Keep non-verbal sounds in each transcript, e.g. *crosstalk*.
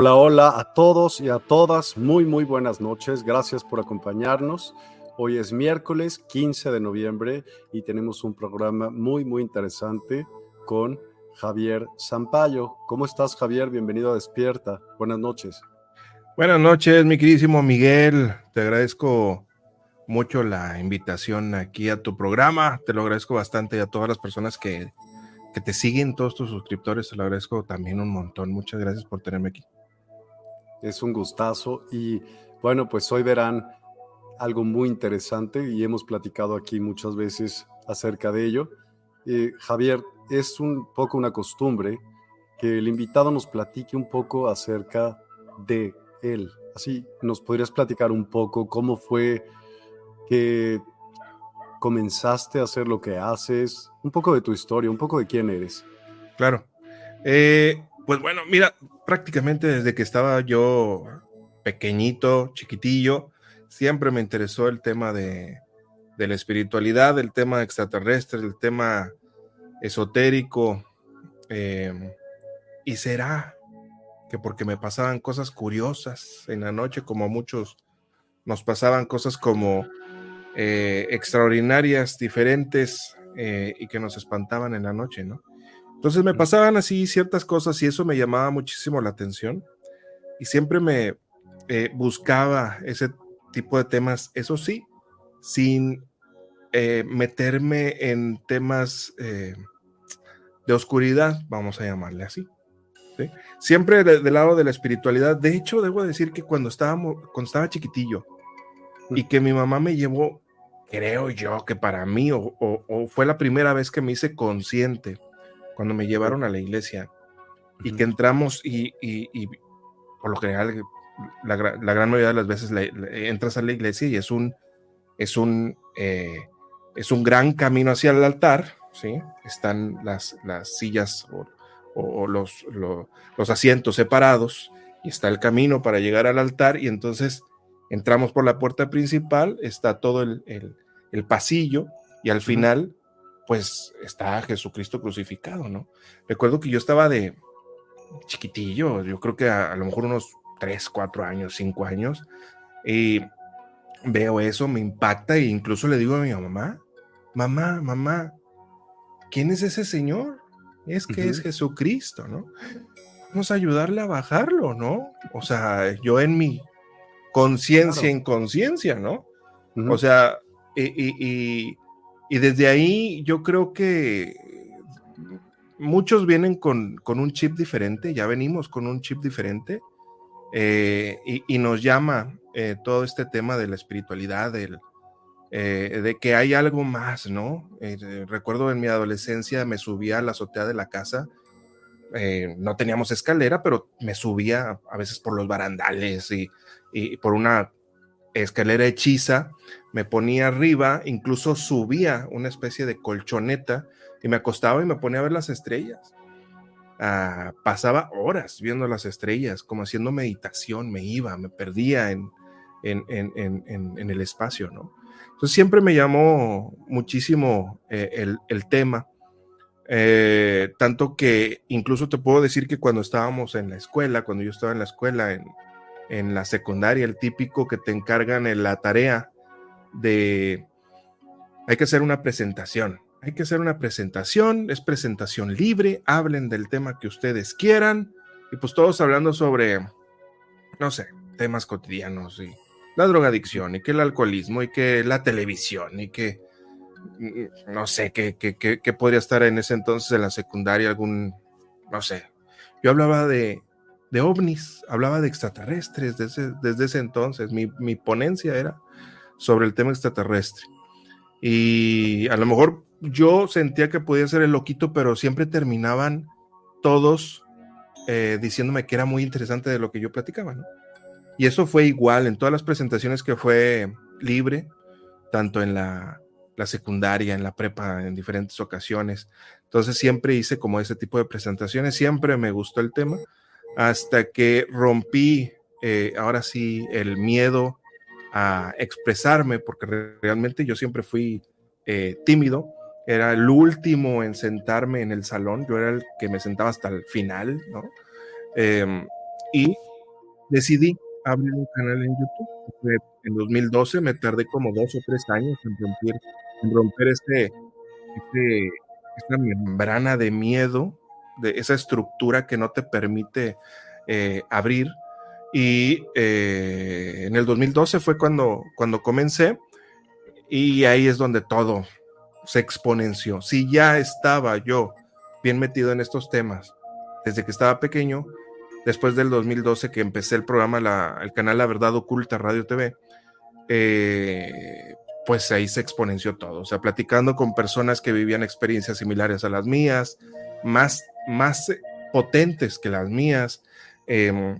Hola, hola a todos y a todas. Muy, muy buenas noches. Gracias por acompañarnos. Hoy es miércoles 15 de noviembre y tenemos un programa muy, muy interesante con Javier Zampayo. ¿Cómo estás, Javier? Bienvenido a Despierta. Buenas noches. Buenas noches, mi queridísimo Miguel. Te agradezco mucho la invitación aquí a tu programa. Te lo agradezco bastante y a todas las personas que, que te siguen, todos tus suscriptores. Te lo agradezco también un montón. Muchas gracias por tenerme aquí. Es un gustazo y bueno, pues hoy verán algo muy interesante y hemos platicado aquí muchas veces acerca de ello. Eh, Javier, es un poco una costumbre que el invitado nos platique un poco acerca de él. Así, ¿nos podrías platicar un poco cómo fue que comenzaste a hacer lo que haces? Un poco de tu historia, un poco de quién eres. Claro. Eh, pues bueno, mira, prácticamente desde que estaba yo pequeñito, chiquitillo, siempre me interesó el tema de, la espiritualidad, el tema extraterrestre, el tema esotérico. Eh, y será que porque me pasaban cosas curiosas en la noche, como muchos nos pasaban cosas como eh, extraordinarias, diferentes eh, y que nos espantaban en la noche, ¿no? Entonces me pasaban así ciertas cosas y eso me llamaba muchísimo la atención y siempre me eh, buscaba ese tipo de temas, eso sí, sin eh, meterme en temas eh, de oscuridad, vamos a llamarle así. Siempre del lado de la espiritualidad. De hecho, debo decir que cuando, estábamos, cuando estaba chiquitillo y que mi mamá me llevó, creo yo que para mí, o fue la primera vez que me hice consciente cuando me llevaron a la iglesia y que entramos y, por lo general la, gran mayoría de las veces entras a la iglesia y es un es un eh, es un gran camino hacia el altar, ¿sí? Están las, las sillas o, los, los, asientos separados y está el camino para llegar al altar y entonces entramos por la puerta principal, está todo el, el pasillo y al final pues está Jesucristo crucificado, ¿no? Recuerdo que yo estaba de chiquitillo, yo creo que a, lo mejor unos 3, 4 años, 5 años, y veo eso, me impacta e incluso le digo a mi mamá, mamá, mamá, ¿quién es ese señor? Es que es Jesucristo, ¿no? Vamos a ayudarle a bajarlo, ¿no? O sea, yo en mi conciencia, en conciencia, ¿no? O sea, y, y, desde ahí yo creo que muchos vienen con, con, un chip diferente, ya venimos con un chip diferente, eh, y, nos llama eh, todo este tema de la espiritualidad, del, eh, de que hay algo más, ¿no? recuerdo en mi adolescencia me subía a la azotea de la casa, no teníamos escalera, pero me subía a veces por los barandales y, y por una escalera hechiza, me ponía arriba, incluso subía una especie de colchoneta y me acostaba y me ponía a ver las estrellas. Ah, pasaba horas viendo las estrellas, como haciendo meditación, me iba, me perdía en, en, el espacio, ¿no? Entonces siempre me llamó muchísimo eh, el, tema, eh, tanto que incluso te puedo decir que cuando estábamos en la escuela, cuando yo estaba en la escuela, en, en la secundaria, el típico que te encargan en la tarea de, hay que hacer una presentación, hay que hacer una presentación, es presentación libre, hablen del tema que ustedes quieran y pues todos hablando sobre, no sé, temas cotidianos y la drogadicción y que el alcoholismo y que la televisión y que, mm, no sé, que, que, podría estar en ese entonces en la secundaria algún, no sé, yo hablaba de, de ovnis, hablaba de extraterrestres desde, desde ese entonces, mi, mi ponencia era sobre el tema extraterrestre. Y a lo mejor yo sentía que podía ser el loquito, pero siempre terminaban todos eh, diciéndome que era muy interesante de lo que yo platicaba. Y eso fue igual en todas las presentaciones que fue libre, tanto en la, la secundaria, en la prepa, en diferentes ocasiones. Entonces siempre hice como ese tipo de presentaciones, siempre me gustó el tema, hasta que rompí, eh, ahora sí, el miedo a expresarme, porque realmente yo siempre fui eh, tímido, era el último en sentarme en el salón, yo era el que me sentaba hasta el final, ¿no? Em, y decidí abrir un canal en YouTube. En 2012 me tardé como dos o tres años en romper, en romper este, este, esta membrana de miedo, de esa estructura que no te permite eh, abrir. Y eh, en el 2012 fue cuando, cuando comencé y ahí es donde todo se exponenció. Si ya estaba yo bien metido en estos temas desde que estaba pequeño, después del 2012 que empecé el programa, el canal La Verdad Oculta Radio TV, eh, pues ahí se exponenció todo. O sea, platicando con personas que vivían experiencias similares a las mías, más, más potentes que las mías, em,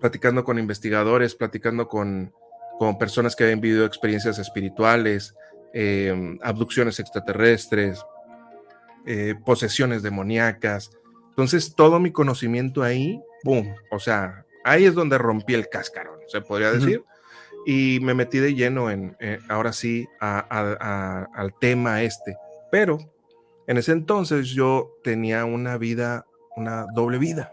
platicando con investigadores, platicando con, con personas que habían vivido experiencias espirituales, Em, abducciones extraterrestres, eh, posesiones demoníacas. Entonces, todo mi conocimiento ahí, boom, o sea, ahí es donde rompí el cascarón, se podría decir. Y me metí de lleno en, eh, ahora sí, al tema este. Pero en ese entonces yo tenía una vida, una doble vida.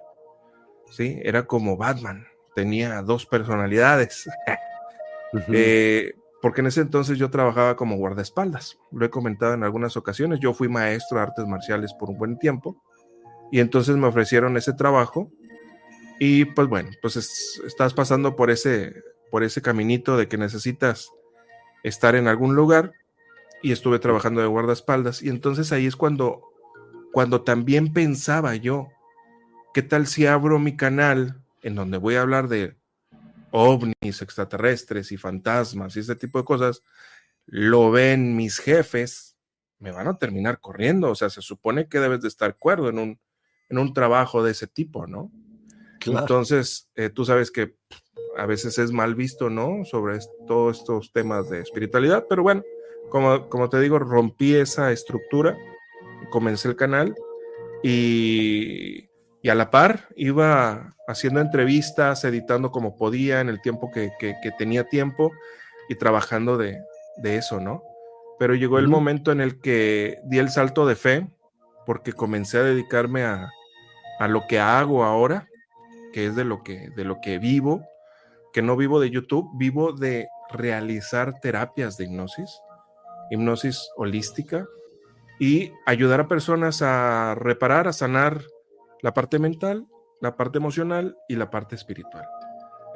¿sí? Era como Batman, tenía dos personalidades. *laughs* porque en ese entonces yo trabajaba como guardaespaldas. Lo he comentado en algunas ocasiones. Yo fui maestro de artes marciales por un buen tiempo y entonces me ofrecieron ese trabajo y pues bueno, pues estás pasando por ese, por ese caminito de que necesitas estar en algún lugar y estuve trabajando de guardaespaldas y entonces ahí es cuando, cuando también pensaba yo, ¿qué tal si abro mi canal en donde voy a hablar de ovnis, extraterrestres y fantasmas y ese tipo de cosas, lo ven mis jefes, me van a terminar corriendo. O sea, se supone que debes de estar cuerdo en un, en un trabajo de ese tipo, ¿no? Entonces, eh, tú sabes que a veces es mal visto, ¿no? Sobre todos estos temas de espiritualidad, pero bueno, como, como te digo, rompí esa estructura, comencé el canal y y a la par iba haciendo entrevistas, editando como podía en el tiempo que, tenía tiempo y trabajando de, eso, ¿no? Pero llegó el momento en el que di el salto de fe porque comencé a dedicarme a, lo que hago ahora, que es de lo que, de lo que vivo, que no vivo de YouTube, vivo de realizar terapias de hipnosis, hipnosis holística y ayudar a personas a reparar, a sanar la parte mental, la parte emocional y la parte espiritual.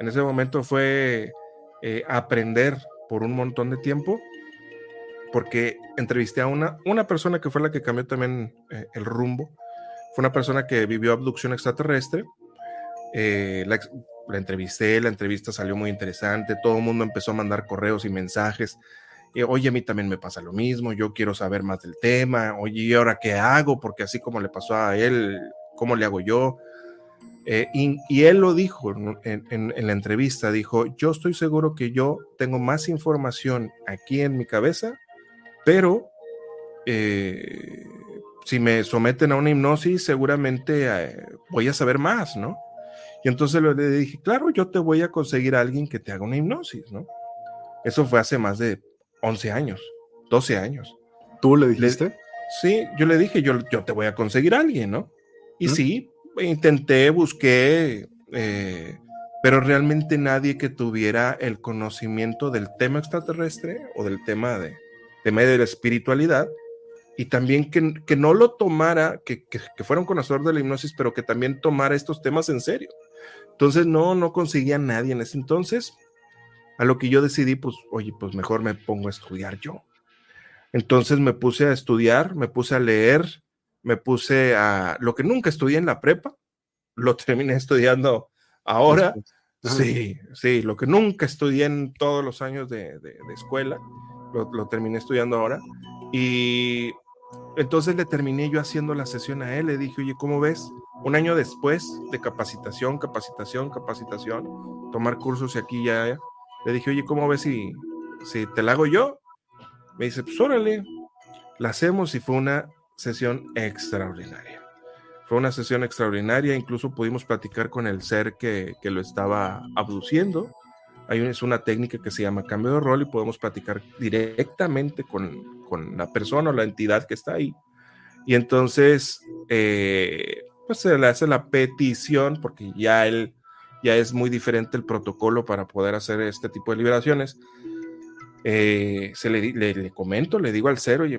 En ese momento fue eh, aprender por un montón de tiempo porque entrevisté a una, una persona que fue la que cambió también eh, el rumbo. Fue una persona que vivió abducción extraterrestre. Eh, la, la, entrevisté, la entrevista salió muy interesante. Todo el mundo empezó a mandar correos y mensajes. Oye, a mí también me pasa lo mismo. Yo quiero saber más del tema. Oye, ¿y ahora qué hago? Porque así como le pasó a él, ¿cómo le hago yo? Eh, y, él lo dijo en, la entrevista, dijo, yo estoy seguro que yo tengo más información aquí en mi cabeza, pero eh, si me someten a una hipnosis, seguramente eh, voy a saber más, ¿no? Y entonces le dije, claro, yo te voy a conseguir a alguien que te haga una hipnosis, ¿no? Eso fue hace más de 11 años, 12 años. ¿Tú le dijiste? sí, yo le dije, yo, yo te voy a conseguir a alguien, ¿no? Y sí, intenté, busqué, eh, pero realmente nadie que tuviera el conocimiento del tema extraterrestre o del tema de, de medio de la espiritualidad y también que, que no lo tomara, que, que, que, fuera un conocedor de la hipnosis, pero que también tomara estos temas en serio. Entonces no, no conseguía nadie en ese entonces, a lo que yo decidí, pues, oye, pues mejor me pongo a estudiar yo. Entonces me puse a estudiar, me puse a leer, me puse a lo que nunca estudié en la prepa, lo *laughs* terminé estudiando ahora. Sí, sí, lo que nunca estudié en todos los años de, escuela, lo, terminé estudiando ahora. Y entonces le terminé yo haciendo la sesión a él, le dije, oye, ¿cómo ves? Un año después de capacitación, capacitación, capacitación, tomar cursos y aquí ya, le dije, oye, ¿cómo ves si, si te la hago yo? Me dice, pues órale, la hacemos y fue una sesión extraordinaria. Fue una sesión extraordinaria, incluso pudimos platicar con el ser que, lo estaba abduciendo. Hay es una técnica que se llama cambio de rol y podemos platicar directamente con, con la persona o la entidad que está ahí. Y entonces, eh, pues se le hace la petición, porque ya él, ya es muy diferente el protocolo para poder hacer este tipo de liberaciones. Eh, se le, le, le, comento, le digo al ser, oye,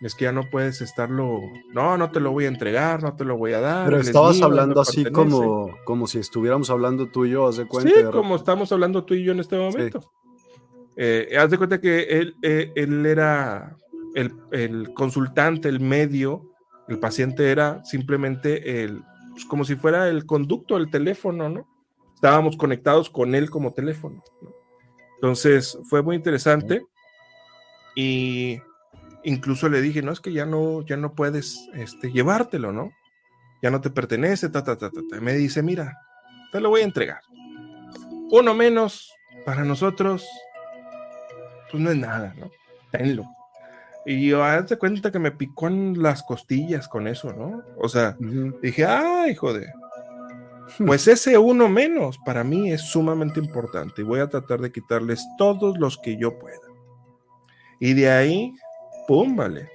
es que ya no puedes estarlo, no, no te lo voy a entregar, no te lo voy a dar. Pero estabas hablando así como, como si estuviéramos hablando tú y yo, haz de cuenta. Sí, como estamos hablando tú y yo en este momento. Eh, haz de cuenta que él, eh, él era el, el, consultante, el medio, el paciente era simplemente el, pues como si fuera el conducto del teléfono, ¿no? Estábamos conectados con él como teléfono. ¿no? Entonces fue muy interesante y incluso le dije, no, es que ya no, ya no puedes este, llevártelo, ¿no? Ya no te pertenece, ta, ta, ta, ta, Me dice, mira, te lo voy a entregar. Uno menos para nosotros, pues no es nada, ¿no? Tenlo. Y yo, hazte cuenta que me picó en las costillas con eso, ¿no? O sea, dije, ay, joder. Pues ese uno menos para mí es sumamente importante y voy a tratar de quitarles todos los que yo pueda. Y de ahí pum, vale,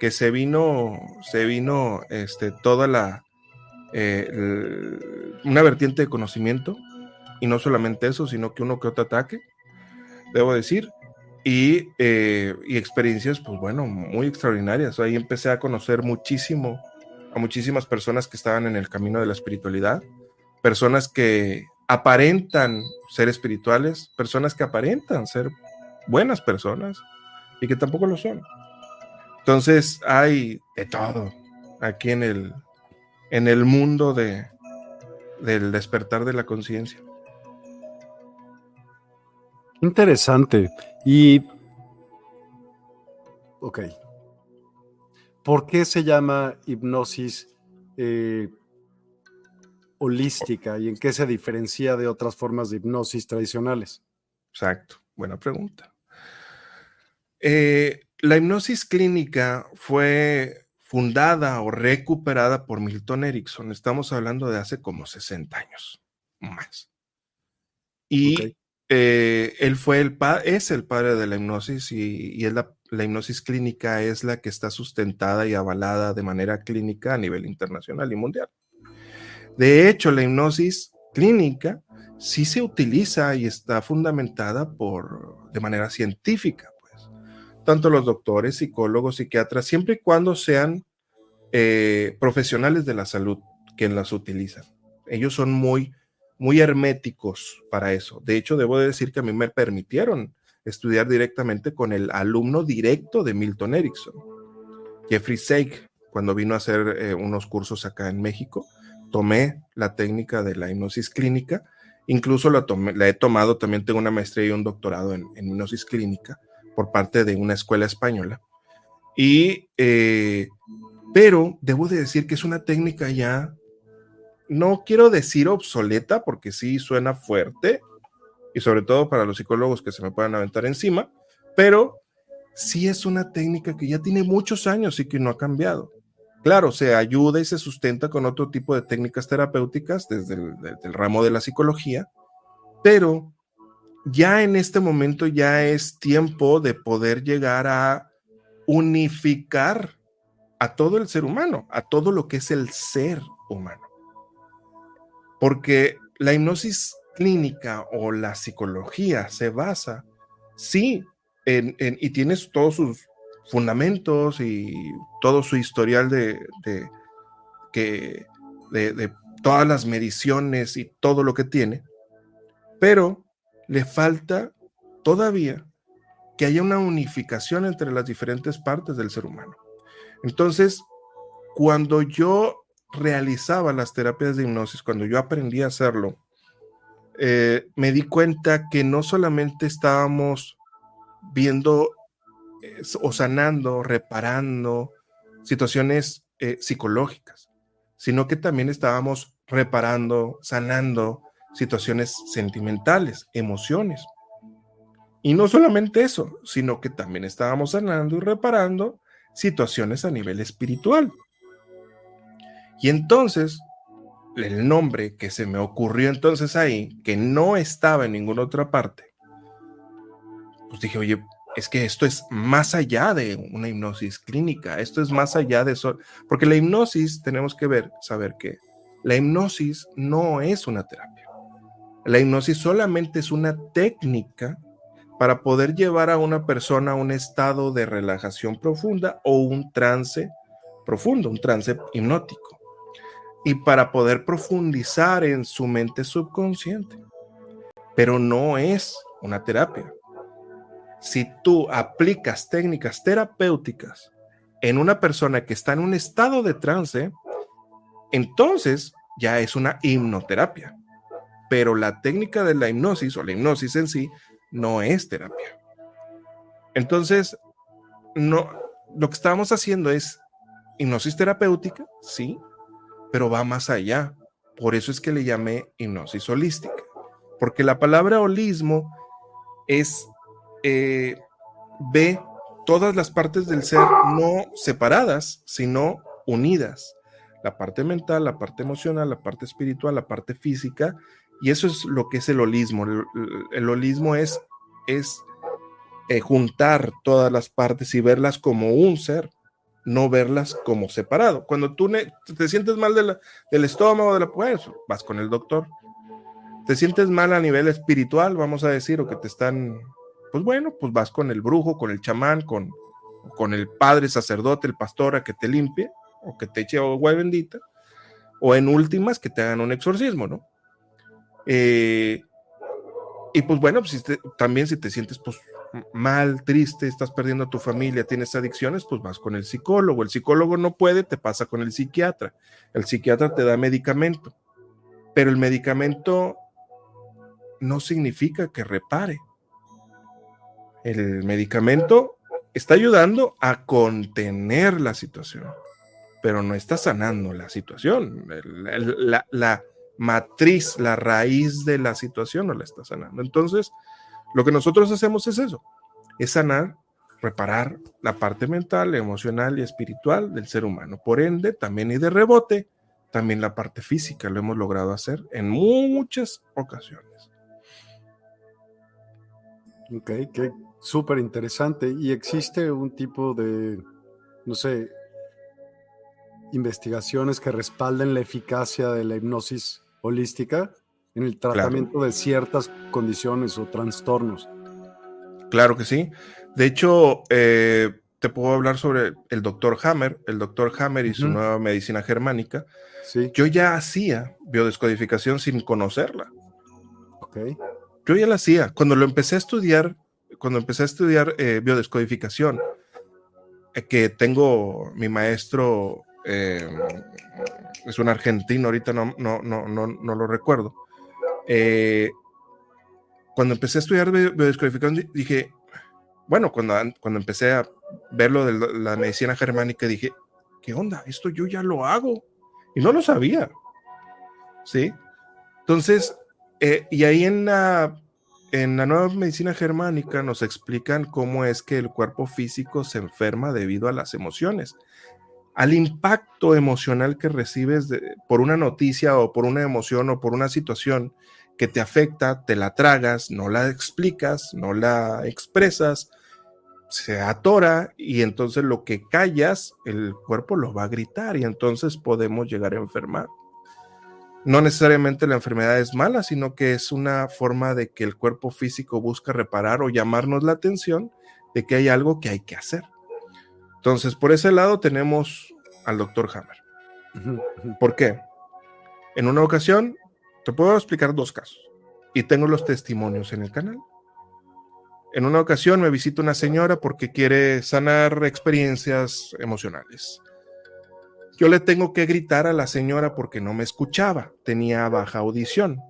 que se vino, se vino este, toda la, eh, una vertiente de conocimiento, y no solamente eso, sino que uno que otro ataque, debo decir, y, eh, y experiencias, pues bueno, muy extraordinarias. Ahí empecé a conocer muchísimo a muchísimas personas que estaban en el camino de la espiritualidad, personas que aparentan ser espirituales, personas que aparentan ser buenas personas y que tampoco lo son. Entonces hay de todo aquí en el, en el mundo de, del despertar de la conciencia. Interesante. Y, ok, ¿por qué se llama hipnosis eh, holística y en qué se diferencia de otras formas de hipnosis tradicionales? Exacto, buena pregunta. Eh, la hipnosis clínica fue fundada o recuperada por Milton Erickson. Estamos hablando de hace como 60 años más. Y eh, él fue el es el padre de la hipnosis y, es la, la, hipnosis clínica es la que está sustentada y avalada de manera clínica a nivel internacional y mundial. De hecho, la hipnosis clínica sí se utiliza y está fundamentada por, de manera científica tanto los doctores, psicólogos, psiquiatras, siempre y cuando sean eh, profesionales de la salud quien las utilizan. Ellos son muy, muy herméticos para eso. De hecho, debo decir que a mí me permitieron estudiar directamente con el alumno directo de Milton Erickson, Jeffrey Sake, cuando vino a hacer eh, unos cursos acá en México. Tomé la técnica de la hipnosis clínica, incluso la, he tomado, también tengo una maestría y un doctorado en, hipnosis clínica por parte de una escuela española. Y, eh, pero debo de decir que es una técnica ya, no quiero decir obsoleta, porque sí suena fuerte, y sobre todo para los psicólogos que se me puedan aventar encima, pero sí es una técnica que ya tiene muchos años y que no ha cambiado. Claro, se ayuda y se sustenta con otro tipo de técnicas terapéuticas desde el, ramo de la psicología, pero ya en este momento ya es tiempo de poder llegar a unificar a todo el ser humano, a todo lo que es el ser humano. Porque la hipnosis clínica o la psicología se basa, sí, en, y tienes todos sus fundamentos y todo su historial de, que, de, todas las mediciones y todo lo que tiene, pero le falta todavía que haya una unificación entre las diferentes partes del ser humano. Entonces, cuando yo realizaba las terapias de hipnosis, cuando yo aprendí a hacerlo, eh, me di cuenta que no solamente estábamos viendo o sanando, reparando situaciones eh, psicológicas, sino que también estábamos reparando, sanando situaciones sentimentales, emociones. Y no solamente eso, sino que también estábamos sanando y reparando situaciones a nivel espiritual. Y entonces, el nombre que se me ocurrió entonces ahí, que no estaba en ninguna otra parte, pues dije, oye, es que esto es más allá de una hipnosis clínica, esto es más allá de eso, porque la hipnosis tenemos que ver, saber que la hipnosis no es una terapia. La hipnosis solamente es una técnica para poder llevar a una persona a un estado de relajación profunda o un trance profundo, un trance hipnótico, y para poder profundizar en su mente subconsciente. Pero no es una terapia si tú aplicas técnicas terapéuticas en una persona que está en un estado de trance, entonces ya es una hipnoterapia. Pero la técnica de la hipnosis o la hipnosis en sí no es terapia. Entonces, no, lo que estamos haciendo es hipnosis terapéutica, sí, pero va más allá. Por eso es que le llamé hipnosis holística, porque la palabra holismo es eh, ve todas las partes del ser no separadas, sino unidas. La parte mental, la parte emocional, la parte espiritual, la parte física. Y eso es lo que es el holismo. El, holismo es, es eh, juntar todas las partes y verlas como un ser, no verlas como separado. Cuando tú te sientes mal del estómago, de la, pues vas con el doctor. Te sientes mal a nivel espiritual, vamos a decir, o que te están pues bueno, pues vas con el brujo, con el chamán, con, con el padre sacerdote, el pastor a que te limpie o que te eche agua bendita, o en últimas que te hagan un exorcismo, ¿no? Eh, y pues bueno, pues también si te sientes pues mal, triste, estás perdiendo a tu familia, tienes adicciones, pues vas con el psicólogo. El psicólogo no puede, te pasa con el psiquiatra. El psiquiatra te da medicamento, pero el medicamento no significa que repare. El medicamento está ayudando a contener la situación, pero no está sanando la situación. la, matriz, la raíz de la situación no la está sanando. Entonces, lo que nosotros hacemos es eso, es sanar, reparar la parte mental, emocional y espiritual del ser humano. Por ende, también y de rebote, también la parte física lo hemos logrado hacer en muchas ocasiones. Ok, qué, Súper interesante. ¿Y existe un tipo de, no sé, investigaciones que respalden la eficacia de la hipnosis holística en el tratamiento de ciertas condiciones o trastornos? Claro que sí. De hecho, eh, te puedo hablar sobre el doctor Hammer, el doctor Hammer y su nueva medicina germánica. Sí. Yo ya hacía biodescodificación sin conocerla. Ok. Yo ya la hacía. Cuando lo empecé a estudiar, cuando empecé a estudiar eh, biodescodificación, eh, que tengo mi maestro, eh, es un argentino, ahorita no, no, no, no, no lo recuerdo. cuando empecé a estudiar biodescodificación, dije, bueno, cuando, cuando empecé a ver lo de la medicina germánica, dije, ¿qué onda? Esto yo ya lo hago. Y no lo sabía. ¿Sí? Entonces, y ahí en la en la nueva medicina germánica nos explican cómo es que el cuerpo físico se enferma debido a las emociones, al impacto emocional que recibes por una noticia o por una emoción o por una situación que te afecta, te la tragas, no la explicas, no la expresas, se atora y entonces lo que callas, el cuerpo lo va a gritar y entonces podemos llegar a enfermar no necesariamente la enfermedad es mala, sino que es una forma de que el cuerpo físico busca reparar o llamarnos la atención de que hay algo que hay que hacer. Entonces, por ese lado tenemos al doctor Hammer. ¿Por qué? En una ocasión, te puedo explicar dos casos y tengo los testimonios en el canal. En una ocasión me visita una señora porque quiere sanar experiencias emocionales. Yo le tengo que gritar a la señora porque no me escuchaba, tenía baja audición.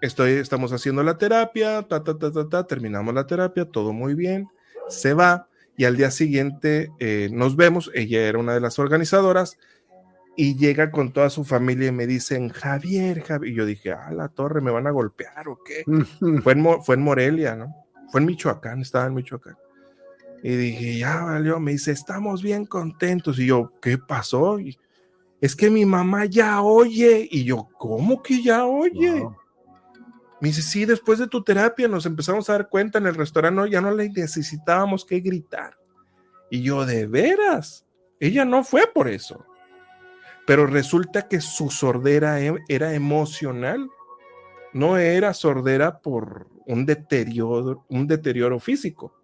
Estoy, estamos haciendo la terapia, ta, ta, ta, ta, terminamos la terapia, todo muy bien, se va y al día siguiente eh, nos vemos, ella era una de las organizadoras y llega con toda su familia y me dicen, Javier, Javier, y yo dije, ah, la torre, ¿me van a golpear o qué? *laughs* fue, en, fue en Morelia, ¿no? Fue en Michoacán, estaba en Michoacán. Y dije, ya valió, me dice, estamos bien contentos. Y yo, ¿qué pasó? es que mi mamá ya oye. Y yo, ¿cómo que ya oye? Me dice, sí, después de tu terapia nos empezamos a dar cuenta en el restaurante, ya no le necesitábamos que gritar. Y yo, de veras, ella no fue por eso. Pero resulta que su sordera e, era emocional, no era sordera por un deterioro, un deterioro físico.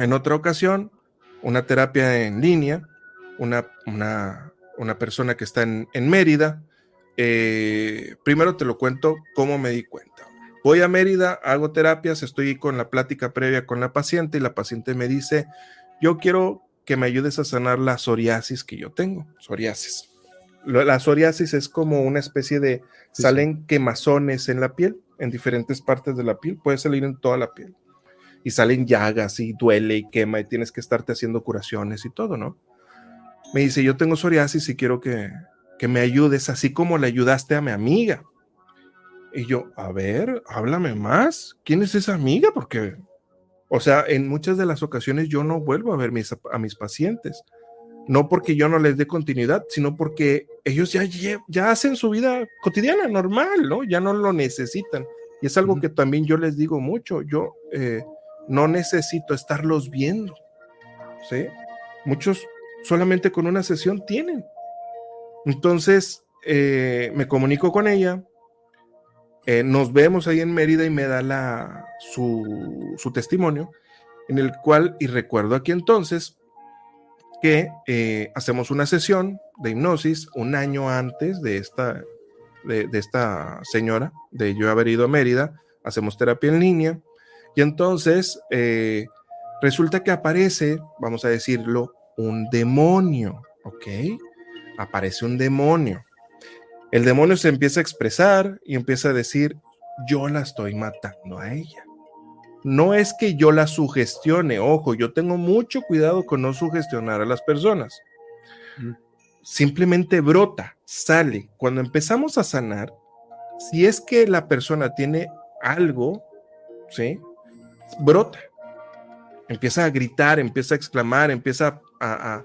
En otra ocasión, una terapia en línea, una, una, persona que está en, Mérida. Eh, primero te lo cuento cómo me di cuenta. Voy a Mérida, hago terapias, estoy con la plática previa con la paciente y la paciente me dice, yo quiero que me ayudes a sanar la psoriasis que yo tengo, psoriasis. La psoriasis es como una especie de, salen quemazones en la piel, en diferentes partes de la piel, puede salir en toda la piel y salen llagas y duele y quema y tienes que estarte haciendo curaciones y todo, ¿no? Me dice, yo tengo psoriasis y quiero que, que me ayudes, así como le ayudaste a mi amiga. Y yo, a ver, háblame más. ¿Quién es esa amiga? Porque, o sea, en muchas de las ocasiones yo no vuelvo a ver mis, a mis pacientes. No porque yo no les dé continuidad, sino porque ellos ya, ya hacen su vida cotidiana, normal, ¿no? Ya no lo necesitan. Y es algo que también yo les digo mucho. Yo, eh, no necesito estarlos viendo. ¿sí? Muchos solamente con una sesión tienen. Entonces, eh, me comunico con ella, eh, nos vemos ahí en Mérida y me da su, testimonio, en el cual, y recuerdo aquí entonces, que eh, hacemos una sesión de hipnosis un año antes de esta, de esta señora, de yo haber ido a Mérida, hacemos terapia en línea, y entonces eh, resulta que aparece, vamos a decirlo, un demonio, ¿ok? Aparece un demonio. El demonio se empieza a expresar y empieza a decir, yo la estoy matando a ella. No es que yo la sugestione, ojo, yo tengo mucho cuidado con no sugestionar a las personas. Simplemente brota, sale. Cuando empezamos a sanar, si es que la persona tiene algo, ¿sí? Brota. Empieza a gritar, empieza a exclamar, empieza a,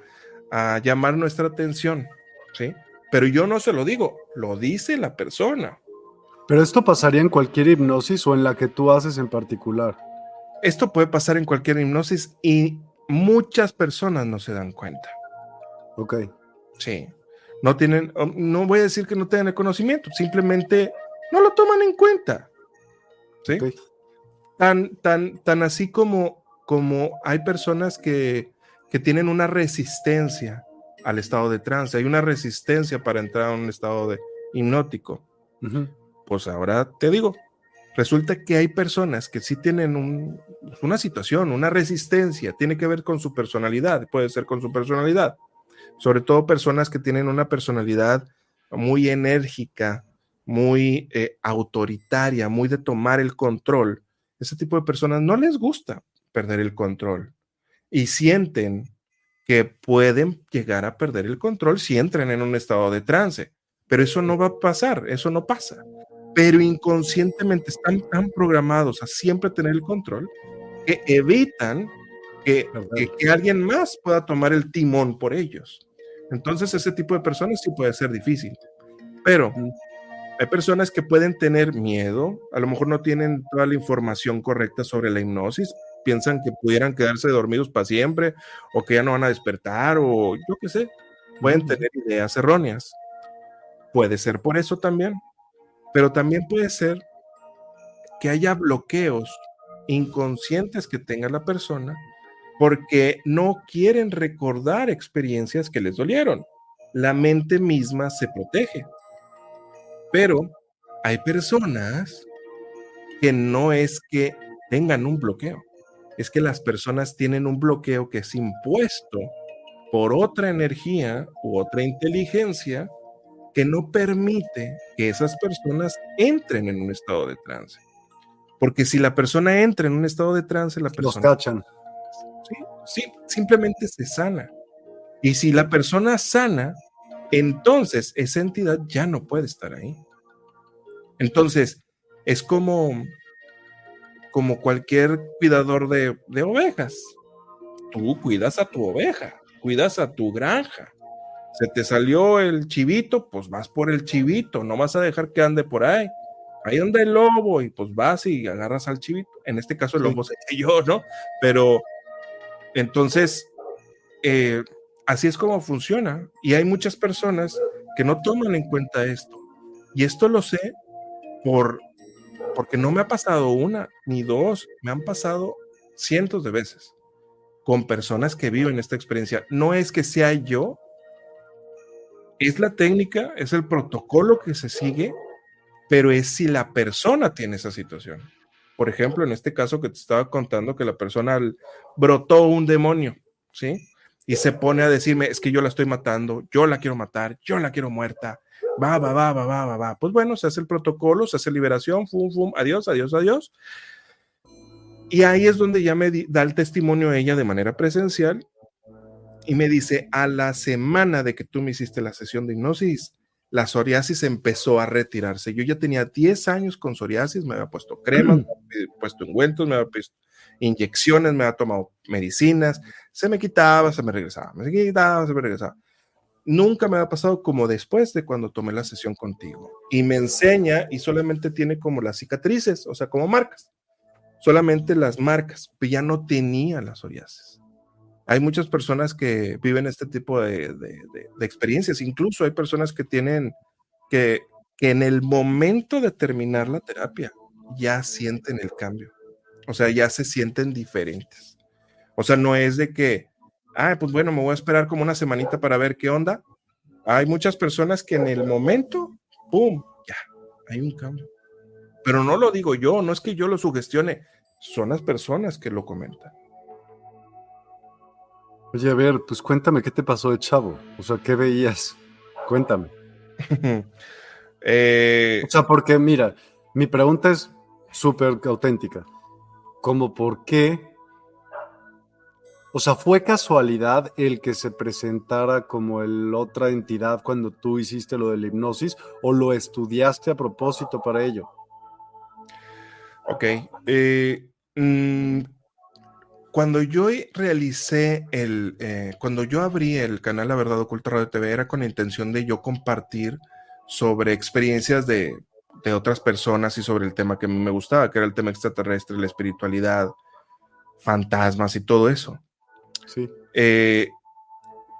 llamar nuestra atención, ¿sí? Pero yo no se lo digo, lo dice la persona. Pero esto pasaría en cualquier hipnosis o en la que tú haces en particular. Esto puede pasar en cualquier hipnosis y muchas personas no se dan cuenta. Ok. Sí. No tienen, no voy a decir que no tengan el conocimiento, simplemente no lo toman en cuenta. ¿Sí? Tan, tan, tan así como, como hay personas que, que tienen una resistencia al estado de trance, hay una resistencia para entrar a un estado de hipnótico. Pues ahora te digo, resulta que hay personas que sí tienen un una situación, una resistencia, tiene que ver con su personalidad, puede ser con su personalidad. Sobre todo personas que tienen una personalidad muy enérgica, muy eh, autoritaria, muy de tomar el control. Ese tipo de personas no les gusta perder el control y sienten que pueden llegar a perder el control si entran en un estado de trance. Pero eso no va a pasar, eso no pasa. Pero inconscientemente están tan programados a siempre tener el control que evitan que, que, alguien más pueda tomar el timón por ellos. Entonces ese tipo de personas sí puede ser difícil. Pero hay personas que pueden tener miedo, a lo mejor no tienen toda la información correcta sobre la hipnosis, piensan que pudieran quedarse dormidos para siempre o que ya no van a despertar o yo qué sé, pueden tener ideas erróneas. Puede ser por eso también, pero también puede ser que haya bloqueos inconscientes que tenga la persona porque no quieren recordar experiencias que les dolieron. La mente misma se protege. Pero hay personas que no es que tengan un bloqueo, es que las personas tienen un bloqueo que es impuesto por otra energía u otra inteligencia que no permite que esas personas entren en un estado de trance. Porque si la persona entra en un estado de trance, la persona... Los cachan. Sí, sí, simplemente se sana. Y si la persona sana, entonces esa entidad ya no puede estar ahí. Entonces, es como como cualquier cuidador de, ovejas. Tú cuidas a tu oveja, cuidas a tu granja. Se te salió el chivito, pues vas por el chivito, no vas a dejar que ande por ahí. Ahí anda el lobo y pues vas y agarras al chivito. En este caso el lobo sería yo, ¿no? Pero entonces, eh, así es como funciona. Y hay muchas personas que no toman en cuenta esto. Y esto lo sé por porque no me ha pasado una ni dos, me han pasado cientos de veces con personas que viven esta experiencia. No es que sea yo, es la técnica, es el protocolo que se sigue, pero es si la persona tiene esa situación. Por ejemplo, en este caso que te estaba contando que la persona brotó un demonio, ¿sí? Y se pone a decirme, es que yo la estoy matando, yo la quiero matar, yo la quiero muerta, Va, va, va, va, va, va, va. Pues bueno, se hace el protocolo, se hace liberación, fum, fum, adiós, adiós, adiós. Y ahí es donde ya me da el testimonio ella de manera presencial y me dice, a la semana de que tú me hiciste la sesión de hipnosis, la psoriasis empezó a retirarse. Yo ya tenía 10 años con psoriasis, me había puesto cremas, me había puesto ungüentos, me había puesto inyecciones, me había tomado medicinas, se me quitaba, se me regresaba, me quitaba, se me regresaba nunca me ha pasado como después de cuando tomé la sesión contigo. Y me enseña y solamente tiene como las cicatrices, o sea, como marcas. Solamente las marcas, pero ya no tenía las psoriasis. Hay muchas personas que viven este tipo de, experiencias. Incluso hay personas que tienen que, que en el momento de terminar la terapia ya sienten el cambio. O sea, ya se sienten diferentes. O sea, no es de que, ah, pues bueno, me voy a esperar como una semanita para ver qué onda. Hay muchas personas que en el momento, ¡pum! Ya, hay un cambio. Pero no lo digo yo, no es que yo lo sugestione, son las personas que lo comentan. Oye, a ver, pues cuéntame qué te pasó de chavo. O sea, ¿qué veías? Cuéntame. *laughs* Eh, o sea, porque mira, mi pregunta es súper auténtica. Como por qué o sea, ¿fue casualidad el que se presentara como el otra entidad cuando tú hiciste lo de la hipnosis o lo estudiaste a propósito para ello? Ok. Eh, mm, cuando yo realicé el, eh, cuando yo abrí el canal La Verdad Oculta Radio TV era con la intención de yo compartir sobre experiencias de, de otras personas y sobre el tema que a mí me gustaba, que era el tema extraterrestre, la espiritualidad, fantasmas y todo eso. Eh,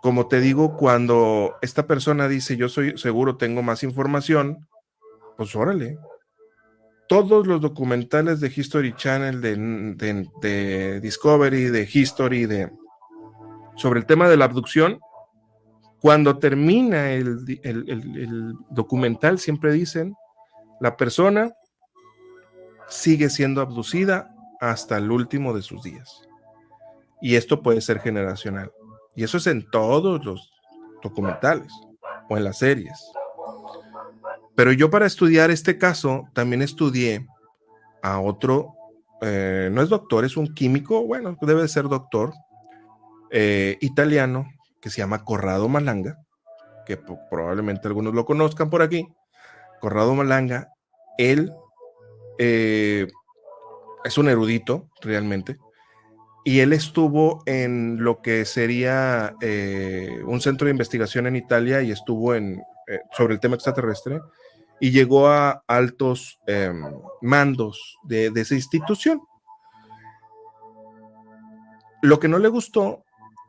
como te digo, cuando esta persona dice yo soy seguro, tengo más información, pues órale. Todos los documentales de History Channel, de, Discovery, de History, de sobre el tema de la abducción, cuando termina el, el documental, siempre dicen, la persona sigue siendo abducida hasta el último de sus días. Y esto puede ser generacional. Y eso es en todos los documentales o en las series. Pero yo para estudiar este caso también estudié a otro, eh, no es doctor, es un químico, bueno, debe ser doctor, eh, italiano, que se llama Corrado Malanga, que probablemente algunos lo conozcan por aquí. Corrado Malanga, él eh, es un erudito realmente, y él estuvo en lo que sería eh, un centro de investigación en Italia y estuvo en, eh, sobre el tema extraterrestre y llegó a altos em, mandos de, de, esa institución. Lo que no le gustó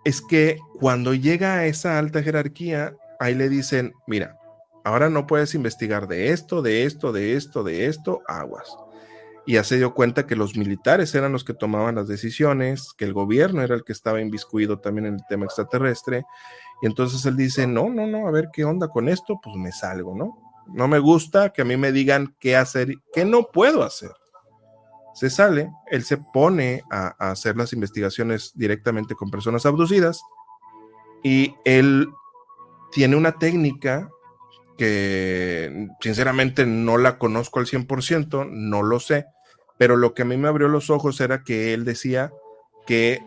es que cuando llega a esa alta jerarquía, ahí le dicen, mira, ahora no puedes investigar de esto, de esto, de esto, de esto, aguas y ya se dio cuenta que los militares eran los que tomaban las decisiones, que el gobierno era el que estaba inviscuido también en el tema extraterrestre. Y entonces él dice, no, no, no, a ver qué onda con esto, pues me salgo, ¿no? No me gusta que a mí me digan qué hacer, qué no puedo hacer. Se sale, él se pone a, a hacer las investigaciones directamente con personas abducidas y él tiene una técnica que sinceramente no la conozco al 100%, no lo sé, pero lo que a mí me abrió los ojos era que él decía que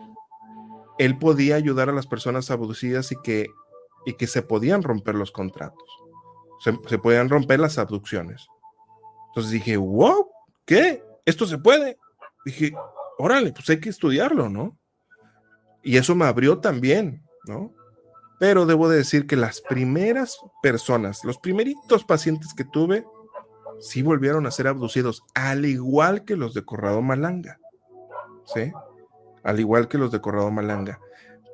él podía ayudar a las personas abducidas y que, y que se podían romper los contratos, se, podían romper las abducciones. Entonces dije, wow, ¿qué? ¿Esto se puede? Dije, órale, pues hay que estudiarlo, ¿no? Y eso me abrió también, ¿no? Pero debo de decir que las primeras personas, los primeritos pacientes que tuve, sí volvieron a ser abducidos, al igual que los de Corrado Malanga. ¿Sí? Al igual que los de Corrado Malanga.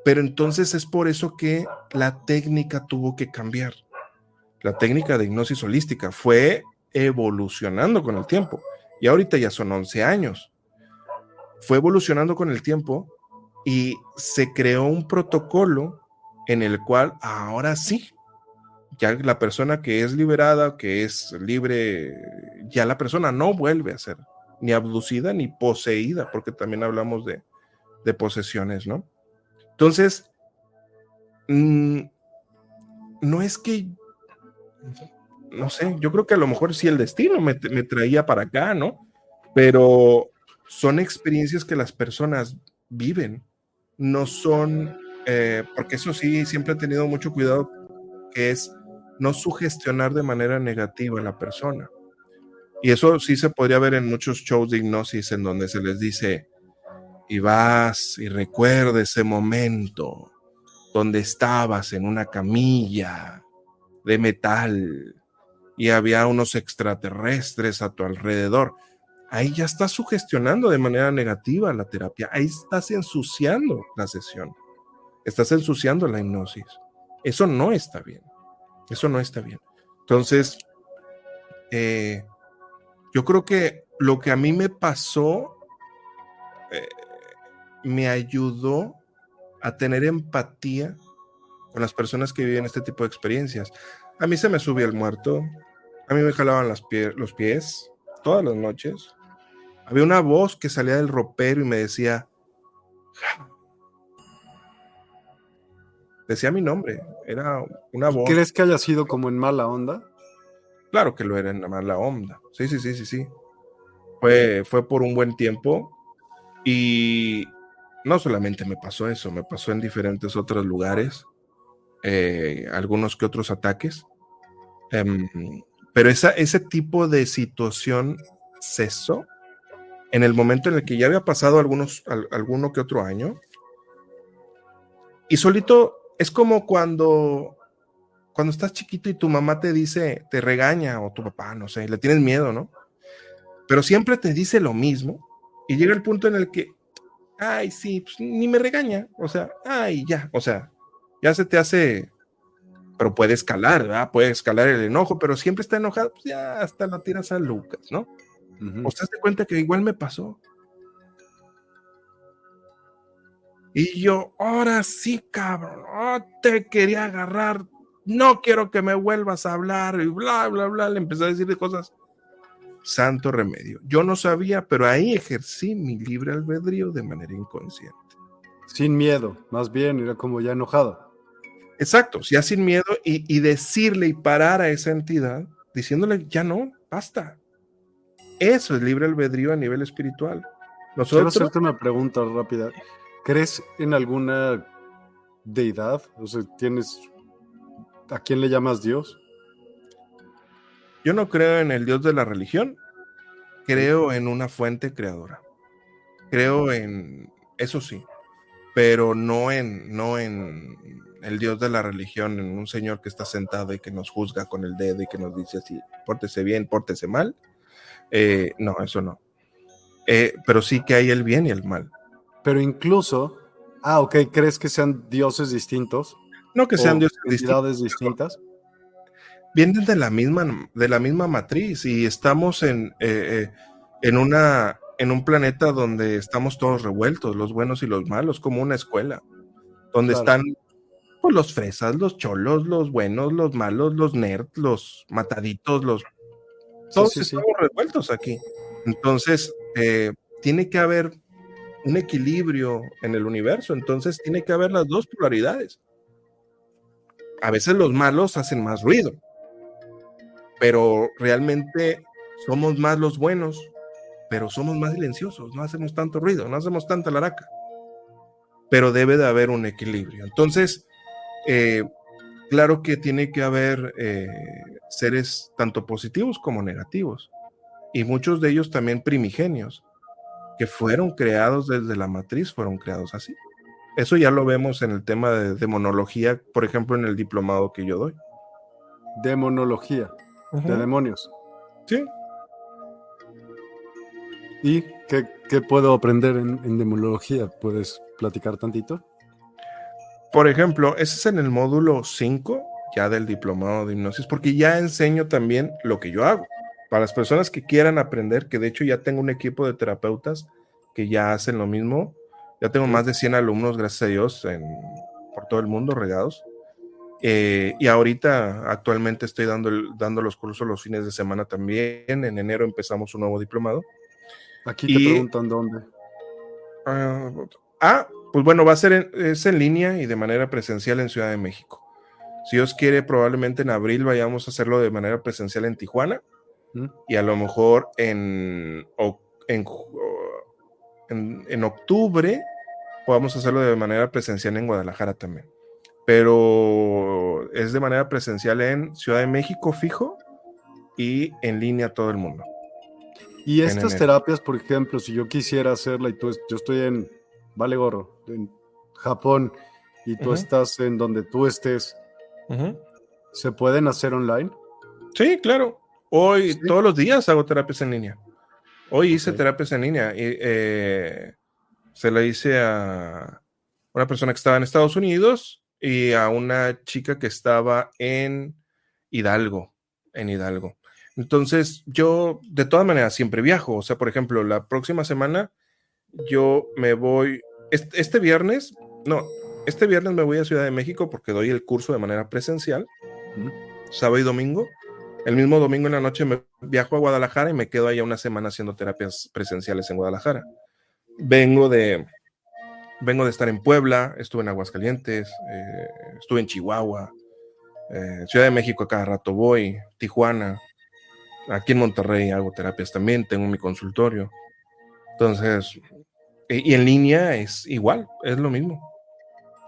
Pero entonces es por eso que la técnica tuvo que cambiar. La técnica de hipnosis holística fue evolucionando con el tiempo. Y ahorita ya son 11 años. Fue evolucionando con el tiempo y se creó un protocolo en el cual ahora sí ya la persona que es liberada, que es libre, ya la persona no vuelve a ser ni abducida ni poseída, porque también hablamos de, posesiones, ¿no? Entonces, mm, no es que, no sé, yo creo que a lo mejor sí el destino me, me traía para acá, ¿no? Pero son experiencias que las personas viven, no son, eh, porque eso sí, siempre he tenido mucho cuidado, que es no sugestionar de manera negativa a la persona. Y eso sí se podría ver en muchos shows de hipnosis en donde se les dice, y vas y recuerda ese momento donde estabas en una camilla de metal y había unos extraterrestres a tu alrededor. Ahí ya estás sugestionando de manera negativa la terapia. Ahí estás ensuciando la sesión. Estás ensuciando la hipnosis. Eso no está bien. Eso no está bien. Entonces, eh, yo creo que lo que a mí me pasó eh, me ayudó a tener empatía con las personas que viven este tipo de experiencias. A mí se me subía el muerto, a mí me jalaban los pies todas las noches. Había una voz que salía del ropero y me decía, decía mi nombre, era una voz. ¿Crees que haya sido como en mala onda? Claro que lo era en mala onda. Sí, sí, sí, sí, sí. Fue, fue por un buen tiempo y no solamente me pasó eso, me pasó en diferentes otros lugares, eh, algunos que otros ataques. Em, pero esa, ese tipo de situación cesó en el momento en el que ya había pasado algunos, alguno que otro año. Y solito es como cuando, cuando estás chiquito y tu mamá te dice, te regaña, o tu papá, no sé, le tienes miedo, ¿no? Pero siempre te dice lo mismo y llega el punto en el que, ay, sí, pues ni me regaña, o sea, ay, ya, o sea, ya se te hace, pero puede escalar, ¿verdad? Puede escalar el enojo, pero siempre está enojado, pues ya hasta la tiras a Lucas, ¿no? O te das cuenta que igual me pasó. Y yo, ahora sí, cabrón, oh, te quería agarrar, no quiero que me vuelvas a hablar, y bla, bla, bla, le empecé a decir de cosas. santo remedio. Yo no sabía, pero ahí ejercí mi libre albedrío de manera inconsciente. Sin miedo, más bien, era como ya enojado. Exacto, ya sin miedo y, decirle y parar a esa entidad, diciéndole, ya no, basta. Eso es libre albedrío a nivel espiritual. Nosotros, Quiero hacerte una pregunta rápida. ¿Crees en alguna deidad? O sea, ¿tienes... ¿A quién le llamas Dios? Yo no creo en el Dios de la religión, creo en una fuente creadora. Creo en, eso sí, pero no en, no en el Dios de la religión, en un Señor que está sentado y que nos juzga con el dedo y que nos dice así, pórtese bien, pórtese mal. Eh, no, eso no. Eh, pero sí que hay el bien y el mal. Pero incluso, ah, ok, ¿crees que sean dioses distintos? No que sean dioses distintas vienen de la misma, de la misma matriz y estamos en, eh, eh, en, una, en un planeta donde estamos todos revueltos, los buenos y los malos, como una escuela, donde están pues, los fresas, los cholos, los buenos, los malos, los nerds, los mataditos, los... Todos estamos revueltos aquí. Entonces, eh, tiene que haber un equilibrio en el universo, entonces tiene que haber las dos polaridades. A veces los malos hacen más ruido, pero realmente somos más los buenos, pero somos más silenciosos, no hacemos tanto ruido, no hacemos tanta laraca. Pero debe de haber un equilibrio. Entonces, eh, claro que tiene que haber eh, seres tanto positivos como negativos, y muchos de ellos también primigenios, que fueron creados desde la matriz, fueron creados así. Eso ya lo vemos en el tema de demonología, por ejemplo, en el diplomado que yo doy. Demonología de demonios. Sí. ¿Y qué, puedo aprender en, demonología? ¿Puedes platicar tantito? Por ejemplo, ese es en el módulo 5 ya del diplomado de hipnosis, porque ya enseño también lo que yo hago. Para las personas que quieran aprender, que de hecho ya tengo un equipo de terapeutas que ya hacen lo mismo. Ya tengo más de 100 alumnos, gracias a Dios, en, por todo el mundo regados. Eh, y ahorita actualmente estoy dando, dando los cursos los fines de semana también. En enero empezamos un nuevo diplomado. Aquí te preguntan dónde. Ah, ah, pues bueno, va a ser en, es en línea y de manera presencial en Ciudad de México. Si Dios quiere, probablemente en abril vayamos a hacerlo de manera presencial en Tijuana ¿Mm? y a lo mejor en, en, en octubre podamos hacerlo de manera presencial en Guadalajara también pero es de manera presencial en Ciudad de México fijo y en línea todo el mundo. Y estas terapias, por ejemplo, si yo quisiera hacerla y tú, yo estoy en, vale gorro, en Japón y tú estás en donde tú estés, ¿se pueden hacer online? Sí, claro. Hoy, todos los días hago terapias en línea. Hoy hice terapias en línea y eh, se la hice a una persona que estaba en Estados Unidos y a una chica que estaba en Hidalgo, en Hidalgo. Entonces, yo de todas maneras siempre viajo. O sea, por ejemplo, la próxima semana yo me voy, este, viernes, no, este viernes me voy a Ciudad de México porque doy el curso de manera presencial, sábado y domingo. El mismo domingo en la noche me viajo a Guadalajara y me quedo allá una semana haciendo terapias presenciales en Guadalajara. Vengo de, vengo de estar en Puebla, estuve en Aguascalientes, eh, estuve en Chihuahua, eh, Ciudad de México a cada rato voy, Tijuana, aquí en Monterrey hago terapias también, tengo mi consultorio. Entonces, y, en línea es igual, es lo mismo.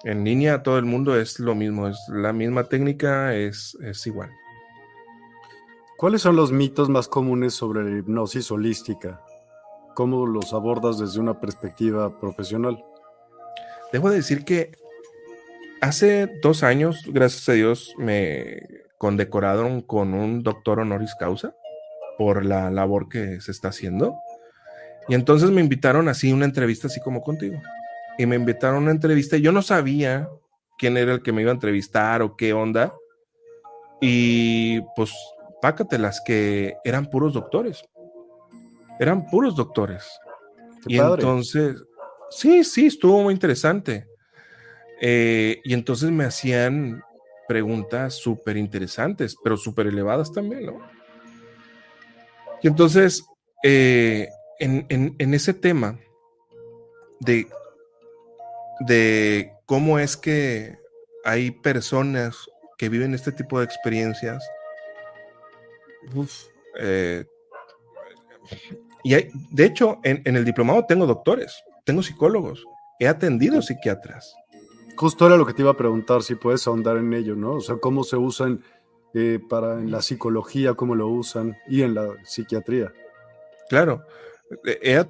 En línea todo el mundo es lo mismo, es la misma técnica, es, es igual. ¿Cuáles son los mitos más comunes sobre la hipnosis holística? ¿Cómo los abordas desde una perspectiva profesional? Debo decir que hace dos años, gracias a Dios, me condecoraron con un doctor honoris causa por la labor que se está haciendo. Y entonces me invitaron así una entrevista así como contigo. Y me invitaron a una entrevista y yo no sabía quién era el que me iba a entrevistar o qué onda. Y pues, pácatelas que eran puros doctores. Eran puros doctores. y entonces, Sí, sí, estuvo muy interesante. Eh, y entonces me hacían preguntas súper interesantes, pero súper elevadas también, ¿no? Y entonces, eh, en, ese tema de, de cómo es que hay personas que viven este tipo de experiencias, eh, y de hecho, en, en, el diplomado tengo doctores, tengo psicólogos, he atendido psiquiatras. Justo era lo que te iba a preguntar, si puedes ahondar en ello, ¿no? O sea, cómo se usan eh, para en la psicología, cómo lo usan y en la psiquiatría. Claro, he,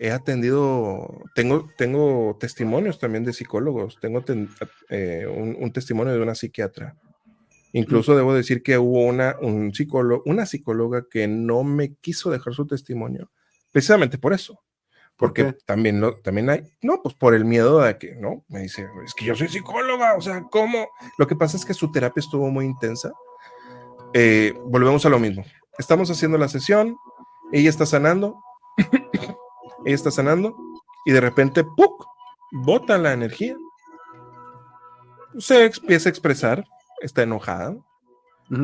he atendido, tengo, tengo testimonios también de psicólogos, tengo eh, un, testimonio de una psiquiatra. Incluso debo decir que hubo una, un psicólogo, una psicóloga que no me quiso dejar su testimonio, precisamente por eso. Porque también, lo, también hay, no, pues por el miedo de que, ¿no? Me dice, es que yo soy psicóloga, o sea, ¿cómo? Lo que pasa es que su terapia estuvo muy intensa. Eh, volvemos a lo mismo. Estamos haciendo la sesión, ella está sanando, *coughs* ella está sanando, y de repente, ¡puc! Bota la energía. Se empieza a expresar, está enojada,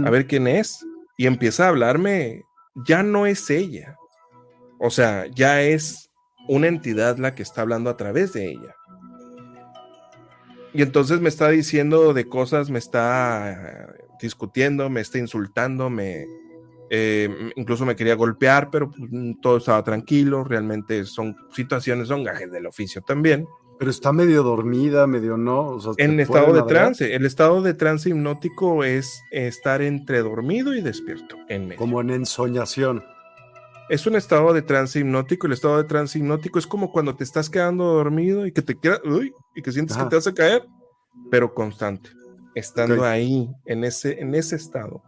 a ver quién es, y empieza a hablarme, ya no es ella. O sea, ya es una entidad la que está hablando a través de ella. Y entonces me está diciendo de cosas, me está discutiendo, me está insultando, me, eh, incluso me quería golpear, pero pues, todo estaba tranquilo. Realmente son situaciones, son gajes del oficio también. Pero está medio dormida, medio no. en estado de trance. El estado de trance hipnótico es estar entre dormido y despierto. En Como en ensoñación es un estado de trance hipnótico. El estado de trance hipnótico es como cuando te estás quedando dormido y que te queda, uy, y que sientes que te vas a caer, pero constante, estando ahí, en ese, en ese estado.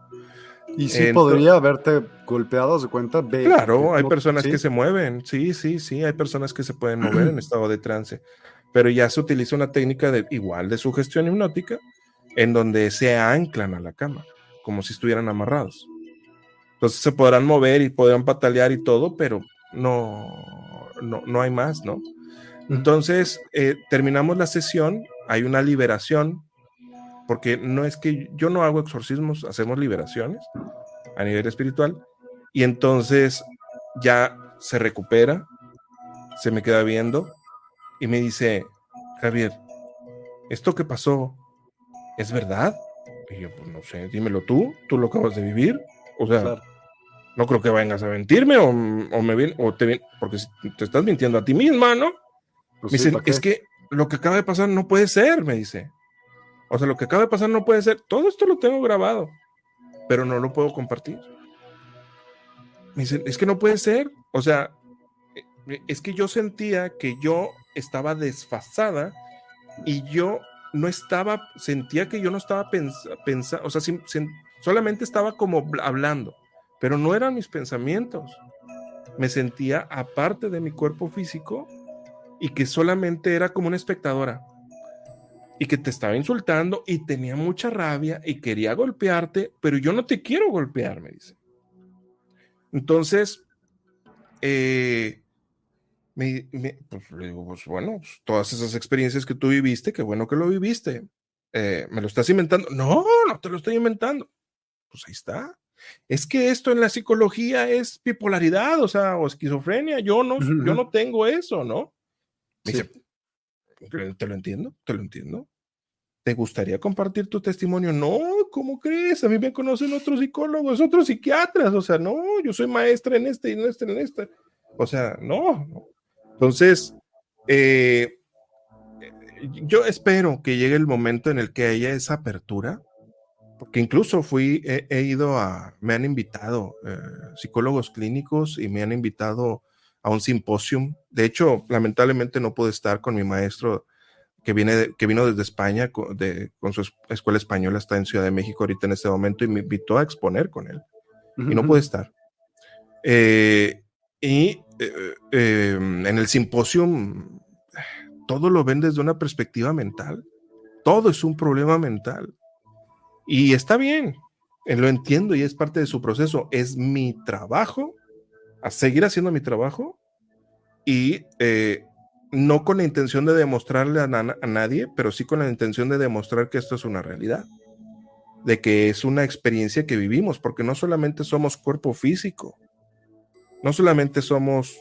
Y sí podría haberte golpeado, ¿se cuenta? claro, hay personas que se mueven, sí, sí, sí, hay personas que se pueden mover en *clears throat* estado de trance, pero ya se utiliza una técnica de igual de sugestión hipnótica, en donde se anclan a la cama, como si estuvieran amarrados. Entonces se podrán mover y podrán patalear y todo, pero no, no, hay más, ¿no? Entonces, eh, terminamos la sesión, hay una liberación, porque no es que yo no hago exorcismos, hacemos liberaciones a nivel espiritual, y entonces ya se recupera, se me queda viendo y me dice, Javier, ¿esto que pasó es verdad? Y yo, pues no sé, dímelo tú, tú lo acabas de vivir. O sea, no creo que vengas a mentirme o, me viene, o te porque te estás mintiendo a ti misma, ¿no? Pues me dice, es que lo que acaba de pasar no puede ser, me dice. O sea, lo que acaba de pasar no puede ser. Todo esto lo tengo grabado, pero no lo puedo compartir. Me dice, es que no puede ser. O sea, e, es que yo sentía que yo estaba desfasada y yo no estaba, sentía que yo no estaba pensando, o sea, solamente estaba como hablando pero no eran mis pensamientos. Me sentía aparte de mi cuerpo físico y que solamente era como una espectadora y que te estaba insultando y tenía mucha rabia y quería golpearte, pero yo no te quiero golpear, me dice. Entonces, eh, me, pues, le digo, pues bueno, pues, todas esas experiencias que tú viviste, qué bueno que lo viviste. Eh, ¿Me lo estás inventando? No, no te lo estoy inventando. Pues ahí está es que esto en la psicología es bipolaridad, o sea, o esquizofrenia, yo no, yo no tengo eso, ¿no? dice, te lo entiendo, te lo entiendo. ¿Te gustaría compartir tu testimonio? No, ¿cómo crees? A mí me conocen otros psicólogos, otros psiquiatras, o sea, no, yo soy maestra en este y en este, en este. O sea, no. Entonces, eh, yo espero que llegue el momento en el que haya esa apertura porque incluso fui, he, ido a, me han invitado eh, psicólogos clínicos y me han invitado a un simposium. De hecho, lamentablemente no pude estar con mi maestro que, viene que vino desde España con, de, con su escuela española, está en Ciudad de México ahorita en este momento y me invitó a exponer con él. Y no pude estar. Eh, y eh, em, en el simposium todo lo ven desde una perspectiva mental. Todo es un problema mental. Y está bien, eh, lo entiendo y es parte de su proceso. Es mi trabajo, a seguir haciendo mi trabajo y eh, no con la intención de demostrarle a, nadie, pero sí con la intención de demostrar que esto es una realidad, de que es una experiencia que vivimos, porque no solamente somos cuerpo físico, no solamente somos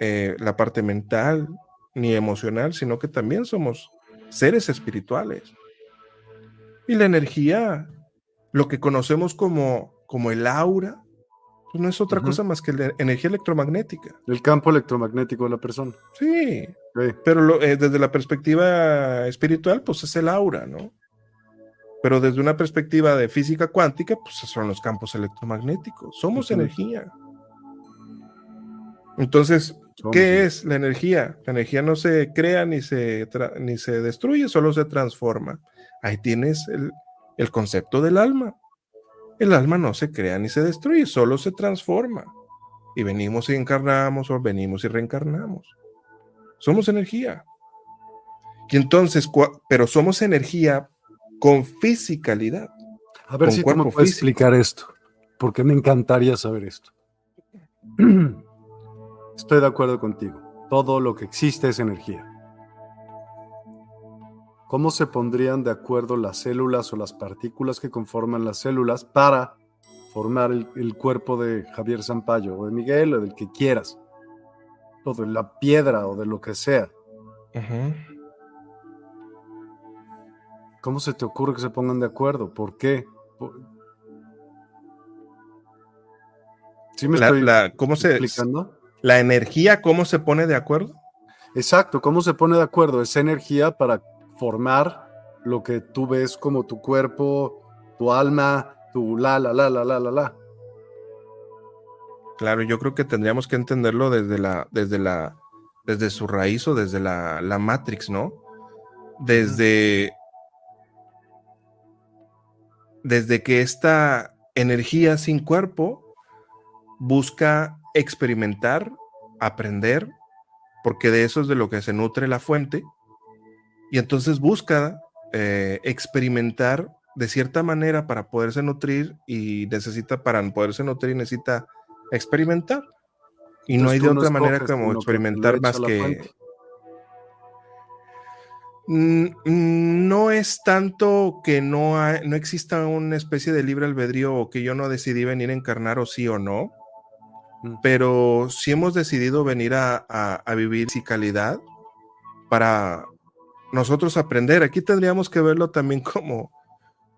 eh, la parte mental ni emocional, sino que también somos seres espirituales. Y la energía, lo que conocemos como, como el aura, pues no es otra cosa más que la energía electromagnética. El campo electromagnético de la persona. Sí, pero eh, desde la perspectiva espiritual, pues es el aura, ¿no? Pero desde una perspectiva de física cuántica, pues son los campos electromagnéticos. Somos energía. Entonces, ¿qué es la energía? La energía no se crea ni se, ni se destruye, solo se transforma. Ahí tienes el, el concepto del alma. El alma no se crea ni se destruye, solo se transforma. Y venimos y encarnamos o venimos y reencarnamos. Somos energía. Y entonces, pero somos energía con fisicalidad. A ver si tú me puedes explicar esto, porque me encantaría saber esto. *clears throat* Estoy de acuerdo contigo. Todo lo que existe es energía. ¿Cómo se pondrían de acuerdo las células o las partículas que conforman las células para formar el, cuerpo de Javier Zampayo o de Miguel o del que quieras? O de la piedra o de lo que sea. ¿Cómo se te ocurre que se pongan de acuerdo? ¿Por qué? ¿Sí me estoy ¿cómo explicando? La energía, ¿cómo se pone de acuerdo? Exacto, ¿cómo se pone de acuerdo? Esa energía para formar lo que tú ves como tu cuerpo, tu alma, tu la, la, la, la, la, la, la. Claro, yo creo que tendríamos que entenderlo desde la, desde la, desde su raíz o desde la, la Matrix, ¿no? Desde, desde que esta energía sin cuerpo busca experimentar, aprender, porque de eso es de lo que se nutre la fuente, y entonces busca eh, experimentar de cierta manera para poderse nutrir y necesita, para poderse nutrir, necesita experimentar. Y no hay de otra manera como experimentar más que... No es tanto que no, no exista una especie de libre albedrío o que yo no decidí venir a encarnar o sí o no. Pero si hemos decidido venir a, vivir sin calidad para nosotros aprender, aquí tendríamos que verlo también como,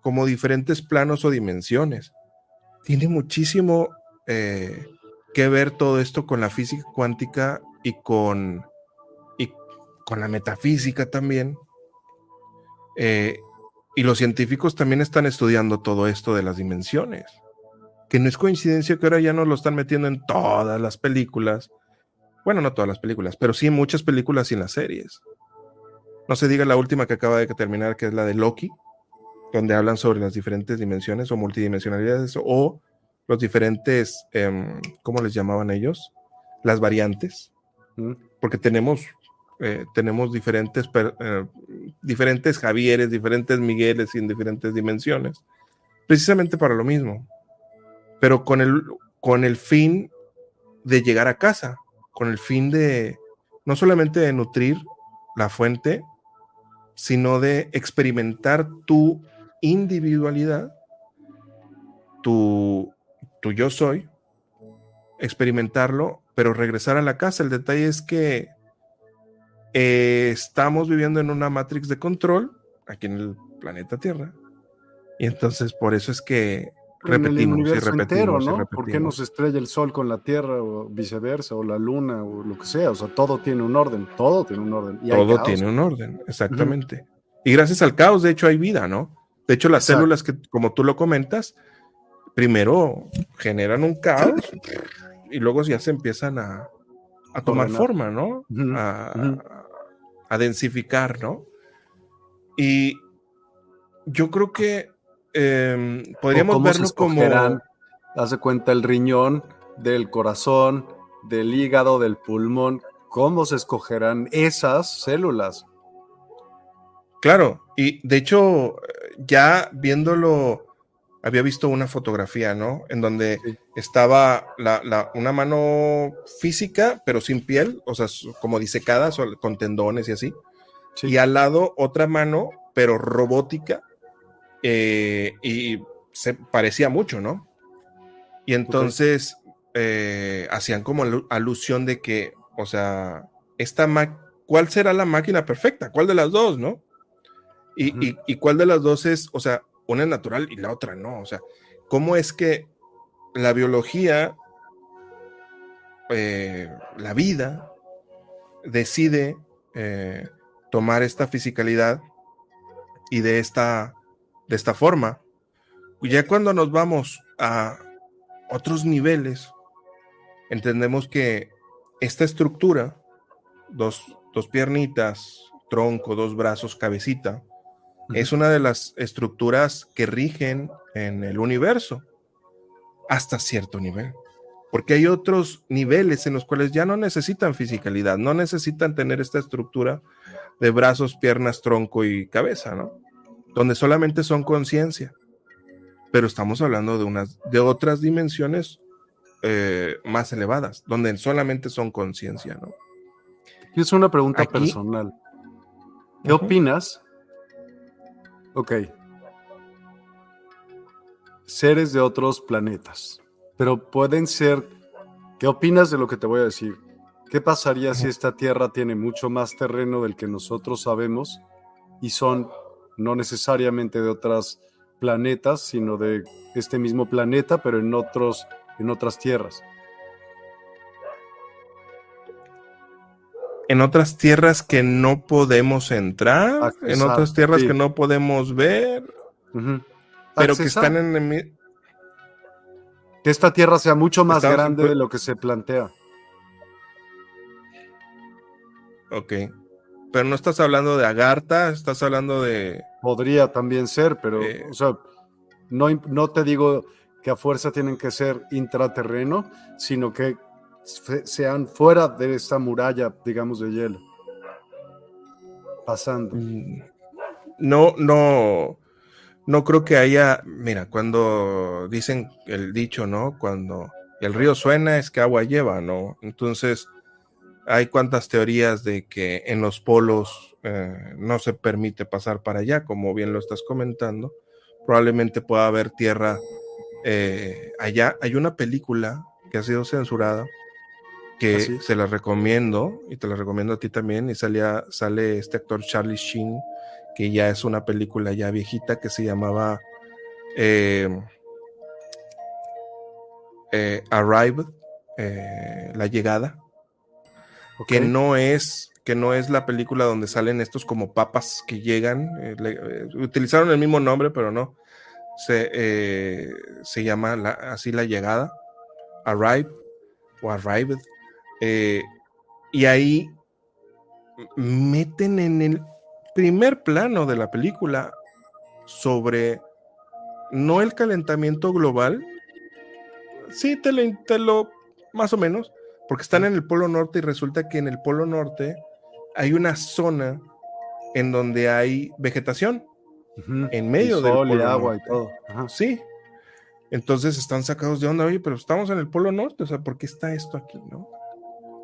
como diferentes planos o dimensiones. Tiene muchísimo eh, que ver todo esto con la física cuántica y con, y con la metafísica también. Eh, y los científicos también están estudiando todo esto de las dimensiones que no es coincidencia que ahora ya nos lo están metiendo en todas las películas. Bueno, no todas las películas, pero sí en muchas películas y en las series. No se diga la última que acaba de terminar, que es la de Loki, donde hablan sobre las diferentes dimensiones o multidimensionalidades o los diferentes, em, ¿cómo les llamaban ellos? Las variantes. Porque tenemos, eh, tenemos diferentes, eh, diferentes Javieres, diferentes Migueles en diferentes dimensiones, precisamente para lo mismo pero con el, con el fin de llegar a casa, con el fin de no solamente de nutrir la fuente, sino de experimentar tu individualidad, tu, tu yo soy, experimentarlo, pero regresar a la casa. El detalle es que eh, estamos viviendo en una matrix de control aquí en el planeta Tierra. Y entonces por eso es que repetimos y repetimos, ¿no? ¿Por qué nos estrella el sol con la Tierra o viceversa, o la luna o lo que sea? O sea, todo tiene un orden, todo tiene un orden. todo tiene un orden, exactamente. Y gracias al caos, de hecho, hay vida, ¿no? De hecho, las células que, como tú lo comentas, primero generan un caos y luego ya se empiezan a, tomar forma, ¿no? a, a densificar, ¿no? Y yo creo que eh, podríamos verlo como. Hace cuenta el riñón, del corazón, del hígado, del pulmón. ¿Cómo se escogerán esas células? Claro, y de hecho, ya viéndolo, había visto una fotografía, ¿no? En donde estaba la, una mano física, pero sin piel, o sea, como disecada, con tendones y así. Y al lado otra mano, pero robótica, eh, y se parecía mucho, ¿no? Y entonces eh, hacían como alusión de que, o sea, esta ¿cuál será la máquina perfecta? ¿Cuál de las dos, no? Y, y, cuál de las dos es, o sea, una es natural y la otra no. O sea, ¿cómo es que la biología, eh, la vida, decide eh, tomar esta fisicalidad y de esta, de esta forma? Ya cuando nos vamos a otros niveles, entendemos que esta estructura, dos, dos piernitas, tronco, dos brazos, cabecita, es una de las estructuras que rigen en el universo hasta cierto nivel. Porque hay otros niveles en los cuales ya no necesitan fisicalidad, no necesitan tener esta estructura de brazos, piernas, tronco y cabeza, ¿no? Donde solamente son conciencia. Pero estamos hablando de unas de otras dimensiones eh, más elevadas, donde solamente son conciencia, ¿no? Es una pregunta personal. ¿Qué opinas? Ok. Seres de otros planetas, pero pueden ser... ¿Qué opinas de lo que te voy a decir? ¿Qué pasaría si esta Tierra tiene mucho más terreno del que nosotros sabemos y son no necesariamente de otros planetas, sino de este mismo planeta, pero en otros en otras tierras. En otras tierras que no podemos entrar, en otras tierras que no podemos ver, pero que están en el... Que esta tierra sea mucho más grande de lo que se plantea. Ok. Pero no estás hablando de Agartha, estás hablando de. Podría también ser, pero, eh, o sea, no, no te digo que a fuerza tienen que ser intraterreno, sino que sean fuera de esta muralla, digamos, de hielo. Pasando. Mm, no, no, no creo que haya, mira, cuando dicen el dicho, ¿no? Cuando el río suena es que agua lleva, ¿no? Entonces, hay cuantas teorías de que en los polos eh, no se permite pasar para allá, como bien lo estás comentando. Probablemente pueda haber tierra eh, allá. Hay una película que ha sido censurada que se la recomiendo y te la recomiendo a ti también y salía, sale este actor Charlie Sheen que ya es una película ya viejita que se llamaba eh, eh, Arrived La llegada que no es que no es la película donde salen estos como papas que llegan utilizaron el mismo nombre pero no. Se, eh, se llama así la llegada, Arrive o Arrived, eh, y ahí meten en el primer plano de la película sobre no el calentamiento global, sí te lo, te lo más o menos, porque están en el Polo Norte y resulta que en el Polo Norte hay una zona en donde hay vegetación en medio del agua y todo. Sí. Entonces están sacados de onda, oye, pero estamos en el Polo Norte, o sea, ¿por qué está esto aquí, no?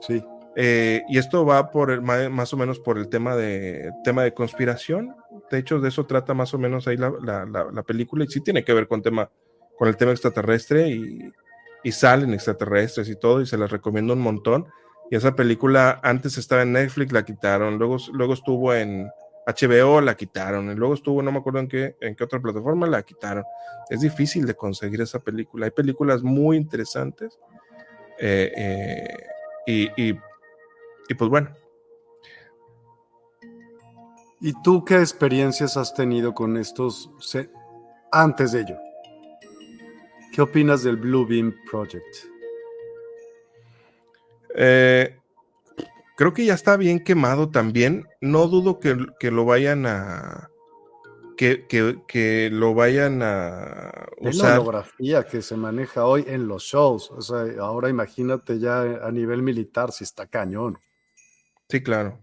Sí. Eh, y esto va por el, más o menos por el tema de tema de conspiración. De hecho, de eso trata más o menos ahí la, película, y sí tiene que ver con tema, con el tema extraterrestre, y, y salen extraterrestres y todo, y se las recomiendo un montón. Y esa película antes estaba en Netflix, la quitaron, luego, luego estuvo en, HBO la quitaron, y luego estuvo, no me acuerdo en qué, en qué otra plataforma la quitaron. Es difícil de conseguir esa película. Hay películas muy interesantes. Eh, eh, y, y, pues bueno. ¿Y tú qué experiencias has tenido con estos antes de ello? ¿Qué opinas del Blue Beam Project? Eh, Creo que ya está bien quemado también. No dudo que, lo vayan a. Que, que, lo vayan a usar. la holografía que se maneja hoy en los shows. O sea, ahora imagínate ya a nivel militar si está cañón. Sí, claro.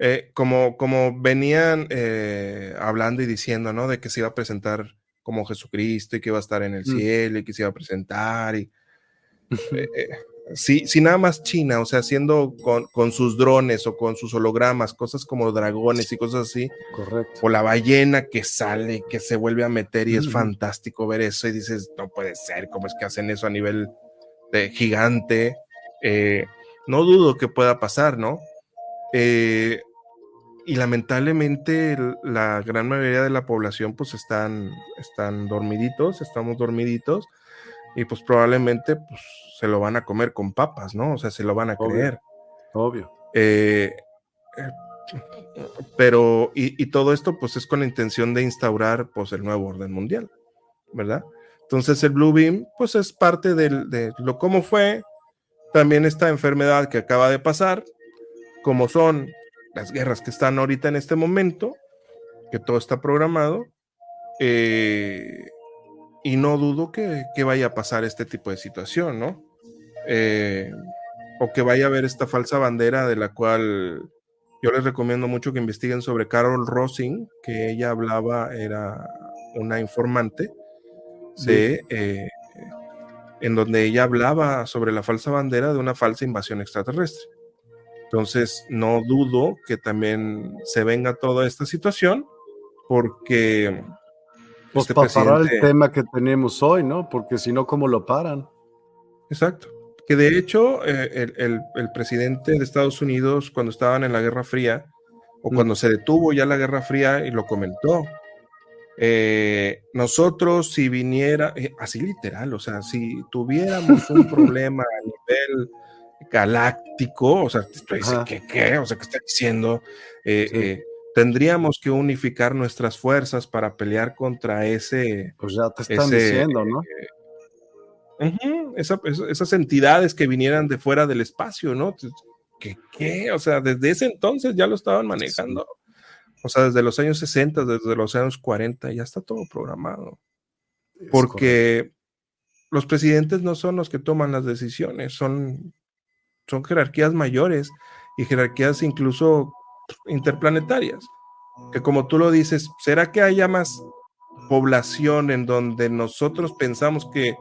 Eh, como, como venían eh, hablando y diciendo, ¿no? De que se iba a presentar como Jesucristo y que iba a estar en el mm. cielo y que se iba a presentar y. Eh, *laughs* si, si nada más China, o sea, haciendo con, sus drones o con sus hologramas, cosas como dragones y cosas así. Correcto. O la ballena que sale, que se vuelve a meter y es fantástico ver eso y dices, no puede ser, ¿cómo es que hacen eso a nivel de gigante. Eh, no dudo que pueda pasar, ¿no? Eh, y lamentablemente la gran mayoría de la población pues están, están dormiditos, estamos dormiditos y pues probablemente pues se lo van a comer con papas, ¿no? O sea, se lo van a creer. Obvio. Eh, pero, y, todo esto pues es con la intención de instaurar pues el nuevo orden mundial, ¿verdad? Entonces el Blue Beam pues es parte de lo como fue, también esta enfermedad que acaba de pasar, como son las guerras que están ahorita en este momento, que todo está programado, eh, y no dudo que, vaya a pasar este tipo de situación, ¿no? Eh, o que vaya a haber esta falsa bandera de la cual yo les recomiendo mucho que investiguen sobre Carol Rossing, que ella hablaba, era una informante de eh, en donde ella hablaba sobre la falsa bandera de una falsa invasión extraterrestre. Entonces, no dudo que también se venga toda esta situación, porque... Pues este para parar el tema que tenemos hoy, ¿no? Porque si no, ¿cómo lo paran? Exacto. Que de hecho, eh, el, presidente de Estados Unidos, cuando estaban en la Guerra Fría, o mm. cuando se detuvo ya la Guerra Fría, y lo comentó, eh, nosotros si viniera, eh, así literal, o sea, si tuviéramos un *laughs* problema a nivel galáctico, o sea, ¿qué, qué? O sea, ¿qué está diciendo? Eh, tendríamos que unificar nuestras fuerzas para pelear contra ese... Pues ya te están diciendo, ¿no? esas entidades que vinieran de fuera del espacio, ¿no? ¿Qué, qué? O sea, desde ese entonces ya lo estaban manejando. O sea, desde los años 60, desde los años 40, ya está todo programado. Porque los presidentes no son los que toman las decisiones, son, son jerarquías mayores y jerarquías incluso interplanetarias. Que como tú lo dices, ¿será que haya más población en donde nosotros pensamos que,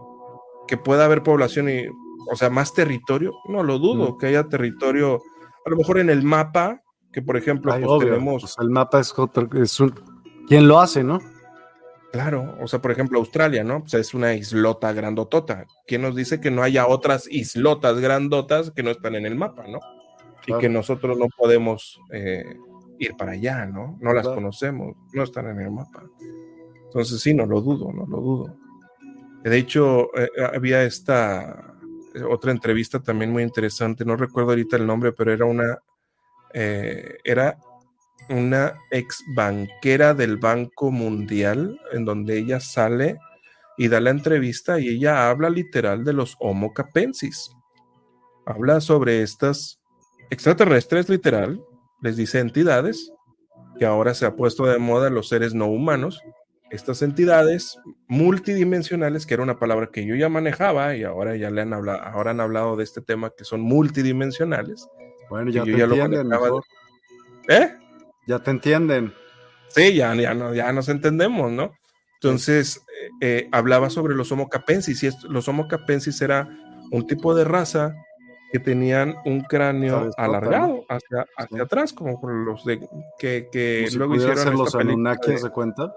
que pueda haber población y, o sea, más territorio? No lo dudo, que haya territorio, a lo mejor en el mapa que por ejemplo, pues, tenemos. Pues, el mapa es, es un. ¿Quién lo hace, no? Claro, o sea, por ejemplo, Australia, ¿no? Pues es una islota grandotota. ¿Quién nos dice que no haya otras islotas grandotas que no están en el mapa, ¿no? Y que nosotros no podemos eh, ir para allá, ¿no? No las conocemos, no están en el mapa. Entonces, sí, no lo dudo, no lo dudo. De hecho, eh, había esta eh, otra entrevista también muy interesante, no recuerdo ahorita el nombre, pero era una eh, era una ex banquera del Banco Mundial, en donde ella sale y da la entrevista y ella habla literal de los Homo capensis. Habla sobre estas extraterrestres, literal, les dice entidades, que ahora se ha puesto de moda los seres no humanos, estas entidades multidimensionales, que era una palabra que yo ya manejaba y ahora ya le han hablado, ahora han hablado de este tema que son multidimensionales, bueno, ya te entienden. ¿Eh? Ya te entienden. Sí, ya, ya, no, ya nos entendemos, ¿no? Entonces, eh, eh, hablaba sobre los Homo capensis, y los Homo capensis era un tipo de raza que tenían un cráneo alargado hacia, hacia atrás, como los de que, que luego hicieron los Anunnakis, ¿se cuenta?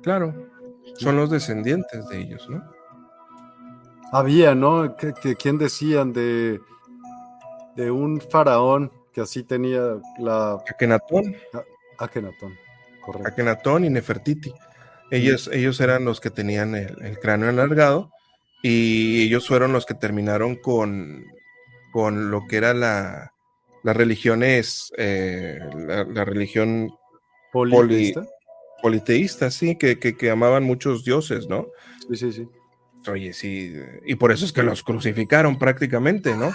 Claro, son los descendientes de ellos, ¿no? Había, ¿no? ¿Quién decían de de un faraón que así tenía la... Akenatón. Akenatón, correcto. Akenatón y Nefertiti. Ellos, ellos eran los que tenían el, cráneo alargado y ellos fueron los que terminaron con, con lo que era la, las religiones, eh, la, religión politeísta, politeísta sí, que, que, que, amaban muchos dioses, ¿no? Sí, sí, sí. Oye, sí, y por eso es que los crucificaron prácticamente, ¿no?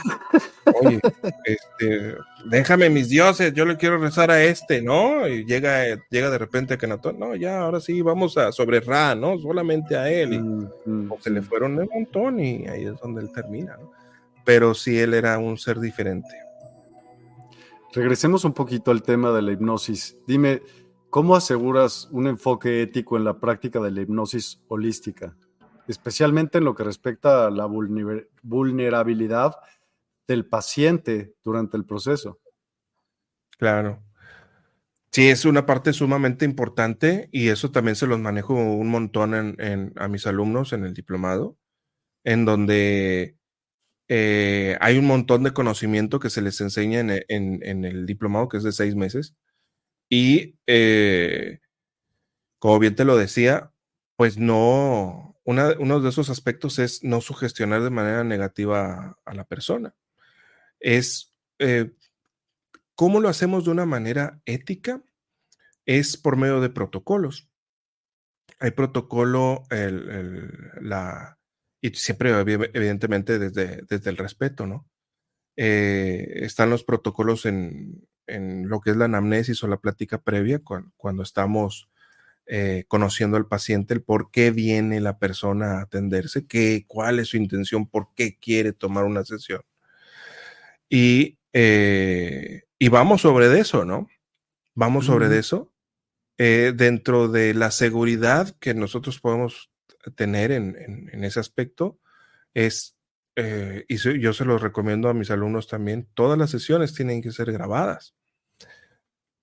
Oye, este, déjame mis dioses, yo le quiero rezar a este, ¿no? Y llega, llega de repente a Kenatón, no, ya, ahora sí, vamos a sobre Ra, ¿no? Solamente a él. Y mm, mm, se le fueron un montón y ahí es donde él termina, ¿no? Pero sí, él era un ser diferente. Regresemos un poquito al tema de la hipnosis. Dime, ¿cómo aseguras un enfoque ético en la práctica de la hipnosis holística? Especialmente en lo que respecta a la vulnerabilidad del paciente durante el proceso. Claro. Sí, es una parte sumamente importante y eso también se los manejo un montón en, a mis alumnos en el diplomado, en donde eh, hay un montón de conocimiento que se les enseña en, el diplomado, que es de seis meses. Y eh, como bien te lo decía, pues no, uno de esos aspectos es no sugestionar de manera negativa a, la persona. Es eh, cómo lo hacemos de una manera ética, es por medio de protocolos. Hay protocolo, la, y siempre, evidentemente, desde, desde el respeto, ¿no? Eh, están los protocolos en, lo que es la anamnesis o la plática previa, cuando, estamos eh, conociendo al paciente, el por qué viene la persona a atenderse, qué, cuál es su intención, por qué quiere tomar una sesión. Y, eh, y vamos sobre eso, ¿no? Vamos sobre eso. dentro de la seguridad que nosotros podemos tener en, ese aspecto es, eh, y yo se lo recomiendo a mis alumnos también, todas las sesiones tienen que ser grabadas,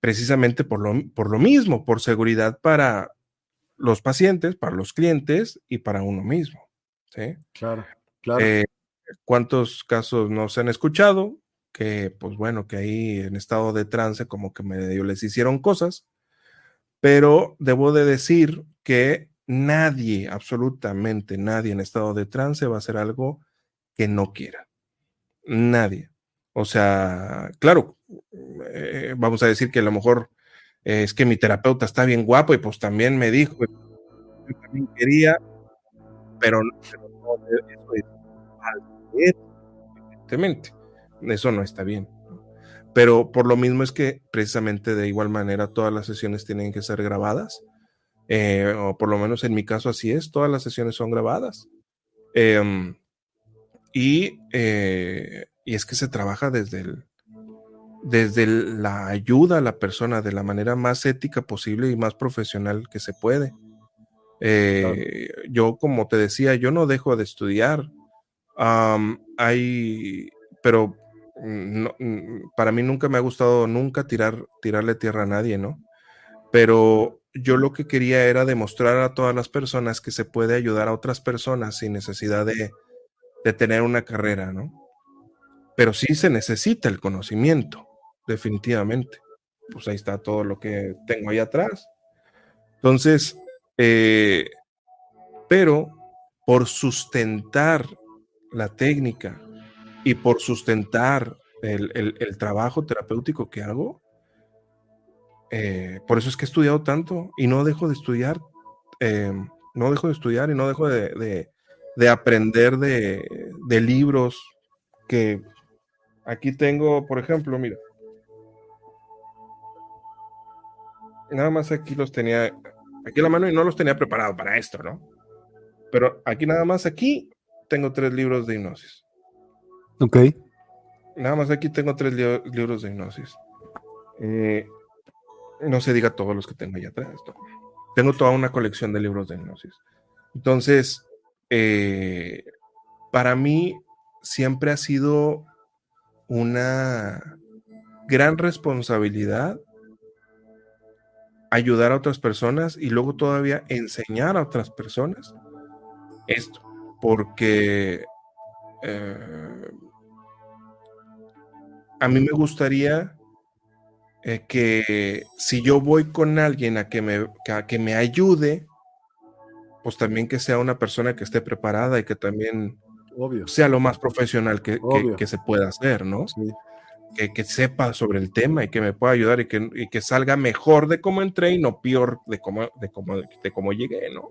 precisamente por lo, por lo mismo, por seguridad para los pacientes, para los clientes y para uno mismo. ¿sí? Claro, claro. Eh, ¿Cuántos casos no se han escuchado? Que, pues bueno, que ahí en estado de trance como que medio les hicieron cosas, pero debo de decir que nadie, absolutamente nadie en estado de trance va a hacer algo que no quiera. Nadie. O sea, claro, eh, vamos a decir que a lo mejor es que mi terapeuta está bien guapo y pues también me dijo, yo también quería, pero, no, eso es evidentemente, eso no está bien. Pero por lo mismo es que precisamente de igual manera todas las sesiones tienen que ser grabadas eh, o por lo menos en mi caso así es, todas las sesiones son grabadas. Em, y, eh, y, es que se trabaja desde, el, desde la ayuda a la persona de la manera más ética posible y más profesional que se puede. Eh, yo, como te decía, yo no dejo de estudiar. hay, pero mm, mm, para mí nunca me ha gustado nunca tirar, tirarle tierra a nadie, ¿no? Pero yo lo que quería era demostrar a todas las personas que se puede ayudar a otras personas sin necesidad de, tener una carrera, ¿no? Pero sí se necesita el conocimiento, definitivamente. Pues ahí está todo lo que tengo ahí atrás. Entonces, eh, pero por sustentar la técnica y por sustentar el trabajo terapéutico que hago, eh, por eso es que he estudiado tanto y no dejo de estudiar, eh, no dejo de estudiar y no dejo de, aprender de, libros que aquí tengo, por ejemplo, mira. Nada más aquí los tenía, aquí la mano y no los tenía preparado para esto, ¿no? Pero aquí nada más, aquí tengo tres libros de hipnosis. Ok. Nada más aquí tengo tres libros de hipnosis. Eh, no se diga todos los que tengo allá atrás. Tengo toda una colección de libros de hipnosis. Entonces, eh, para mí siempre ha sido una gran responsabilidad ayudar a otras personas y luego todavía enseñar a otras personas esto, porque eh, a mí me gustaría eh, que si yo voy con alguien a que, me, que me ayude, pues también que sea una persona que esté preparada y que también sea lo más profesional que, que, se pueda hacer, ¿no? Que, que, sepa sobre el tema y que me pueda ayudar y que, y que salga mejor de cómo entré y no peor de cómo, de cómo, de cómo llegué, ¿no?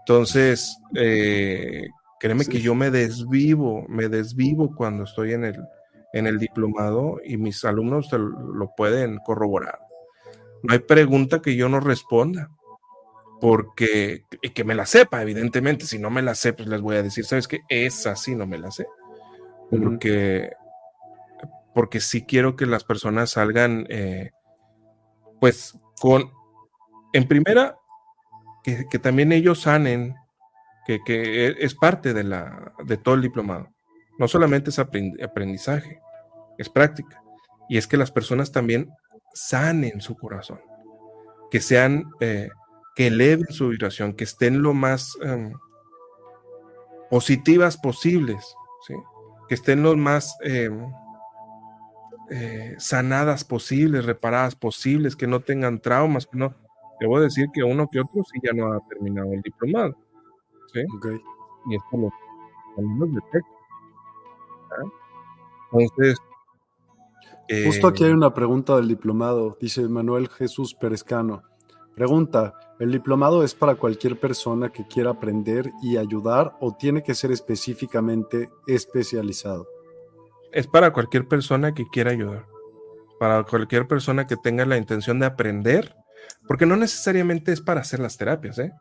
Entonces, eh, créeme que yo me desvivo, me desvivo cuando estoy en el, en el diplomado y mis alumnos lo pueden corroborar. No hay pregunta que yo no responda, porque, y que me la sepa, evidentemente, si no me la sé, pues les voy a decir, ¿sabes qué? Esa sí no me la sé, porque, porque sí quiero que las personas salgan, eh, pues, con, en primera, que, también ellos sanen, que, que, es parte de, la, de todo el diplomado. No solamente es aprendizaje, es práctica. Y es que las personas también sanen su corazón, que sean, eh, que eleven su vibración, que estén lo más em, positivas posibles, ¿sí? que estén los más eh, eh, sanadas posibles, reparadas posibles, que no tengan traumas, que no. Debo decir que uno que otro sí ya no ha terminado el diplomado. ¿sí? Y esto lo de texto. Entonces. Justo aquí hay una pregunta del diplomado, dice Manuel Jesús Perezcano. Pregunta, ¿el diplomado es para cualquier persona que quiera aprender y ayudar o tiene que ser específicamente especializado? Es para cualquier persona que quiera ayudar, para cualquier persona que tenga la intención de aprender, porque no necesariamente es para hacer las terapias, ¿eh?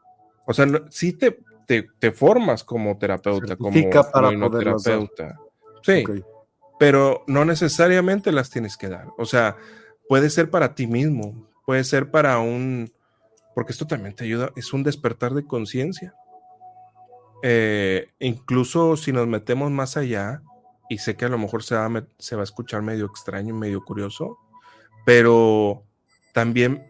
O sea, sí te, te, formas como terapeuta, como para terapeuta. Sí, pero no necesariamente las tienes que dar. O sea, puede ser para ti mismo, puede ser para un, porque esto también te ayuda, es un despertar de conciencia. Eh, incluso si nos metemos más allá, y sé que a lo mejor se va, a, escuchar medio extraño, medio curioso, pero también,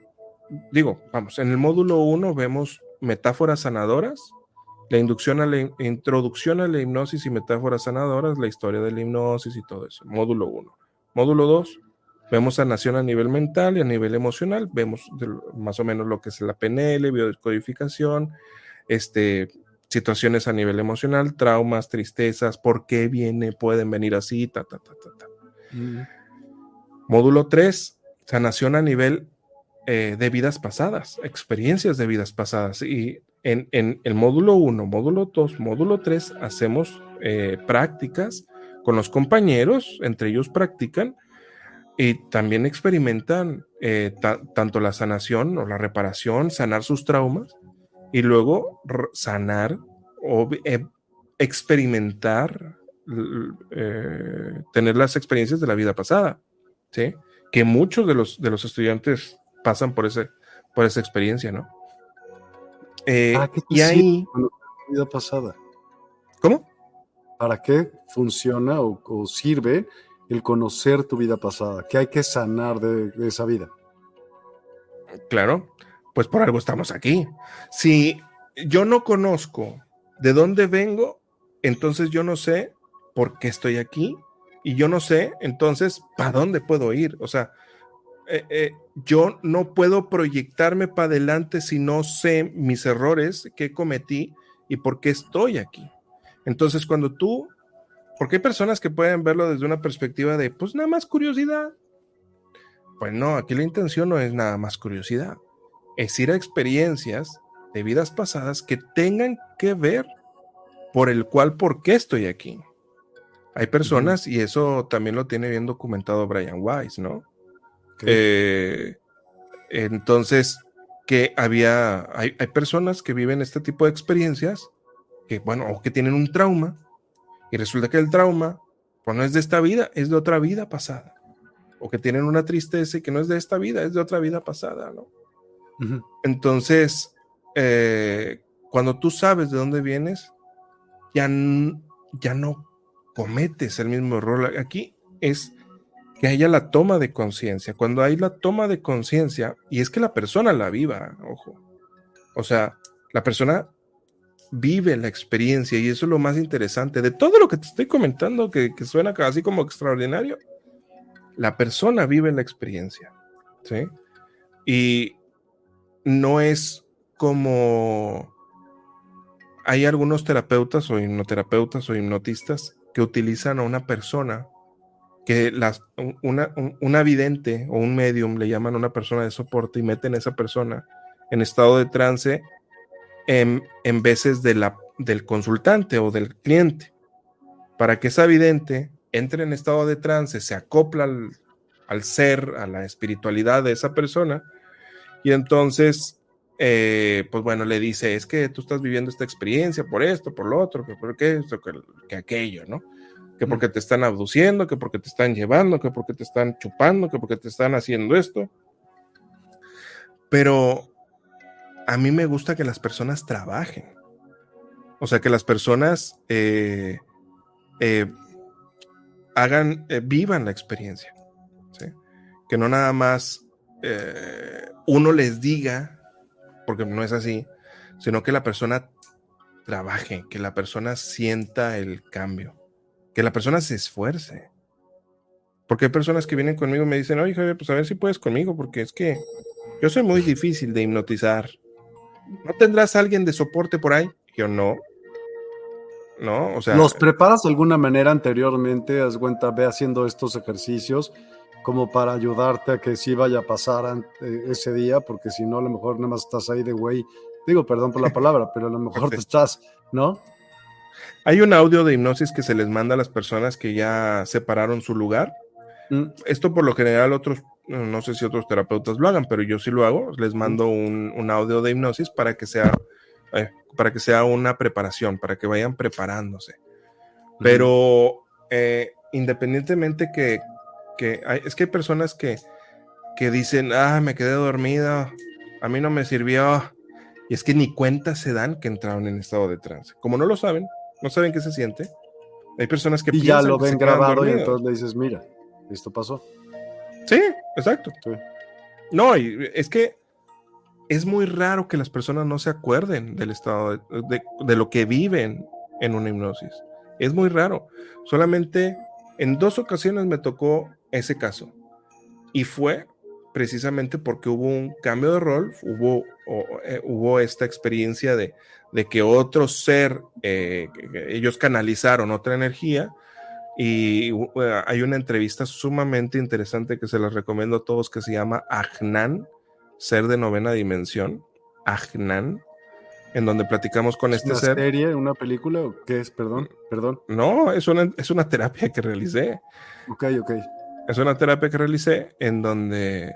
digo, vamos, en el módulo 1 vemos metáforas sanadoras, la inducción a la introducción a la hipnosis y metáforas sanadoras, la historia de la hipnosis y todo eso, módulo 1. Módulo 2, Vemos sanación a nivel mental y a nivel emocional, vemos más o menos lo que es la PNL, biodescodificación, este, situaciones a nivel emocional, traumas, tristezas, por qué viene, pueden venir así, ta, ta, ta, ta, ta. Mm. Módulo 3, sanación a nivel eh, de vidas pasadas, experiencias de vidas pasadas. Y en, el módulo 1, módulo 2, módulo 3, hacemos eh, prácticas con los compañeros, entre ellos practican y también experimentan eh, tanto la sanación o la reparación, sanar sus traumas y luego sanar o eh, experimentar, eh, tener las experiencias de la vida pasada, ¿sí? Que muchos de los, de los estudiantes pasan por, ese, por esa experiencia, ¿no? y ahí... vida pasada? ¿Cómo? ¿Para qué funciona o sirve el conocer tu vida pasada, que hay que sanar de, esa vida. Claro, pues por algo estamos aquí. Si yo no conozco de dónde vengo, entonces yo no sé por qué estoy aquí y yo no sé entonces para dónde puedo ir. O sea, eh, eh, yo no puedo proyectarme para adelante si no sé mis errores que cometí y por qué estoy aquí. Entonces, cuando tú porque hay personas que pueden verlo desde una perspectiva de, pues nada más curiosidad. Pues no, aquí la intención no es nada más curiosidad. Es ir a experiencias de vidas pasadas que tengan que ver por el cual, por qué estoy aquí. Hay personas, y eso también lo tiene bien documentado Brian Weiss, ¿no? Eh, entonces, que había, hay, hay personas que viven este tipo de experiencias, que, bueno, o que tienen un trauma, y resulta que el trauma, pues no es de esta vida, es de otra vida pasada. O que tienen una tristeza y que no es de esta vida, es de otra vida pasada, ¿no? Entonces, eh, cuando tú sabes de dónde vienes, ya, ya no cometes el mismo error. Aquí es que haya la toma de conciencia. Cuando hay la toma de conciencia, y es que la persona la viva, ojo. O sea, la persona vive la experiencia y eso es lo más interesante de todo lo que te estoy comentando que, suena casi como extraordinario. La persona vive la experiencia, ¿sí? Y no es como hay algunos terapeutas o hipnoterapeutas o hipnotistas que utilizan a una persona que las, una, una vidente o un medium le llaman a una persona de soporte y meten a esa persona en estado de trance en, veces de la, del consultante o del cliente. Para que esa vidente entre en estado de trance, se acopla al, ser, a la espiritualidad de esa persona, y entonces, eh, pues bueno, le dice, es que tú estás viviendo esta experiencia por esto, por lo otro, que por qué esto, que, aquello, ¿no? Que porque te están abduciendo, que porque te están llevando, que porque te están chupando, que porque te están haciendo esto. Pero a mí me gusta que las personas trabajen. O sea, que las personas eh, eh, hagan, eh, vivan la experiencia. Que no nada más uno les diga, porque no es así, sino que la persona trabaje, que la persona sienta el cambio. que la persona se esfuerce. Porque hay personas que vienen conmigo y me dicen, oye, Javier, pues a ver si puedes conmigo, porque es que yo soy muy difícil de hipnotizar. ¿No tendrás alguien de soporte por ahí? Yo no. ¿No? O sea. ¿Los preparas de alguna manera anteriormente? Haz cuenta, ve haciendo estos ejercicios como para ayudarte a que sí vaya a pasar eh, ese día, porque si no, a lo mejor nada más estás ahí de güey. Digo, perdón por la palabra, pero a lo mejor te estás, ¿no? Hay un audio de hipnosis que se les manda a las personas que ya separaron su lugar. Mm. Esto por lo general otros, no sé si otros terapeutas lo hagan, pero yo sí lo hago. Les mando un, audio de hipnosis para que sea, eh, para que sea una preparación, para que vayan preparándose. Pero eh, independientemente que, es que hay personas que, que dicen, ah, me quedé dormida, a mí no me sirvió. Y es que ni cuenta se dan que entraron en estado de trance. Como no lo saben, no saben qué se siente. Hay personas que y ya lo ven grabado y entonces le dices, mira, esto pasó. Sí, exacto. No, y es que es muy raro que las personas no se acuerden del estado de, de, lo que viven en una hipnosis. Es muy raro. Solamente en dos ocasiones me tocó ese caso. Y fue precisamente porque hubo un cambio de rol, hubo, eh, hubo esta experiencia de, que otro ser, eh, ellos canalizaron otra energía. Y hay una entrevista sumamente interesante que se las recomiendo a todos que se llama Ajnan, ser de novena dimensión. Ajnan, en donde platicamos con este ser. ¿Es una serie, una película o qué es? Perdón, perdón. No, es una, es una terapia que realicé. Ok, ok. Es una terapia que realicé en donde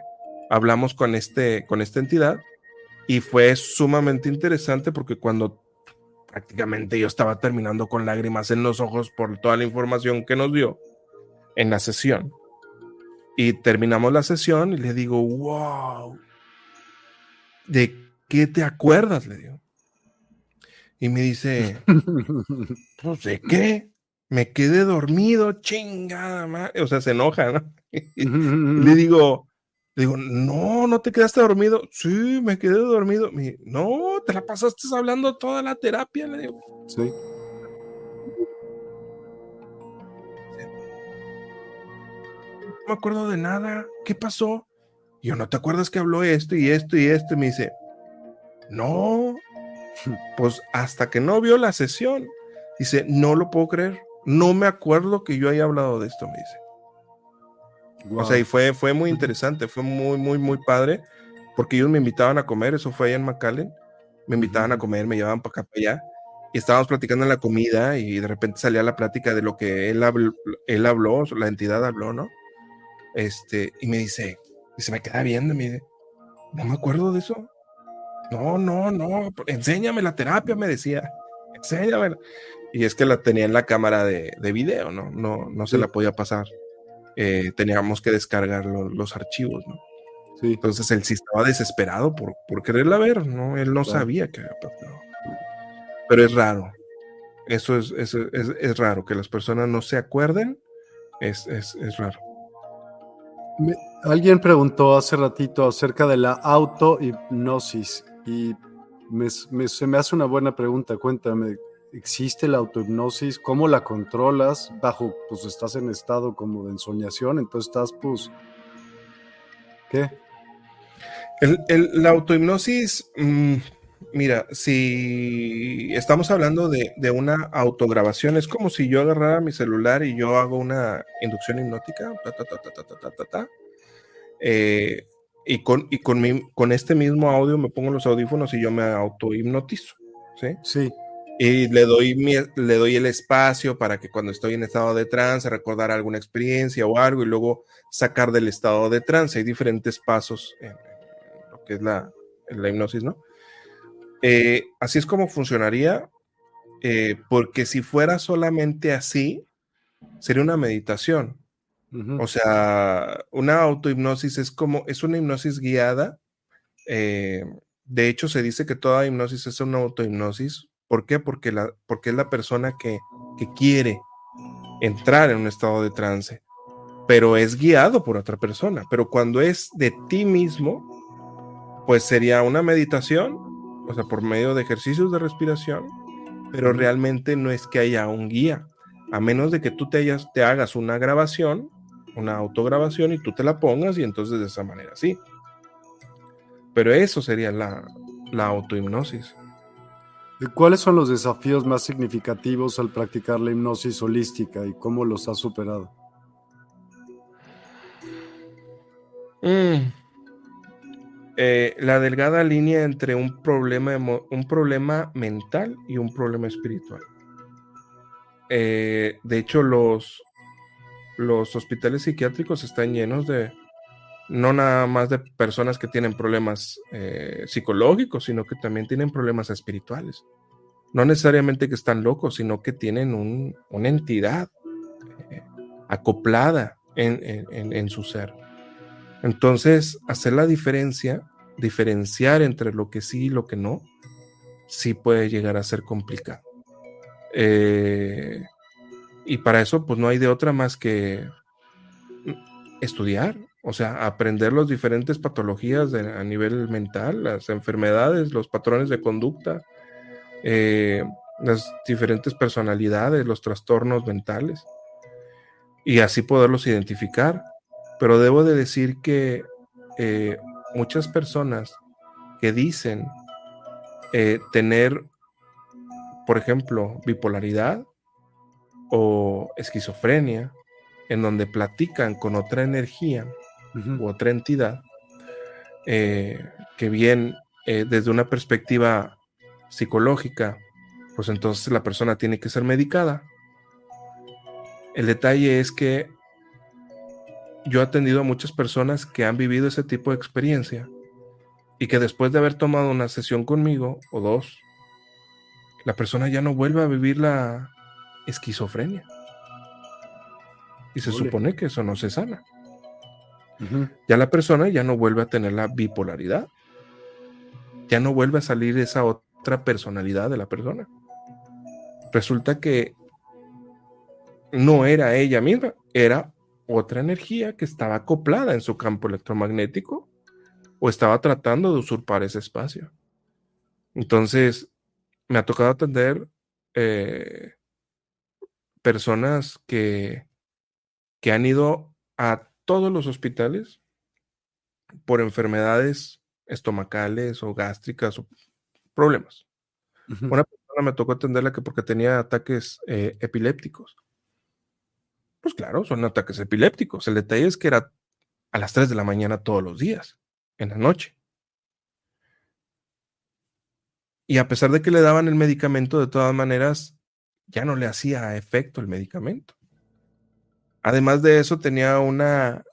hablamos con, este, con esta entidad y fue sumamente interesante porque cuando prácticamente yo estaba terminando con lágrimas en los ojos por toda la información que nos dio en la sesión. Y terminamos la sesión y le digo, wow, ¿de qué te acuerdas? Le digo. Y me dice, *laughs* pues de qué? Me quedé dormido, chingada madre. O sea, se enoja, ¿no? *laughs* le digo, le digo, no, no te quedaste dormido. Sí, me quedé dormido. Me, no, te la pasaste hablando toda la terapia. Le digo, sí. No me acuerdo de nada. ¿Qué pasó? yo, ¿no te acuerdas que habló esto y esto y esto? Y me dice, no, pues hasta que no vio la sesión, dice, no lo puedo creer. No me acuerdo que yo haya hablado de esto, me dice. O sea, y fue, fue muy interesante, fue muy, muy, muy padre, porque ellos me invitaban a comer, eso fue allá en McAllen, me invitaban a comer, me llevaban para acá, para allá, y estábamos platicando en la comida, y de repente salía la plática de lo que él habló, él habló la entidad habló, ¿no? Este, y me dice, y se me queda viendo, me dice, no me acuerdo de eso. No, no, no, enséñame la terapia, me decía, enséñame. Y es que la tenía en la cámara de, de video, ¿no? No, no se la podía pasar. Eh, teníamos que descargar los archivos, ¿no? Sí. Entonces él sí estaba desesperado por, por quererla ver, ¿no? Él no sabía que había pasado. Pero es raro. Eso es, es, es, raro, que las personas no se acuerden, es, raro. alguien preguntó hace ratito acerca de la autohipnosis y me, se me hace una buena pregunta. Cuéntame, existe la autohipnosis, cómo la controlas, bajo, pues estás en estado como de ensoñación, entonces estás pues, ¿qué? la autohipnosis, mm, mira, si estamos hablando de, una autograbación, es como si yo agarrara mi celular y yo hago una inducción hipnótica, y con, y con, mi, con este mismo audio me pongo los audífonos y yo me autohipnotizo, ¿sí? Sí. Y le doy, le doy el espacio para que cuando estoy en estado de trance recordar alguna experiencia o algo y luego sacar del estado de trance. Hay diferentes pasos en, lo que es la, la hipnosis, ¿no? Eh, así es como funcionaría, eh, porque si fuera solamente así, sería una meditación. O sea, una autohipnosis es como, es una hipnosis guiada. Eh, de hecho, se dice que toda hipnosis es una autohipnosis ¿Por qué? Porque, la, porque es la persona que, quiere entrar en un estado de trance, pero es guiado por otra persona. Pero cuando es de ti mismo, pues sería una meditación, o sea, por medio de ejercicios de respiración, pero realmente no es que haya un guía. a menos de que tú te, te hagas una grabación, una autograbación y tú te la pongas y entonces de esa manera sí. Pero eso sería la, la autohipnosis. ¿Cuáles son los desafíos más significativos al practicar la hipnosis holística y cómo los has superado? Mm. Eh, la delgada línea entre un problema, un problema mental y un problema espiritual. Eh, de hecho, los, los hospitales psiquiátricos están llenos de no nada más de personas que tienen problemas eh, psicológicos, sino que también tienen problemas espirituales. No necesariamente que están locos, sino que tienen una entidad acoplada en su ser. Entonces, hacer la diferencia, diferenciar entre lo que sí y lo que no, sí puede llegar a ser complicado. Eh, y para eso, pues no hay de otra más que estudiar, o sea, aprender las diferentes patologías a nivel mental, las enfermedades, los patrones de conducta, eh, las diferentes personalidades, los trastornos mentales, y así poderlos identificar. Pero debo de decir que eh, muchas personas que dicen eh, tener, por ejemplo, bipolaridad o esquizofrenia, en donde platican con otra energía u otra entidad, eh, que bien desde una perspectiva psicológica, pues entonces la persona tiene que ser medicada. El detalle es que yo he atendido a muchas personas que han vivido ese tipo de experiencia y que después de haber tomado una sesión conmigo o dos, la persona ya no vuelve a vivir la esquizofrenia. Y se supone que eso no se sana. Ya la persona ya no vuelve a tener la bipolaridad. Ya no vuelve a salir esa otra personalidad de la persona. Resulta que no era ella misma, era otra energía que estaba acoplada en su campo electromagnético o estaba tratando de usurpar ese espacio. Entonces, me ha tocado atender eh, personas que, que han ido a todos los hospitales por enfermedades estomacales o gástricas o problemas. Una persona me tocó atenderla que porque tenía ataques eh, epilépticos. Pues claro, son ataques epilépticos. El detalle es que era a las 3 de la mañana todos los días, en la noche. Y a pesar de que le daban el medicamento, de todas maneras, ya no le hacía efecto el medicamento. Además de eso, tenía una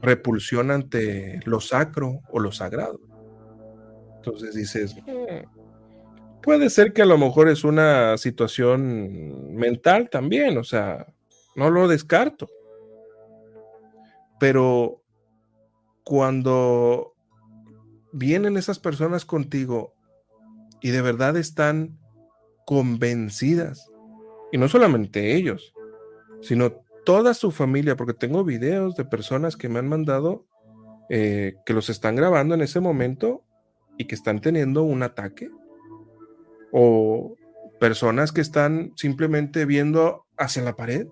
repulsión ante lo sacro o lo sagrado. Entonces dices, mm, puede ser que a lo mejor es una situación mental también, o sea, no lo descarto. Pero cuando vienen esas personas contigo y de verdad están convencidas, y no solamente ellos, sino toda su familia, porque tengo videos de personas que me han mandado eh, que los están grabando en ese momento y que están teniendo un ataque, o personas que están simplemente viendo hacia la pared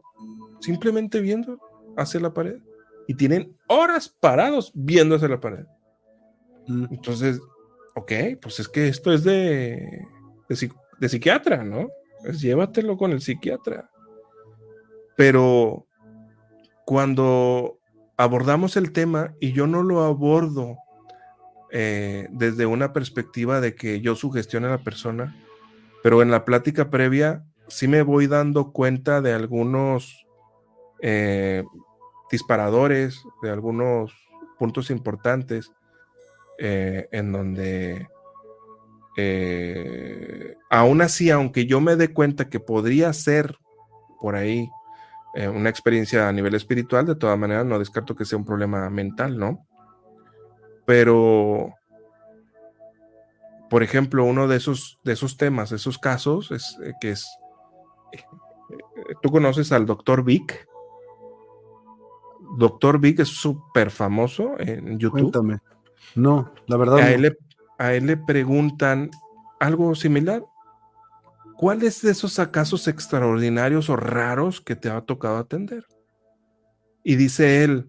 simplemente viendo hacia la pared. Y tienen horas parados viendo hacia la pared. Mm. Entonces, ok, pues es que esto es de, de, psiquiatra, ¿no? Pues llévatelo con el psiquiatra. Pero cuando abordamos el tema y yo no lo abordo eh, desde una perspectiva de que yo sugestione a la persona, pero en la plática previa sí me voy dando cuenta de algunos eh, disparadores, de algunos puntos importantes eh, en donde aún así, aunque yo me dé cuenta que podría ser por ahí una experiencia a nivel espiritual, de todas maneras no descarto que sea un problema mental, ¿no? Pero, por ejemplo, uno de esos, de esos temas, esos casos, es que es, tú conoces al doctor Vic, Doctor Vic es súper famoso en YouTube. Cuéntame. No, la verdad. A, él le, a él le preguntan algo similar. ¿Cuáles de esos casos extraordinarios o raros que te ha tocado atender? Y dice él,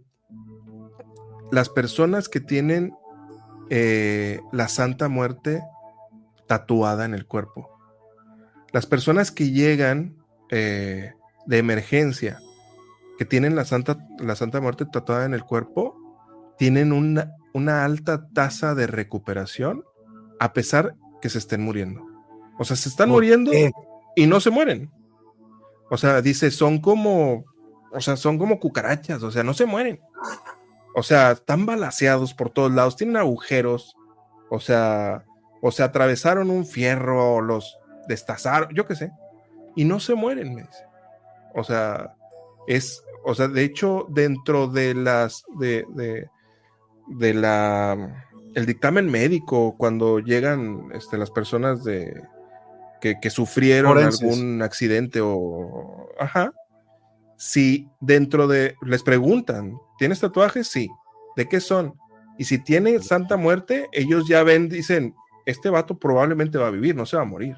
las personas que tienen eh, la Santa Muerte tatuada en el cuerpo. Las personas que llegan eh, de emergencia, que tienen la Santa, la Santa Muerte tatuada en el cuerpo, tienen una, una alta tasa de recuperación a pesar que se estén muriendo. O sea, se están muriendo y no se mueren. O sea, dice, son como, o sea, son como cucarachas, o sea, no se mueren. O sea, están balaseados por todos lados, tienen agujeros, o sea, o se atravesaron un fierro, o los destazaron, yo qué sé, y no se mueren, me dice. O sea, es, o sea, de hecho, dentro de las, de, de, de la, el dictamen médico, cuando llegan este, las personas de, que, que sufrieron algún accidente o, ajá, si dentro de, les preguntan, ¿tienes tatuajes? Sí. ¿De qué son? Y si tiene Santa Muerte, ellos ya ven, dicen, este vato probablemente va a vivir, no se va a morir.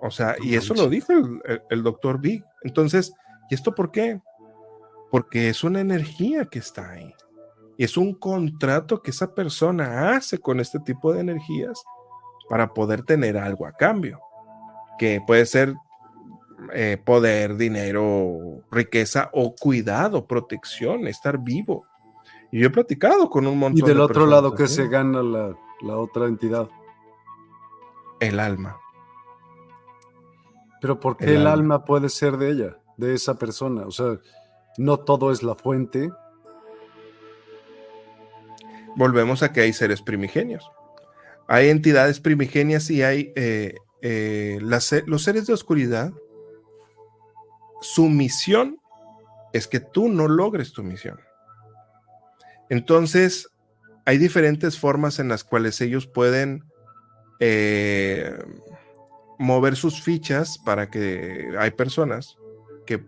O sea, y eso lo dijo el, doctor Big. Entonces, ¿y esto por qué? Porque es una energía que está ahí. Y es un contrato que esa persona hace con este tipo de energías para poder tener algo a cambio. Que puede ser eh, poder, dinero, riqueza o cuidado, protección, estar vivo. Y yo he platicado con un montón de Y del otro lado, que se gana la, la otra entidad? El alma. Pero ¿por qué el, alma. puede ser de ella, de esa persona? O sea, no todo es la fuente. Volvemos a que hay seres primigenios. Hay entidades primigenias y hay eh, eh, los seres de oscuridad su misión es que tú no logres tu misión. Entonces, hay diferentes formas en las cuales ellos pueden eh, mover sus fichas para que hay personas que,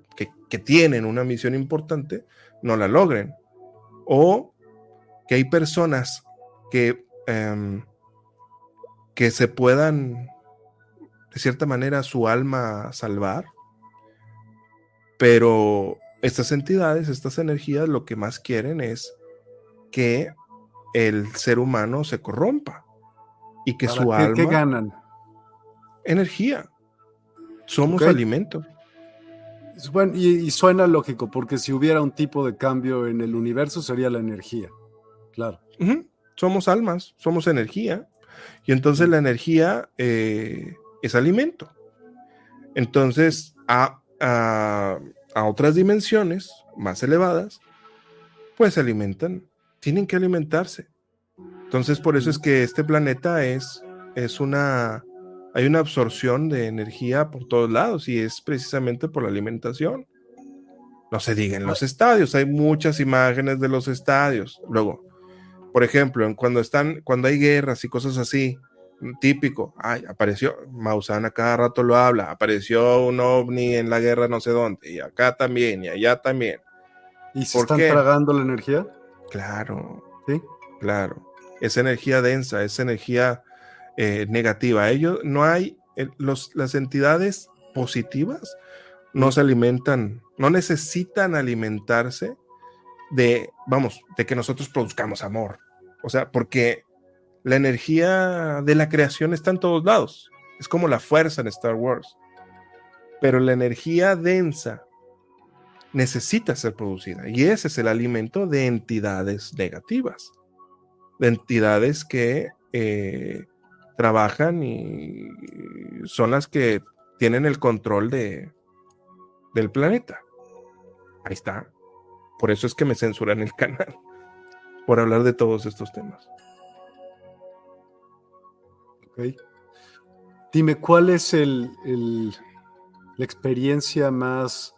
tienen una misión importante, no la logren. O que hay personas que, em, que se puedan, de cierta manera, su alma salvar pero estas entidades, estas energías, lo que más quieren es que el ser humano se corrompa y que su alma. ¿Qué ganan? Energía. Somos alimento. Bueno, y, suena lógico, porque si hubiera un tipo de cambio en el universo sería la energía. Claro. Somos almas, somos energía. Y entonces la energía eh, es alimento. Entonces, a, a, otras dimensiones más elevadas, pues se alimentan, tienen que alimentarse. Entonces, por eso es que este planeta es, es una, hay una absorción de energía por todos lados y es precisamente por la alimentación. No se diga en los estadios, hay muchas imágenes de los estadios. Luego, por ejemplo, cuando están, cuando hay guerras y cosas así, típico, ay, apareció, Mausana cada rato lo habla, apareció un ovni en la guerra no sé dónde, y acá también, y allá también. ¿Y se están tragando la energía? Claro. Sí. Claro. Es energía densa, es energía eh, negativa. Ellos no hay, los, las entidades positivas no se alimentan, no necesitan alimentarse de, vamos, de que nosotros produzcamos amor. O sea, porque la energía de la creación está en todos lados. Es como la fuerza en Star Wars. Pero la energía densa necesita ser producida. Y ese es el alimento de entidades negativas. De entidades que eh, trabajan y son las que tienen el control de, del planeta. Ahí está. Por eso es que me censuran el canal. *laughs* Por hablar de todos estos temas. Dime, ¿cuál es el, la experiencia más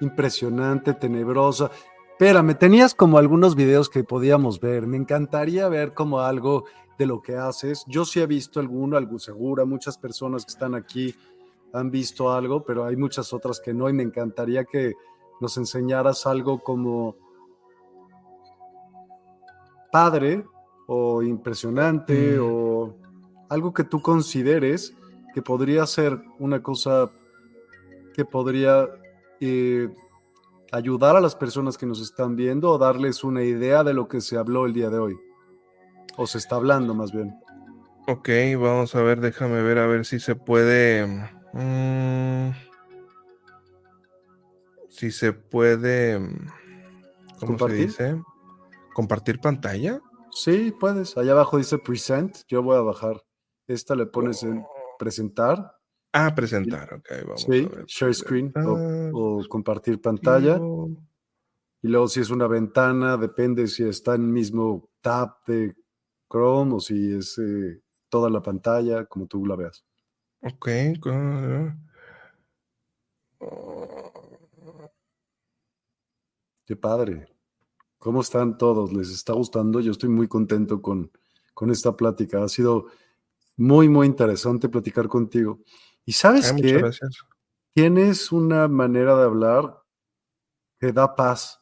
impresionante, tenebrosa? Espérame, tenías como algunos videos que podíamos ver. Me encantaría ver como algo de lo que haces. Yo sí he visto alguno, algo segura. Muchas personas que están aquí han visto algo, pero hay muchas otras que no. Y me encantaría que nos enseñaras algo como padre o impresionante o algo que tú consideres que podría ser una cosa que podría eh, ayudar a las personas que nos están viendo o darles una idea de lo que se habló el día de hoy. O se está hablando más bien. Ok, vamos a ver, déjame ver a ver si se puede... Mm, si se puede... ¿Cómo ¿Compartir? se dice? ¿Compartir pantalla? Sí, puedes. Allá abajo dice present. Yo voy a bajar. Esta le pones en presentar. Ah, presentar, ok, vamos. Sí, share screen o, compartir pantalla. Y luego si es una ventana, depende si está en el mismo tab de Chrome o si es eh, toda la pantalla, como tú la veas. Ok. Qué padre. ¿Cómo están todos? ¿Les está gustando? Yo estoy muy contento con, con esta plática. Ha sido muy, muy interesante platicar contigo. Y sabes que tienes una manera de hablar que da paz.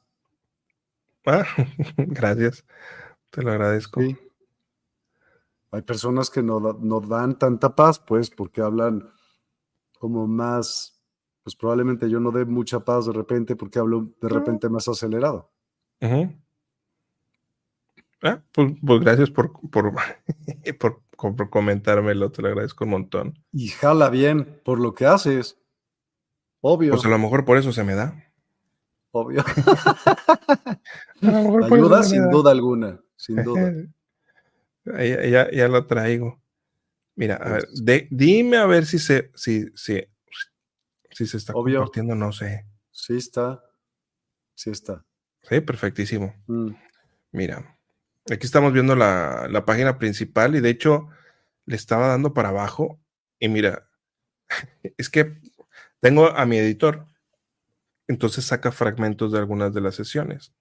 Ah, *laughs* gracias. Te lo agradezco. Hay personas que no, no dan tanta paz, pues, porque hablan como más, pues probablemente yo no dé mucha paz de repente porque hablo de repente más acelerado. Ah, pues, pues, gracias por, *laughs* por, por, por, comentármelo, te lo agradezco un montón. Y jala bien por lo que haces. Obvio. Pues a lo mejor por eso se me da. Obvio. *laughs* Ayuda sin duda alguna, sin duda. *laughs* ya, ya, lo traigo. Mira, a ver, de, dime a ver si se, si, si, si se está compartiendo, no sé. Sí está. Sí está. Sí, perfectísimo. Mm. Mira, aquí estamos viendo la, página principal y de hecho le estaba dando para abajo y mira, *laughs* es que tengo a mi editor, entonces saca fragmentos de algunas de las sesiones.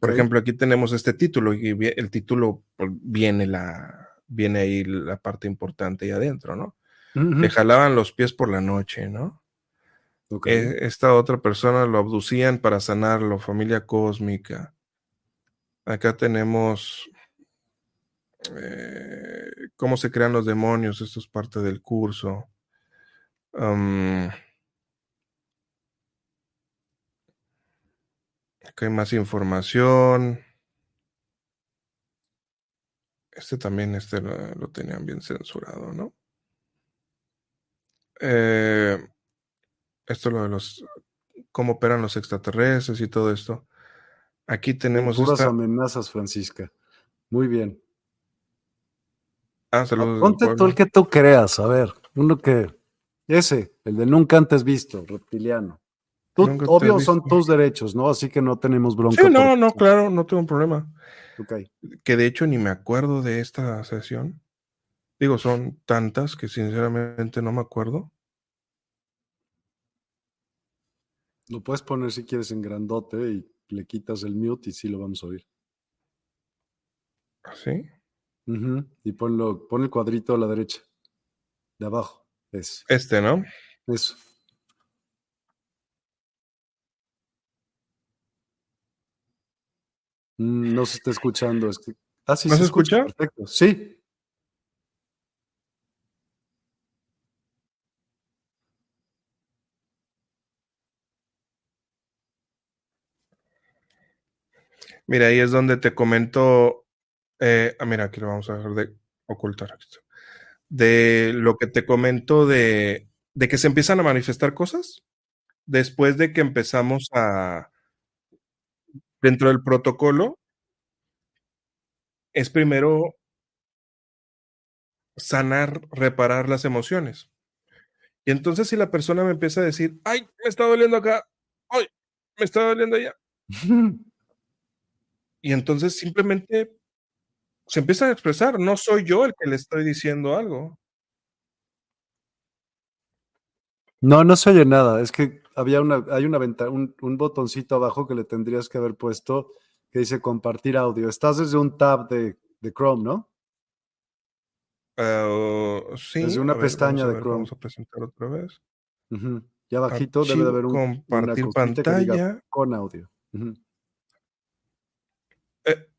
Por ejemplo, aquí tenemos este título y el título pues, viene la viene ahí la parte importante ahí adentro, ¿no? Le jalaban los pies por la noche, ¿no? E, esta otra persona lo abducían para sanarlo, familia cósmica. Acá tenemos eh, cómo se crean los demonios, esto es parte del curso. acá hay más información. Este también, este lo, tenían bien censurado, ¿no? Eh, esto lo de los cómo operan los extraterrestres y todo esto. Aquí tenemos puras amenazas, Francisca. Muy bien. Ah, saludos. Ponte tú el que tú creas, a ver, uno que ese, el de nunca antes visto, reptiliano. Tú, obvio son tus derechos, ¿no? Así que no tenemos bronca. Sí, no, no, claro, no tengo un problema. Okay. Que de hecho ni me acuerdo de esta sesión. Digo, son tantas que sinceramente no me acuerdo. Lo puedes poner si quieres en grandote y le quitas el mute y sí lo vamos a oír. ¿Sí? Y ponlo, pon el cuadrito a la derecha, de abajo. Es. Este, ¿no? Eso. Mm, no se está escuchando. Es que... Ah, sí, ¿No se, escucha? Perfecto. Sí. Mira, ahí es donde te comento. Eh, ah, mira, aquí lo vamos a dejar de ocultar. De lo que te comento de, de que se empiezan a manifestar cosas después de que empezamos a. Dentro del protocolo, es primero sanar, reparar las emociones. Y entonces si la persona me empieza a decir, ay, me está doliendo acá, ay, me está doliendo allá. *laughs* Y entonces simplemente se empieza a expresar, no soy yo el que le estoy diciendo algo. No, no se oye nada. Es que había una, hay una ventana, un, botoncito abajo que le tendrías que haber puesto que dice compartir audio. Estás desde un tab de, Chrome, ¿no? Uh, sí. Desde una pestaña de Chrome. Vamos a presentar otra vez. Ya abajito debe de haber un compartir pantalla con audio.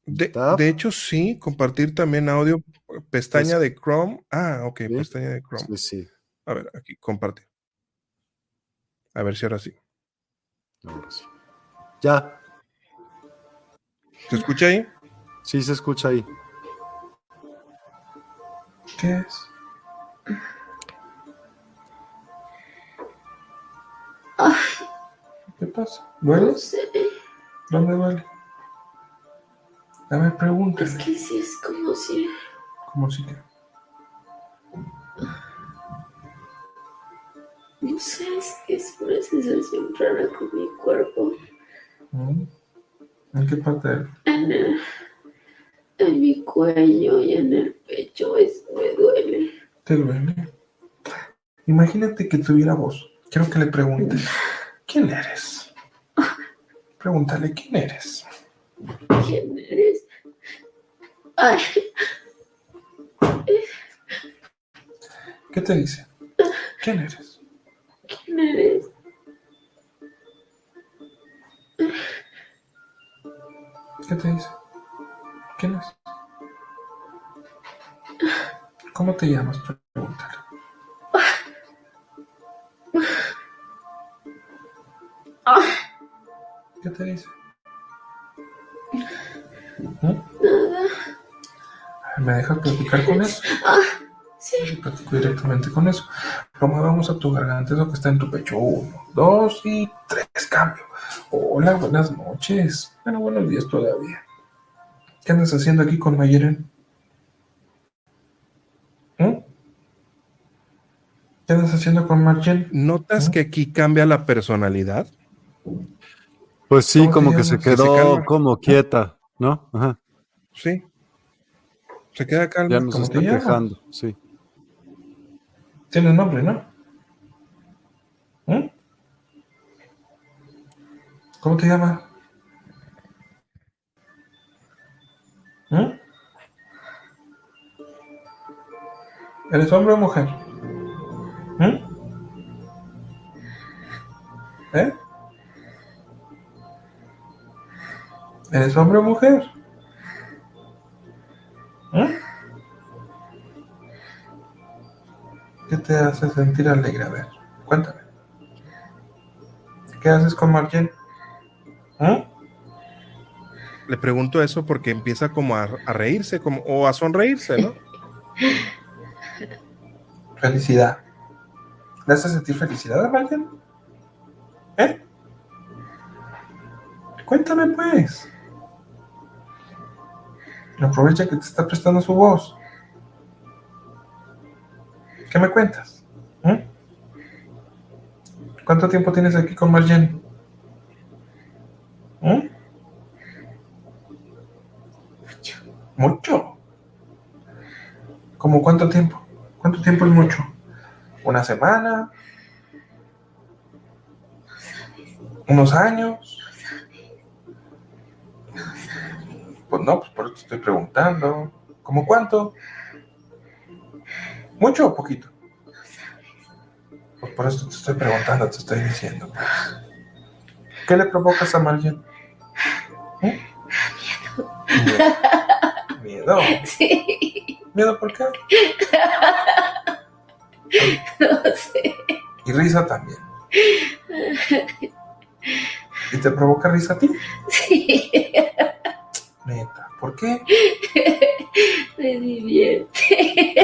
De, hecho, sí, compartir también audio. pestaña de Chrome. Ah, ok, pestaña de Chrome. Sí, sí. A ver, aquí, comparte. A ver si ahora sí. Ahora sí. Ya. ¿Se escucha ahí? Sí, se escucha ahí. ¿Qué es? ¿Qué pasa? ¿Duele? No sé. ¿Dónde duele? Dame pregunta. Es que sí es como si. ¿Cómo si que? No sé, es, es una sensación rara con mi cuerpo. Mm. ¿En qué parte? En, el- en mi cuello y en el pecho es, me duele. ¿Te duele? Imagínate que tuviera voz. Quiero que le preguntes. ¿Quién eres? Pregúntale, ¿quién eres? ¿Quién eres? Ay, ¿Qué te dice? ¿Quién eres? ¿quién eres? ¿Qué te dice? ¿Quién es? ¿Cómo te llamas? Pregúntale. ¿Qué te dice? ¿Me dejas platicar con eso? Ah, sí. Y platico directamente con eso. Promovamos a tu garganta, eso que está en tu pecho. Uno, dos y tres, cambio. Hola, buenas noches. Bueno, buenos días todavía. ¿Qué andas haciendo aquí con Mayeren? ¿Mm? ¿Qué andas haciendo con Marchen? ¿Notas ¿Mm? que aquí cambia la personalidad? Pues sí, ¿Cómo te como que se Que se quedó como quieta, ¿no? Ajá. Sí. Se queda calma. Ya nos ¿Cómo está te llamas? quejando, sí. Tienes nombre, ¿no? ¿Mm? ¿Cómo te llamas? ¿Mm? ¿Eres hombre o mujer? ¿Mm? ¿Eh? ¿Eres hombre o mujer? ¿Mm? ¿Qué te hace sentir alegre? A ver, cuéntame. ¿Qué haces con Margen? ¿Eh? Le pregunto eso porque empieza como a, a reírse como, o a sonreírse, ¿no? *laughs* Felicidad. ¿Le hace sentir felicidad a Margen? ¿Eh? Cuéntame pues. Aprovecha que te está prestando su voz. ¿Qué me cuentas? ¿Mm? ¿Cuánto tiempo tienes aquí con Marjen? ¿Mm? ¿Mucho? ¿Cómo cuánto tiempo? ¿Cuánto tiempo es mucho? ¿Una semana? ¿Unos años? Pues no, pues por eso te estoy preguntando. ¿Cómo cuánto? ¿Mucho o poquito? Pues por eso te estoy preguntando, te estoy diciendo. pues. ¿Qué le provocas a Margen? ¿Eh? Miedo. *laughs* Miedo. Sí, ¿Miedo por qué? *laughs* no sé. Y risa también. ¿Y te provoca risa a ti? Sí, *laughs* Neta. ¿Por qué? *laughs* me divierte.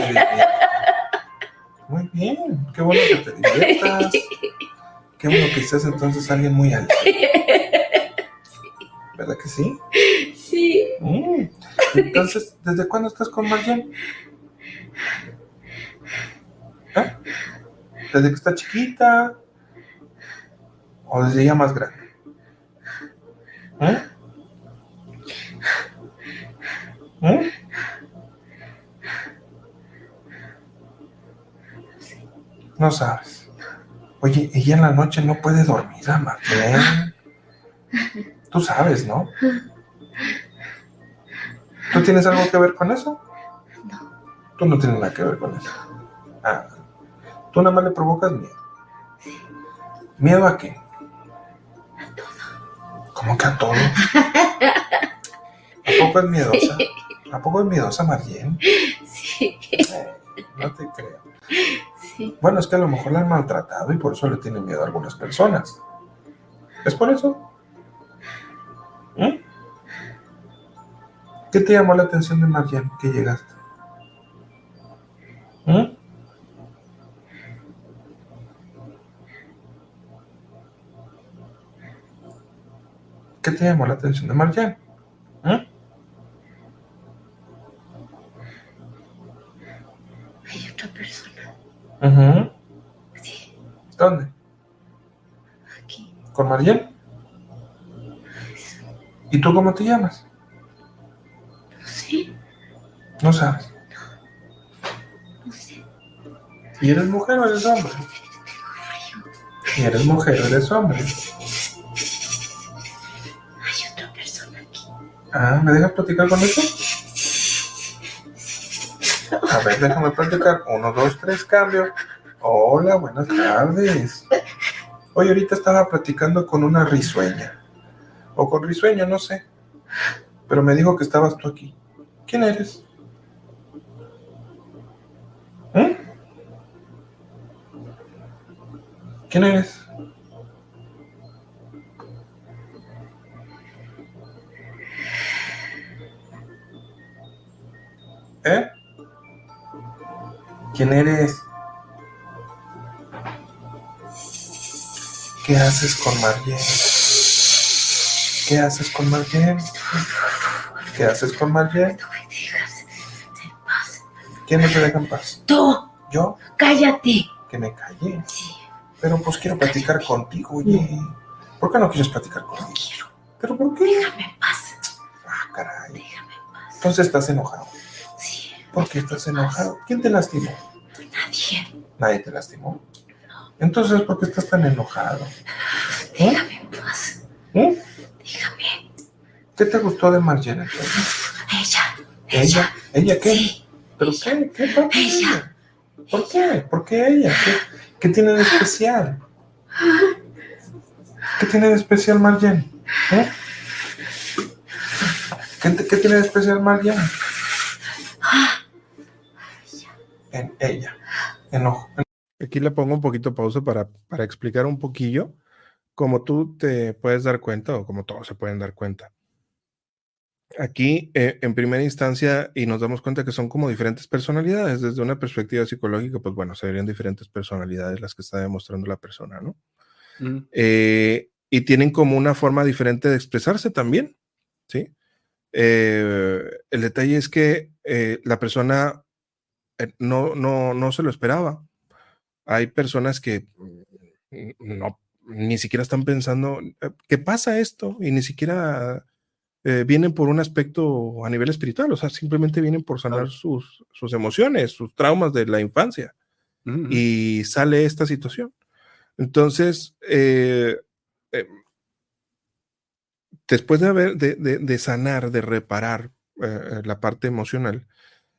Muy bien. Qué bueno que te diviertas. Qué bueno que seas entonces alguien muy alegre. *laughs* ¿Verdad que sí? Sí, Mm. Entonces, ¿desde cuándo estás con Marjen? ¿Eh? ¿Desde que está chiquita? ¿O desde ya más grande? ¿Eh? ¿Eh? No sabes. Oye, ella en la noche no puede dormir, Marjen. Tú sabes, ¿no? ¿Tú tienes algo que ver con eso? no, Tú no tienes nada que ver con eso. Ah, tú nada más le provocas miedo. ¿Miedo a qué? a todo. ¿Cómo que a todo? ¿A poco es miedosa? ¿A poco es miedosa, Marien? *gasps* Sí, Sí. no te creo. Sí. Bueno, es que a lo mejor la han maltratado y por eso le tienen miedo a algunas personas. ¿Es por eso? ¿Mm? ¿Qué te llamó la atención de Marjan que llegaste? ¿Mm? ¿Qué te llamó la atención de Marjan? ¿Mm? Hay otra persona. Ujú. Sí. ¿Dónde? Aquí. ¿Con Marjan? ¿Y tú cómo te llamas? No sé. No sabes. No sé. ¿Y eres mujer o eres hombre? ¿Y eres mujer o eres hombre? Hay otra persona aquí. Ah, ¿me dejas platicar con eso? A ver, déjame platicar. Uno, dos, tres, cambio. Hola, buenas tardes. Hoy ahorita estaba platicando con una risueña. O con risueño, no sé. Pero me dijo que estabas tú aquí. ¿Quién eres? ¿Eh? ¿Quién eres? Haces con Marlene? ¿Qué haces con Marlene? ¿Qué haces con Marlene? No me dejas en paz. ¿Quién no te deja en paz? Tú, ¿Yo? cállate. Que me callé. Sí. Pero pues quiero platicar contigo, oye. ¿Por qué no quieres platicar No conmigo? quiero. ¿Pero por qué? Déjame en paz. Ah, caray. Déjame en paz. Entonces estás enojado. Sí. ¿Por qué estás enojado? ¿Quién te lastimó? Nadie. Nadie te lastimó. Entonces, ¿por qué estás tan enojado? Déjame en paz. ¿Eh? Déjame. ¿Qué te gustó de Marjane entonces? Ella. ¿Ella? ¿Ella qué? Sí. ¿Pero qué? ¿Qué pasa? Ella. ¿Por qué? ¿Por qué ella? ¿Qué, qué tiene de especial? ¿Qué tiene de especial Marjane? ¿Eh? ¿Qué, tiene de especial Marjane? En ella. Enojo. Aquí le pongo un poquito pausa para, para explicar un poquillo cómo tú te puedes dar cuenta o como todos se pueden dar cuenta. Aquí, eh, en primera instancia, y nos damos cuenta que son como diferentes personalidades. Desde una perspectiva psicológica, pues bueno, serían diferentes personalidades las que está demostrando la persona, ¿no? Mm, Eh, y tienen como una forma diferente de expresarse también, ¿sí? Eh, el detalle es que la persona no, no, no se lo esperaba. Hay personas que mm, no, ni siquiera están pensando, eh, ¿qué pasa esto? Y ni siquiera eh, vienen por un aspecto a nivel espiritual, o sea, simplemente vienen por sanar sus, sus emociones, sus traumas de la infancia y sale esta situación. Entonces, eh, eh, después de haber, de, de- de sanar, de reparar la parte emocional,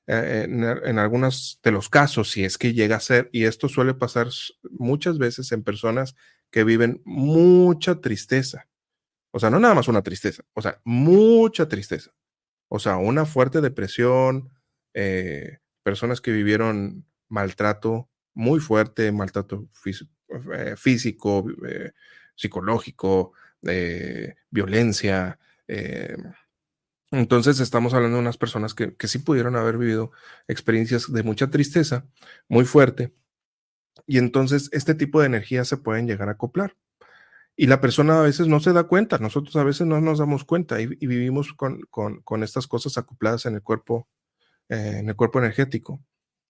eh, en, en algunos de los casos, si es que llega a ser, y esto suele pasar muchas veces en personas que viven mucha tristeza. O sea, no nada más una tristeza, o sea, mucha tristeza. O sea, una fuerte depresión, eh, personas que vivieron maltrato muy fuerte, maltrato eh, físico, eh, psicológico, violencia. Entonces estamos hablando de unas personas que, que sí pudieron haber vivido experiencias de mucha tristeza, muy fuerte. Y entonces este tipo de energías se pueden llegar a acoplar. Y la persona a veces no se da cuenta, nosotros a veces no nos damos cuenta y, vivimos con, con- con estas cosas acopladas en el cuerpo, eh, en el cuerpo energético.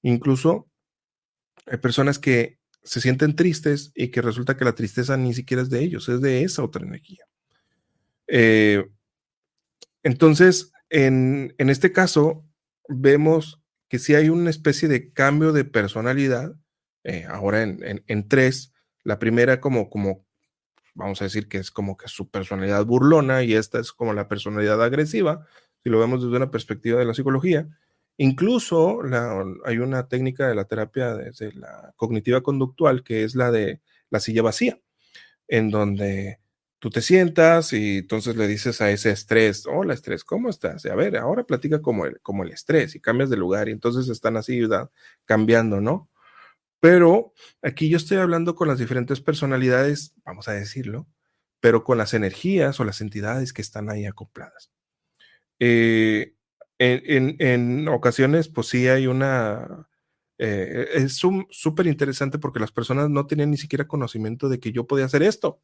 Incluso hay personas que se sienten tristes y que resulta que la tristeza ni siquiera es de ellos, es de esa otra energía. Eh, entonces, en, en este caso, vemos que sí hay una especie de cambio de personalidad, eh, ahora en, en- tres, la primera como, como, vamos a decir que es como que su personalidad burlona y esta es como la personalidad agresiva, si lo vemos desde una perspectiva de la psicología. Incluso hay una técnica de la terapia desde la cognitiva conductual que es la de la silla vacía, en donde tú te sientas y entonces le dices a ese estrés, hola estrés, ¿cómo estás? Y a ver, ahora platica como el, como el estrés y cambias de lugar y entonces están así cambiando, ¿no? Pero aquí yo estoy hablando con las diferentes personalidades, vamos a decirlo, pero con las energías o las entidades que están ahí acopladas. Eh, en, ocasiones, pues sí hay una... Eh, es súper interesante porque las personas no tenían ni siquiera conocimiento de que yo podía hacer esto.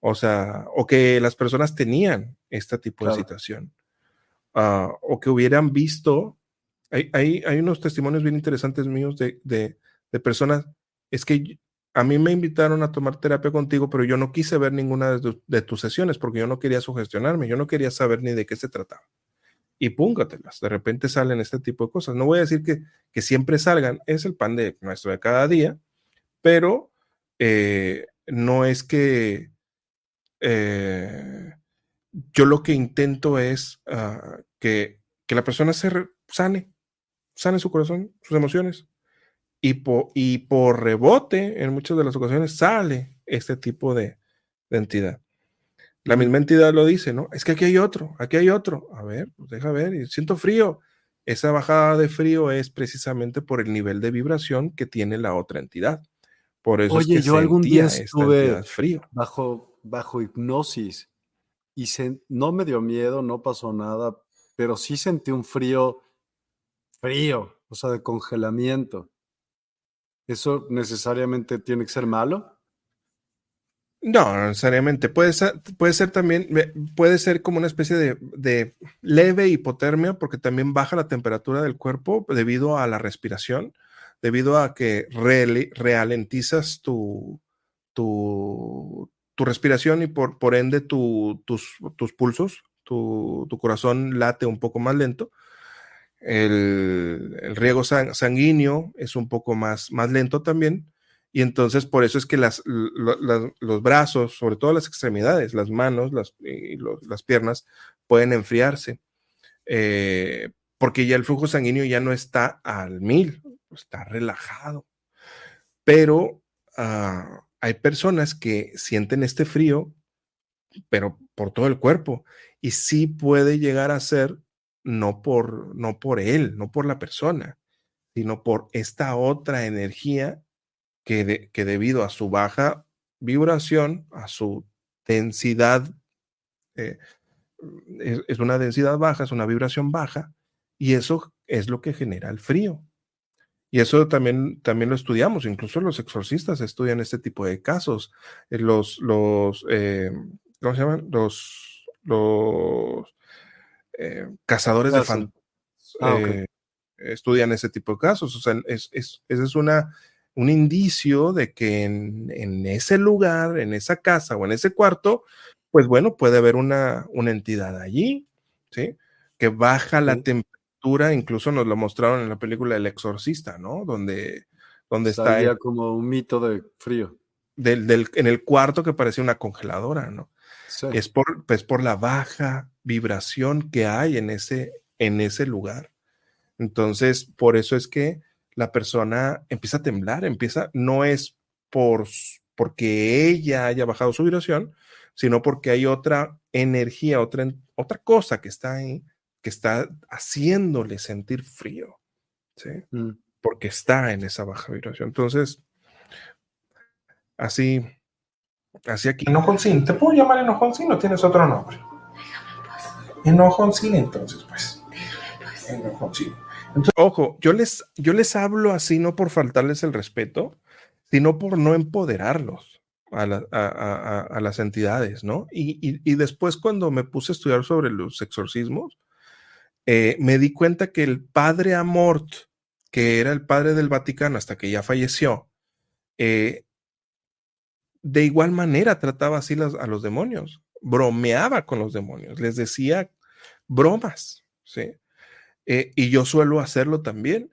O sea, o que las personas tenían este tipo de situación. Ah, o que hubieran visto. Hay, hay, unos testimonios bien interesantes míos de, de, de personas. Es que a mí me invitaron a tomar terapia contigo, pero yo no quise ver ninguna de, tus sesiones porque yo no quería sugestionarme, yo no quería saber ni de qué se trataba. Y púngatelas, de repente salen este tipo de cosas. No voy a decir que, que siempre salgan, es el pan de nuestro de cada día, pero eh, no es que eh, yo lo que intento es ah, que, que, la persona se sane, sane su corazón, sus emociones, y, y por rebote, en muchas de las ocasiones, sale este tipo de, entidad. La misma entidad lo dice, ¿no? Es que aquí hay otro, aquí hay otro. A ver, pues deja ver, y siento frío. Esa bajada de frío es precisamente por el nivel de vibración que tiene la otra entidad. Por eso Oye, es que yo algún día estuve frío. Bajo, bajo hipnosis y no me dio miedo, no pasó nada, pero sí sentí un frío, frío, o sea, de congelamiento. ¿Eso necesariamente tiene que ser malo? No, no necesariamente. Puede ser, puede ser también, puede ser como una especie de, leve hipotermia, porque también baja la temperatura del cuerpo debido a la respiración, debido a que realentizas tu, tu, respiración y por, por ende tus, tus, pulsos, tu, tu corazón late un poco más lento el, riego sanguíneo es un poco más, más lento también. Y entonces por eso es que las, los brazos, sobre todo las extremidades, las manos las, y las piernas, pueden enfriarse. Eh, porque ya el flujo sanguíneo ya no está al mil, está relajado. Pero ah, hay personas que sienten este frío, pero por todo el cuerpo. Y sí puede llegar a ser no por, no por él, no por la persona, sino por esta otra energía que, que debido a su baja vibración, a su densidad, eh, es, una densidad baja, es una vibración baja, y eso es lo que genera el frío. Y eso también, también lo estudiamos, incluso los exorcistas estudian este tipo de casos. Eh, los, los eh, ¿cómo se llaman? Los, los eh, cazadores de fantasmas ah, eh, estudian ese tipo de casos. O sea, es, es, ese es una, un indicio de que en, ese lugar, en esa casa o en ese cuarto, pues bueno, puede haber una, una entidad allí, ¿sí? Que baja la temperatura, incluso nos lo mostraron en la película El Exorcista, ¿no? Donde, donde está... como un mito de frío. Del, en el cuarto que parecía una congeladora, ¿no? Es, por, pues, por la baja vibración que hay en ese, en ese lugar. Entonces, por eso es que la persona empieza a temblar, empieza, no es por, porque ella haya bajado su vibración, sino porque hay otra energía, otra, otra cosa que está ahí, que está haciéndole sentir frío, ¿sí? Mm. Porque está en esa baja vibración. Entonces, así, Así aquí. Enojoncín. ¿Te puedo llamar Enojoncín o tienes otro nombre? Enojoncín, entonces, pues. Enojoncín. Entonces, ojo, yo les, yo les hablo así no por faltarles el respeto, sino por no empoderarlos a, a, las entidades, ¿no? Y, y, después cuando me puse a estudiar sobre los exorcismos, eh, me di cuenta que el padre Amort, que era el padre del Vaticano hasta que ya falleció, eh, de igual manera trataba así a los demonios, bromeaba con los demonios, les decía bromas, ¿sí? Eh, y yo suelo hacerlo también,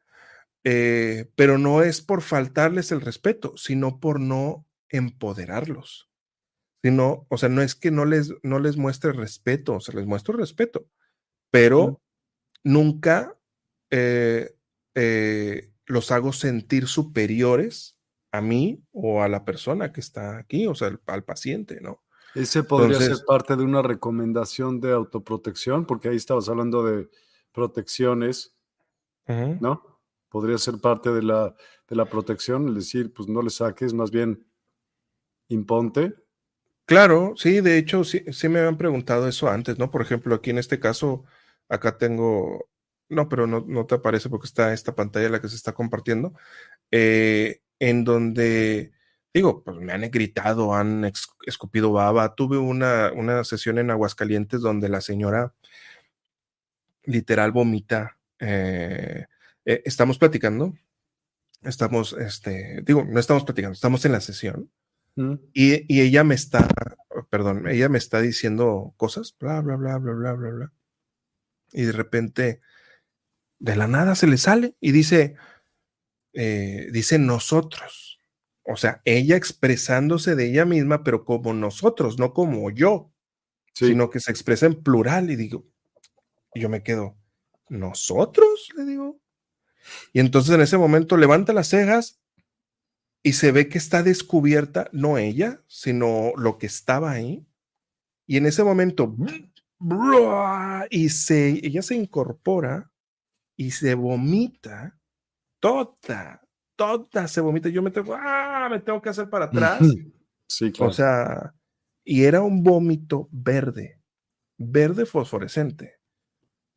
pero no es por faltarles el respeto, sino por no empoderarlos. Sino, o sea, no es que no les, no les muestre respeto, o sea, les muestro respeto, pero nunca eh, los hago sentir superiores a mí o a la persona que está aquí, o sea, al, paciente, ¿no? Ese podría ser parte de una recomendación de autoprotección, porque ahí estabas hablando de protecciones, ¿no? Podría ser parte de la, de la protección, es decir, pues no le saques, más bien imponte. Claro, sí, de hecho, sí, sí me habían preguntado eso antes, ¿no? Por ejemplo, aquí en este caso, acá tengo, no, pero no, no te aparece porque está esta pantalla la que se está compartiendo, eh, en donde digo, pues me han gritado, han escupido baba. Tuve una, una sesión en Aguascalientes donde la señora literal vomita. Eh, eh, estamos platicando, estamos, este, digo, no estamos platicando, estamos en la sesión. Mm. Y, y, ella me está, perdón, ella me está diciendo cosas, bla, bla, bla, bla, bla, bla, bla. Y de repente, de la nada se le sale y dice, eh, dice nosotros o sea, ella expresándose de ella misma, pero como nosotros, no como yo, sino que se expresa en plural y digo, y yo me quedo, ¿nosotros? Le digo. Y entonces en ese momento levanta las cejas y se ve que está descubierta, no ella, sino lo que estaba ahí. Y en ese momento, y se, ella se incorpora y se vomita toda toda se vomita. Yo me tengo, ah, me tengo que hacer para atrás. Sí, claro. O sea, y era un vómito verde, verde fosforescente.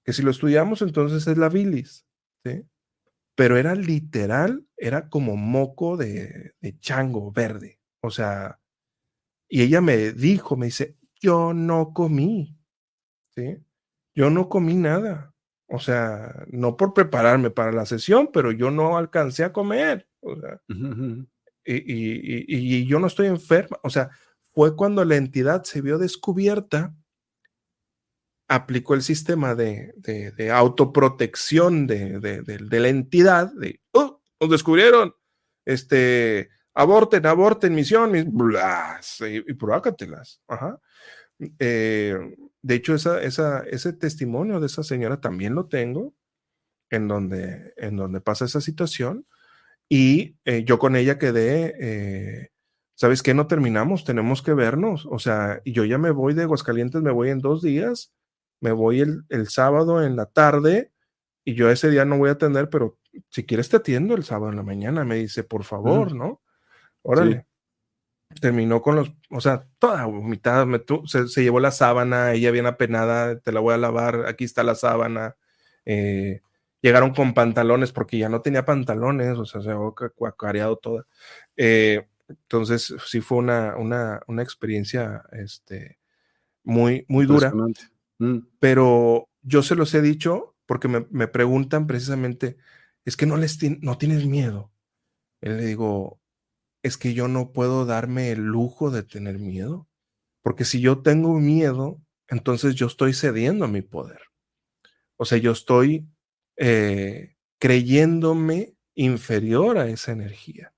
Que si lo estudiamos, entonces es la bilis, ¿sí? Pero era literal, era como moco de, de chango verde. O sea, y ella me dijo, me dice, yo no comí, ¿sí? Yo no comí nada. O sea, no por prepararme para la sesión, pero yo no alcancé a comer. O sea, y, yo no estoy enferma. O sea, fue cuando la entidad se vio descubierta, aplicó el sistema de, autoprotección de, la entidad, de, oh, nos descubrieron, este, aborten, aborten, misión, y, y, y Ajá. Eh, de hecho, esa, esa, ese testimonio de esa señora también lo tengo, en donde, en donde pasa esa situación. Y eh, yo con ella quedé, eh, ¿sabes qué? No terminamos, tenemos que vernos. O sea, yo ya me voy de Aguascalientes, me voy en dos días, me voy el, el sábado en la tarde y yo ese día no voy a atender, pero si quieres te atiendo el sábado en la mañana, me dice, por favor, ¿no? Órale terminó con los, o sea, toda vomitada, se, se, llevó la sábana, ella bien apenada, te la voy a lavar, aquí está la sábana. Eh, llegaron con pantalones porque ya no tenía pantalones, o sea, se había cacareado toda. Eh, entonces, sí fue una, una, una, experiencia este, muy, muy dura. Mm. Pero yo se los he dicho porque me, me preguntan precisamente, es que no les no tienes miedo. Él le digo, es que yo no puedo darme el lujo de tener miedo, porque si yo tengo miedo, entonces yo estoy cediendo a mi poder. O sea, yo estoy eh, creyéndome inferior a esa energía.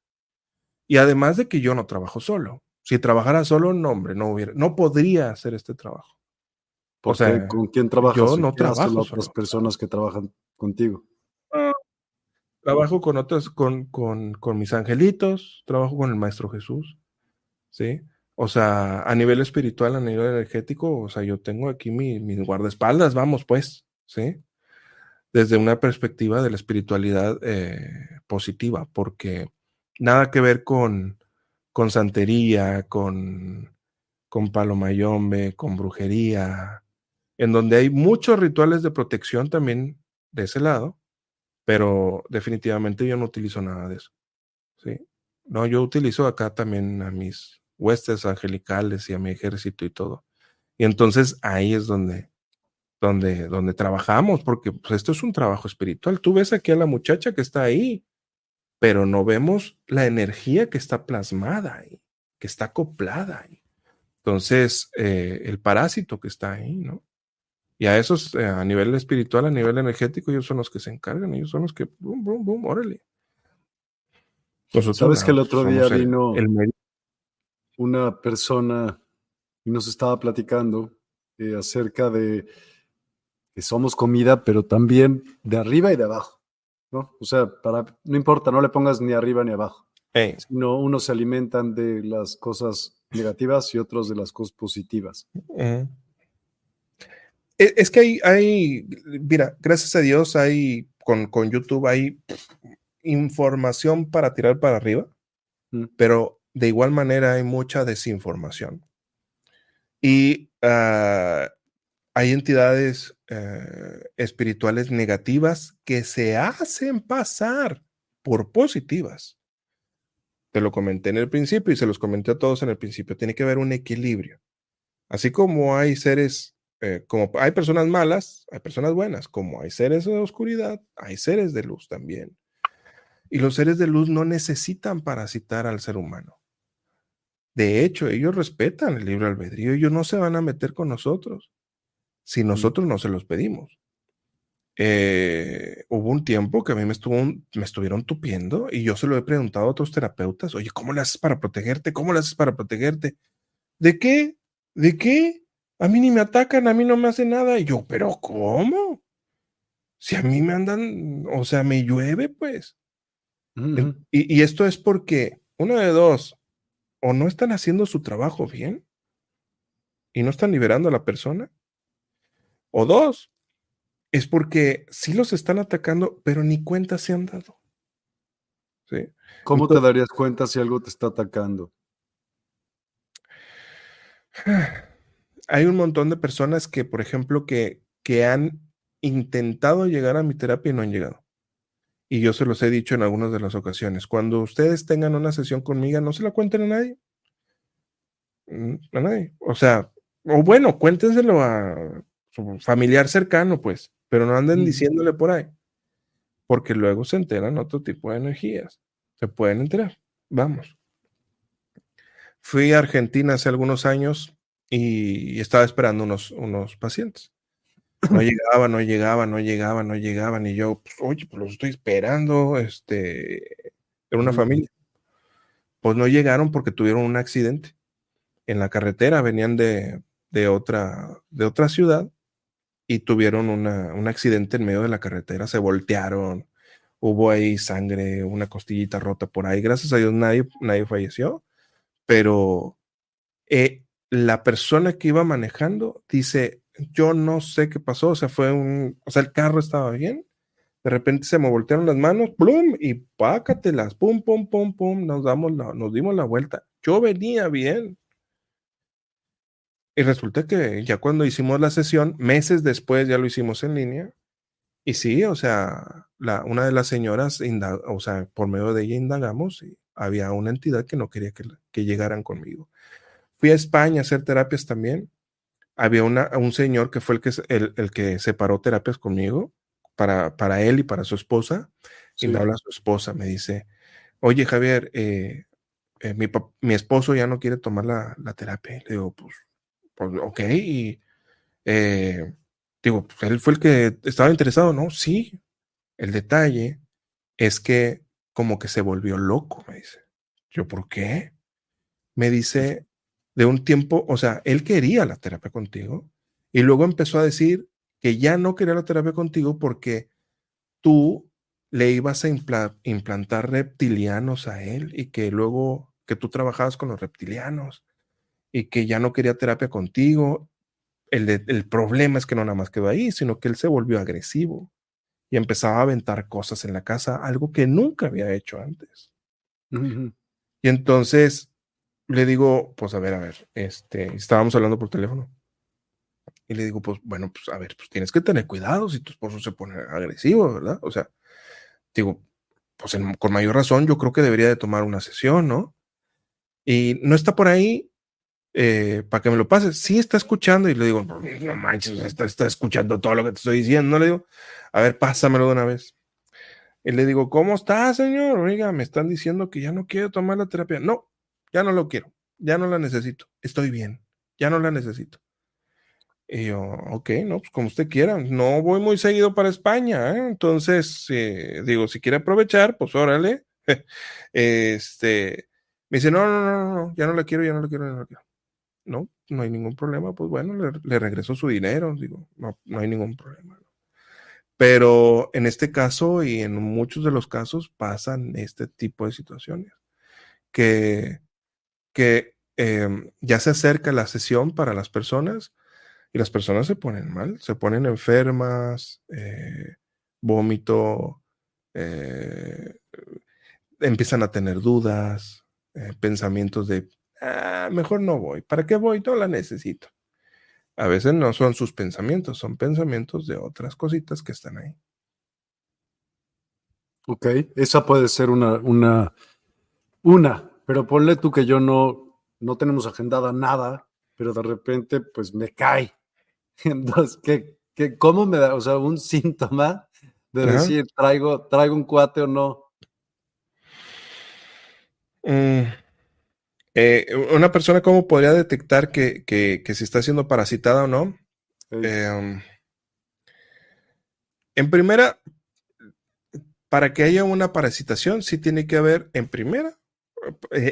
Y además de que yo no trabajo solo. Si trabajara solo, no, hombre, no hubiera, no podría hacer este trabajo. o sea, ¿con quién trabajas? Yo no trabajo. Las otras personas que trabajan contigo. Trabajo con otros, con, con, con, mis angelitos, trabajo con el Maestro Jesús, ¿sí? O sea, a nivel espiritual, a nivel energético, o sea, yo tengo aquí mi, mis guardaespaldas, vamos, pues, ¿sí? Desde una perspectiva de la espiritualidad eh, positiva, porque nada que ver con, con santería, con, con palomayombe, con brujería, en donde hay muchos rituales de protección también de ese lado, pero definitivamente yo no utilizo nada de eso. ¿sí? No, yo utilizo acá también a mis huestes angelicales y a mi ejército y todo. Y entonces ahí es donde, donde, donde trabajamos, porque pues, esto es un trabajo espiritual. Tú ves aquí a la muchacha que está ahí, pero no vemos la energía que está plasmada ahí, que está acoplada ahí. Entonces, eh, el parásito que está ahí, ¿no? Y a esos, eh, a nivel espiritual, a nivel energético, ellos son los que se encargan, ellos son los que, boom, boom, boom, órale. Sabes que el otro día vino una persona y nos estaba platicando eh, acerca de que somos comida, pero también de arriba y de abajo, ¿no? O sea, para, no importa, no le pongas ni arriba ni abajo, sino unos se alimentan de las cosas negativas y otros de las cosas positivas. Es que hay, hay, mira, gracias a Dios hay, con, con YouTube hay información para tirar para arriba, mm. pero de igual manera hay mucha desinformación. Y uh, hay entidades uh, espirituales negativas que se hacen pasar por positivas. Te lo comenté en el principio y se los comenté a todos en el principio. Tiene que haber un equilibrio. Así como hay seres, eh, como hay personas malas, hay personas buenas. Como hay seres de oscuridad, hay seres de luz también. Y los seres de luz no necesitan parasitar al ser humano. De hecho, ellos respetan el libre albedrío. Ellos no se van a meter con nosotros si nosotros no se los pedimos. Eh, hubo un tiempo que a mí me, estuvo, me estuvieron tupiendo y yo se lo he preguntado a otros terapeutas, oye, ¿cómo le haces para protegerte? ¿Cómo le haces para protegerte? ¿De qué? ¿De qué? A mí ni me atacan, a mí no me hace nada. Y yo, pero ¿cómo? Si a mí me andan, o sea, me llueve, pues. y, y esto es porque, una de dos, o no están haciendo su trabajo bien y no están liberando a la persona, o dos, es porque sí los están atacando, pero ni cuenta se han dado. ¿Sí? ¿Cómo te darías cuenta si algo te está atacando? *sighs* Hay un montón de personas que, por ejemplo, que, que han intentado llegar a mi terapia y no han llegado. Y yo se los he dicho en algunas de las ocasiones. Cuando ustedes tengan una sesión conmigo, no se la cuenten a nadie. Mm, a nadie. O sea, o bueno, cuéntenselo a su familiar cercano, pues pero no anden diciéndole por ahí, porque luego se enteran otro tipo de energías. Se pueden enterar. Vamos. Fui a Argentina hace algunos años y estaba esperando unos, unos pacientes. No *clears throat* llegaba, no llegaba, no llegaba, no llegaban. Y yo, pues, oye, pues los estoy esperando. Este, era una familia. Pues no llegaron porque tuvieron un accidente en la carretera. Venían de, de, otra, de otra ciudad y tuvieron un accidente en medio de la carretera, se voltearon, hubo ahí sangre, una costillita rota por ahí. Gracias a Dios nadie, nadie falleció, pero eh, la persona que iba manejando dice, yo no sé qué pasó, o sea, fue un, o sea, el carro estaba bien, de repente se me voltearon las manos, plum, y pácatelas, pum, pum, pum, pum, nos, damos nos dimos la vuelta. Yo venía bien, y resulta que ya cuando hicimos la sesión, meses después ya lo hicimos en línea. Y sí, o sea, la, una de las señoras, o sea, por medio de ella indagamos y había una entidad que no quería que, que llegaran conmigo. Fui a España a hacer terapias también. Había una, un señor que fue el que, el, el que separó terapias conmigo para, para él y para su esposa. Y me habla a su esposa, me dice, oye Javier, eh, eh, mi, mi, esposo ya no quiere tomar la, la terapia. le digo, pues pues, ok, y eh, digo, pues él fue el que estaba interesado, ¿no? Sí, el detalle es que como que se volvió loco, me dice. Yo, ¿por qué? Me dice, de un tiempo, o sea, él quería la terapia contigo y luego empezó a decir que ya no quería la terapia contigo porque tú le ibas a implantar reptilianos a él y que luego que tú trabajabas con los reptilianos y que ya no quería terapia contigo. El, el problema es que no nada más quedó ahí, sino que él se volvió agresivo y empezaba a aventar cosas en la casa, algo que nunca había hecho antes. Y entonces le digo, pues a ver, a ver, este, estábamos hablando por teléfono. Y le digo, pues bueno, pues a ver, pues tienes que tener cuidado si tu esposo se pone agresivo, ¿verdad? O sea, digo, pues con mayor razón yo creo que debería de tomar una sesión, ¿no? Y no está por ahí, eh, para que me lo pases. Sí, está escuchando y le digo, no manches, está, está, escuchando todo lo que te estoy diciendo. No le digo, a ver, pásamelo de una vez. Y le digo, ¿cómo está, señor? Oiga, me están diciendo que ya no quiero tomar la terapia. No, ya no lo quiero, ya no la necesito. Estoy bien, ya no la necesito. Y yo, ok, no, pues como usted quiera. No voy muy seguido para España, ¿eh? entonces eh, digo, si quiere aprovechar, pues órale. *laughs* este, me dice, no, no, no, no, ya no la quiero, ya no la quiero, ya no la quiero no, no hay ningún problema, pues bueno, le, le regreso su dinero, digo, no, no hay ningún problema. Pero en este caso y en muchos de los casos pasan este tipo de situaciones, que, que em, ya se acerca la sesión para las personas y las personas se ponen mal, se ponen enfermas, eh, vómito, eh, empiezan a tener dudas, eh, pensamientos de, ah, mejor no voy, ¿para qué voy? No la necesito. A veces no son sus pensamientos, son pensamientos de otras cositas que están ahí. Ok, esa puede ser una, una, una, pero ponle tú que yo no, no tenemos agendada nada, pero de repente pues me cae. *laughs* Entonces, ¿qué, qué, cómo me da? O sea, un síntoma de decir, traigo, traigo un cuate o no. Mm, eh, una persona, ¿cómo podría detectar que, que, que, se está siendo parasitada o no? Eh, en primera, para que haya una parasitación, sí tiene que haber, en primera, eh,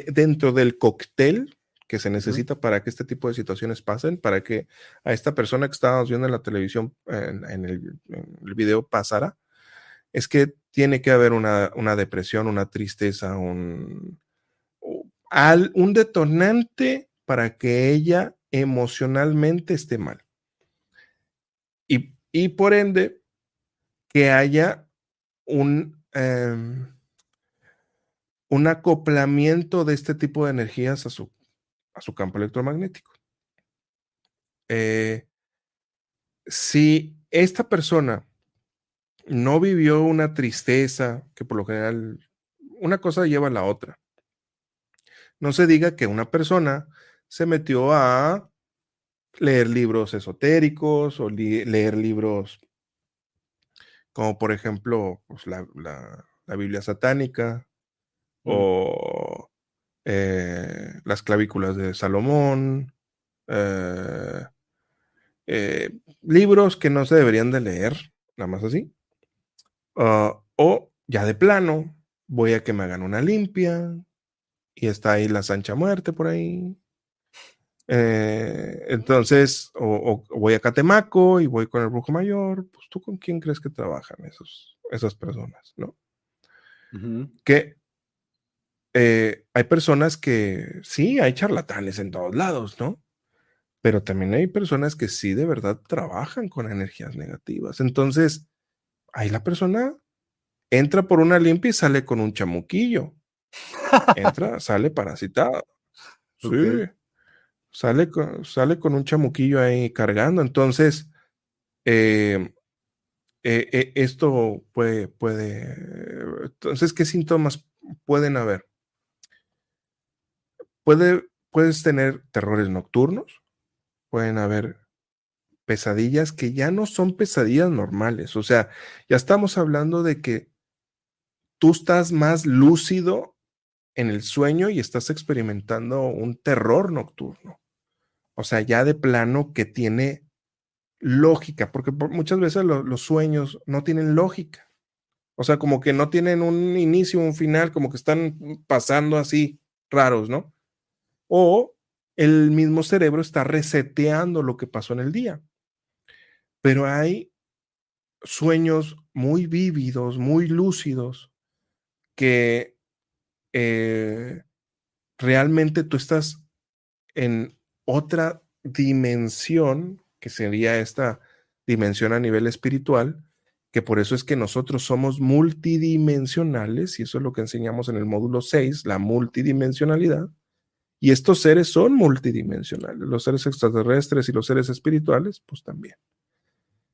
dentro del cóctel que se necesita para que este tipo de situaciones pasen, para que a esta persona que estábamos viendo en la televisión, en, el, video pasara, es que tiene que haber una, una depresión, una tristeza, un, un detonante para que ella emocionalmente esté mal. Y, y por ende, que haya un, em, un acoplamiento de este tipo de energías a su, a su campo electromagnético. Eh, si esta persona no vivió una tristeza, que por lo general una cosa lleva a la otra, no se diga que una persona se metió a leer libros esotéricos o leer libros como por ejemplo pues, la, Biblia satánica. O eh, las clavículas de Salomón, eh, eh, libros que no se deberían de leer, nada más así. Ah, o ya de plano, voy a que me hagan una limpia, y está ahí la Sancha Muerte por ahí. Entonces, o, voy a Catemaco y voy con el brujo mayor, pues tú con quién crees que trabajan esos, esas personas, ¿no? Que eh, hay personas que sí, hay charlatanes en todos lados, ¿no? Pero también hay personas que sí de verdad trabajan con energías negativas. Entonces, ahí la persona entra por una limpia y sale con un chamuquillo. Entra, sale parasitado. *laughs* Sí. Sale, con, sale con un chamuquillo ahí cargando. Entonces, eh, eh, eh, esto puede, puede. Entonces, ¿qué síntomas pueden haber? Puede, puedes tener terrores nocturnos, pueden haber pesadillas que ya no son pesadillas normales. O sea, ya estamos hablando de que tú estás más lúcido en el sueño y estás experimentando un terror nocturno. O sea, ya de plano que tiene lógica, porque muchas veces los sueños no tienen lógica. O sea, como que no tienen un inicio, un final, como que están pasando así raros, ¿no? O el mismo cerebro está reseteando lo que pasó en el día. Pero hay sueños muy vívidos, muy lúcidos, que eh, realmente tú estás en otra dimensión, que sería esta dimensión a nivel espiritual, que por eso es que nosotros somos multidimensionales, y eso es lo que enseñamos en el módulo 6, la multidimensionalidad, y estos seres son multidimensionales, los seres extraterrestres y los seres espirituales, pues también.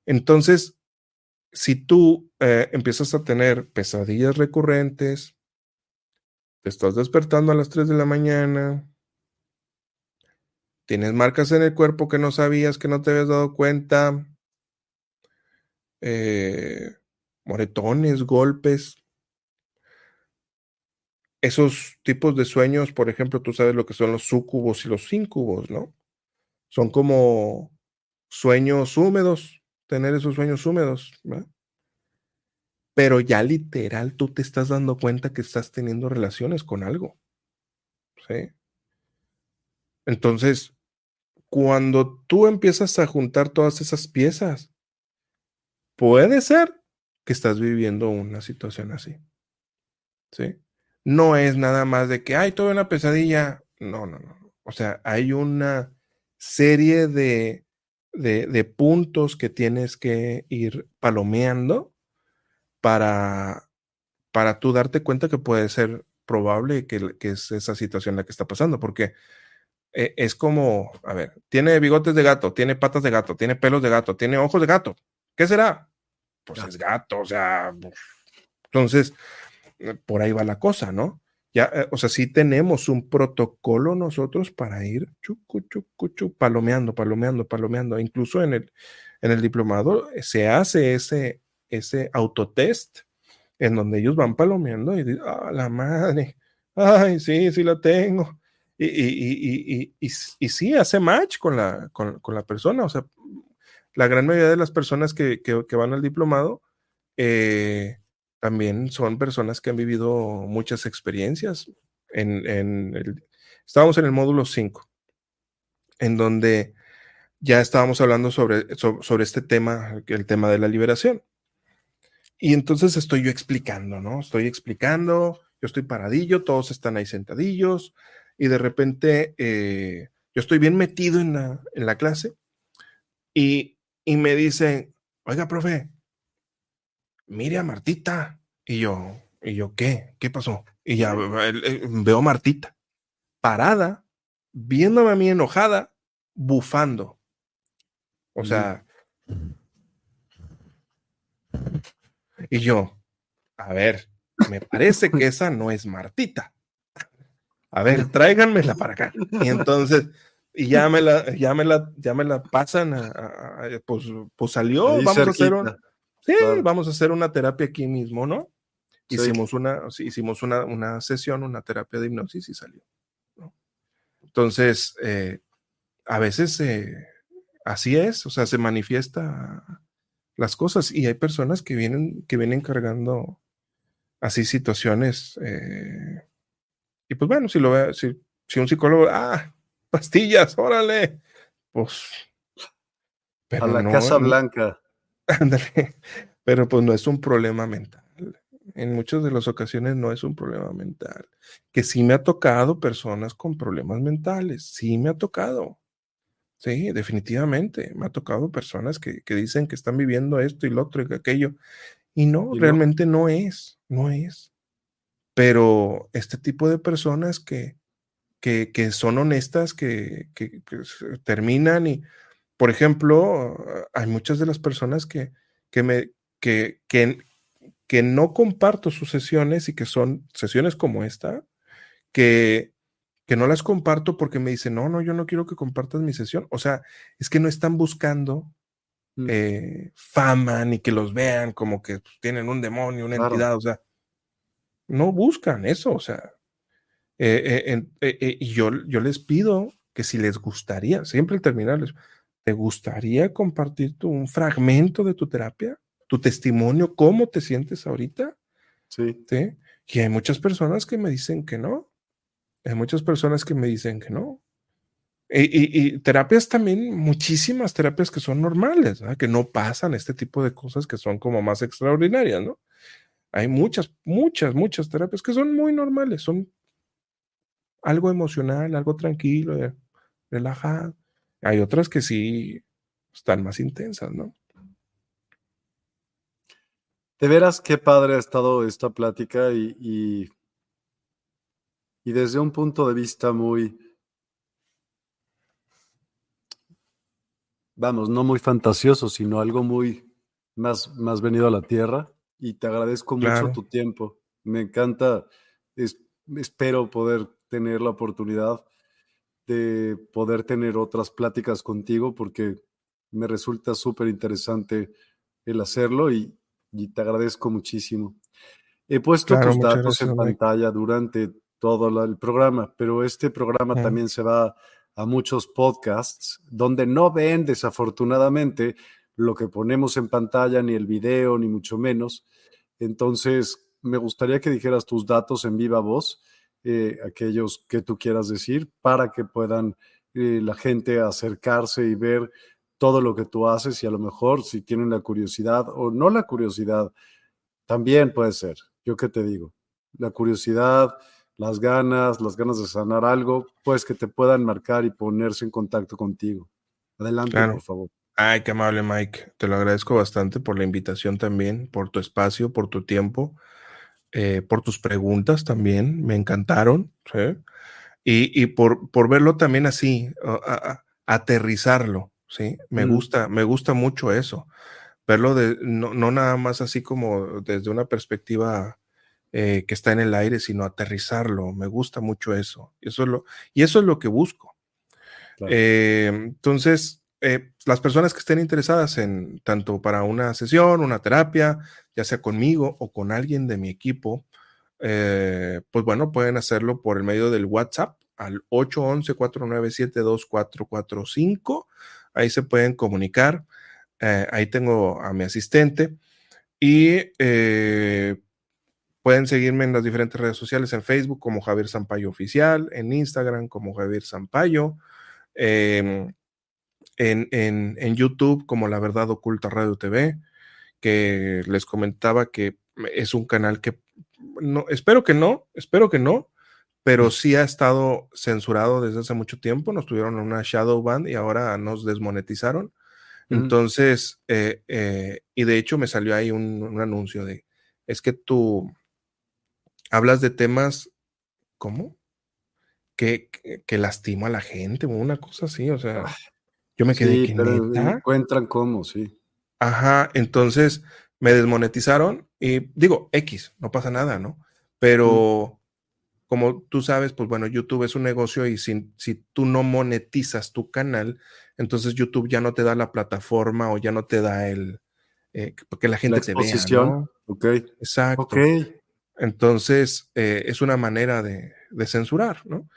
Entonces, si tú eh, empiezas a tener pesadillas recurrentes, te estás despertando a las 3 de la mañana. Tienes marcas en el cuerpo que no sabías, que no te habías dado cuenta. Eh, moretones, golpes. Esos tipos de sueños, por ejemplo, tú sabes lo que son los sucubos y los incubos, ¿no? Son como sueños húmedos, tener esos sueños húmedos. ¿verdad? pero ya literal tú te estás dando cuenta que estás teniendo relaciones con algo. ¿Sí? Entonces, cuando tú empiezas a juntar todas esas piezas, puede ser que estás viviendo una situación así. ¿Sí? No es nada más de que, ay, tuve una pesadilla. No, no, no. O sea, hay una serie de, de, puntos que tienes que ir palomeando para, para tú darte cuenta que puede ser probable que, que es esa situación la que está pasando, porque eh, es como, a ver, tiene bigotes de gato, tiene patas de gato, tiene pelos de gato, tiene ojos de gato. ¿Qué será? Pues es gato, o sea, entonces, por ahí va la cosa, ¿no? Ya, eh, o sea, sí tenemos un protocolo nosotros para ir chucu, chucu, chucu, palomeando, palomeando, palomeando. Incluso en el, en el diplomado se hace ese, ese autotest en donde ellos van palomeando y dicen, ah, la madre, ay, sí, sí la tengo. Y, y, y, y, sí, hace match con la, con, con, la persona. O sea, la gran mayoría de las personas que, que, que van al diplomado eh, también son personas que han vivido muchas experiencias. En, en el, estábamos en el módulo 5, en donde ya estábamos hablando sobre, sobre, este tema, el tema de la liberación. Y entonces estoy yo explicando, ¿no? Estoy explicando, yo estoy paradillo, todos están ahí sentadillos, y de repente eh, yo estoy bien metido en la, en la clase y, y, me dicen, oiga, profe, mire a Martita. Y yo, ¿y yo qué? ¿Qué pasó? Y ya veo a Martita parada, viéndome a mí enojada, bufando. O sea, y yo, a ver, me parece que esa no es Martita a ver, tráiganmela para acá. *laughs* Y entonces, y ya me la, ya me la, ya me la pasan, a, pues, pues salió, vamos a hacer una, sí, vamos a hacer una terapia aquí mismo, ¿no? Hicimos una, hicimos una, una, sesión, una terapia de hipnosis y salió. ¿no? Entonces, eh, a veces eh, así es, o sea, se manifiesta las cosas y hay personas que vienen, que vienen cargando así situaciones eh, y pues bueno, si lo ve, si, si un psicólogo, ah, pastillas, órale, pues. Pero a la Casa Blanca. Ándale. Pero pues no es un problema mental. En muchas de las ocasiones no es un problema mental. Que sí me ha tocado personas con problemas mentales. Sí me ha tocado. Sí, definitivamente. Me ha tocado personas que, que dicen que están viviendo esto y lo otro y aquello. Y no, realmente no es. No es. Pero este tipo de personas que, que, que son honestas, que, que, terminan y, por ejemplo, hay muchas de las personas que, que, me, que, que, que no comparto sus sesiones y que son sesiones como esta, que, que no las comparto porque me dicen, no, no, yo no quiero que compartas mi sesión. O sea, es que no están buscando mm. eh, fama ni que los vean como que pues, tienen un demonio, una entidad. O sea, no buscan eso, o sea, eh, eh, y yo, yo les pido que si les gustaría, siempre al terminarles, ¿te gustaría compartir tu, un fragmento de tu terapia? ¿Tu testimonio? ¿Cómo te sientes ahorita? Sí. ¿Sí? Y hay muchas personas que me dicen que no. Hay muchas personas que me dicen que no. Y, terapias también, muchísimas terapias que son normales, que no pasan este tipo de cosas que son como más extraordinarias, ¿no? Hay muchas, muchas, muchas terapias que son muy normales, son algo emocional, algo tranquilo, relajado. Hay otras que sí están más intensas, ¿no? De veras, qué padre ha estado esta plática y, y, y desde un punto de vista muy, vamos, no muy fantasioso, sino algo muy más, más venido a la tierra y te agradezco mucho tu tiempo. Me encanta, espero poder tener la oportunidad de poder tener otras pláticas contigo porque me resulta súper interesante el hacerlo y, te agradezco muchísimo. He puesto tus datos en pantalla durante todo el programa, pero este programa también se va a muchos podcasts donde no ven desafortunadamente lo que ponemos en pantalla, ni el video, ni mucho menos. Entonces, me gustaría que dijeras tus datos en viva voz, eh, aquellos que tú quieras decir, para que puedan eh, la gente acercarse y ver todo lo que tú haces y a lo mejor si tienen la curiosidad o no la curiosidad, también puede ser. Yo qué te digo, la curiosidad las ganas, las ganas de sanar algo, pues que te puedan marcar y ponerse en contacto contigo. Adelante, por favor. Ay, qué amable, Mike. Te lo agradezco bastante por la invitación también, por tu espacio, por tu tiempo, eh, por tus preguntas también. Me encantaron. Y, por, por, verlo también así, aterrizarlo. ¿sí? Me gusta, me gusta mucho eso. Verlo de, no, no, nada más así como desde una perspectiva eh, que está en el aire, sino aterrizarlo. Me gusta mucho eso. Eso es lo, y eso es lo que busco. Eh, entonces, eh, las personas que estén interesadas en tanto para una sesión, una terapia, ya sea conmigo o con alguien de mi equipo, eh, pues bueno, pueden hacerlo por el medio del WhatsApp al 811-497-2445. Ahí se pueden comunicar. Eh, ahí tengo a mi asistente y pueden seguirme en las diferentes redes sociales, en Facebook como Javier Sampaio Oficial, en Instagram como Javier Sampaio. Em, en, YouTube como La Verdad Oculta Radio TV, que les comentaba que es un canal que no, espero que no, espero que no, pero sí ha estado censurado desde hace mucho tiempo. Nos tuvieron en una shadow band y ahora nos desmonetizaron. Entonces, eh, eh, y de hecho me salió ahí un, anuncio de, es que tú hablas de temas, ¿cómo? Que, que, lastima a la gente o una cosa así, o sea. Yo me quedé sí, pero encuentran cómo, sí. Ajá, entonces me desmonetizaron y digo, X, no pasa nada, ¿no? Pero como tú sabes, pues bueno, YouTube es un negocio y si, si tú no monetizas tu canal, entonces YouTube ya no te da la plataforma o ya no te da el, eh, porque la gente te vea, ¿no? Ok. Exacto. Ok. Entonces, eh, es una manera de, de censurar, ¿no?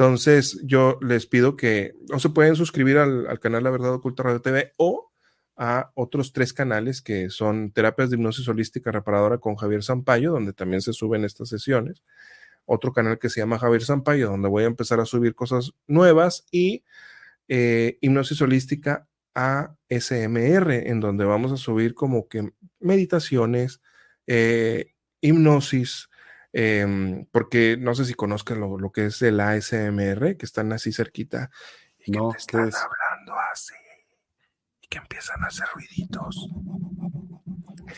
Entonces, yo les pido que o se pueden suscribir al, canal La Verdad Oculta Radio TV o a otros tres canales que son Terapias de Hipnosis Holística Reparadora con Javier Sampaio, donde también se suben estas sesiones. Otro canal que se llama Javier Sampaio, donde voy a empezar a subir cosas nuevas y eh, Hipnosis Holística ASMR, en donde vamos a subir como que meditaciones, eh, hipnosis, Em, porque no sé si conozcas lo, que es el ASMR, que están así cerquita y que te están hablando así y que empiezan a hacer ruiditos.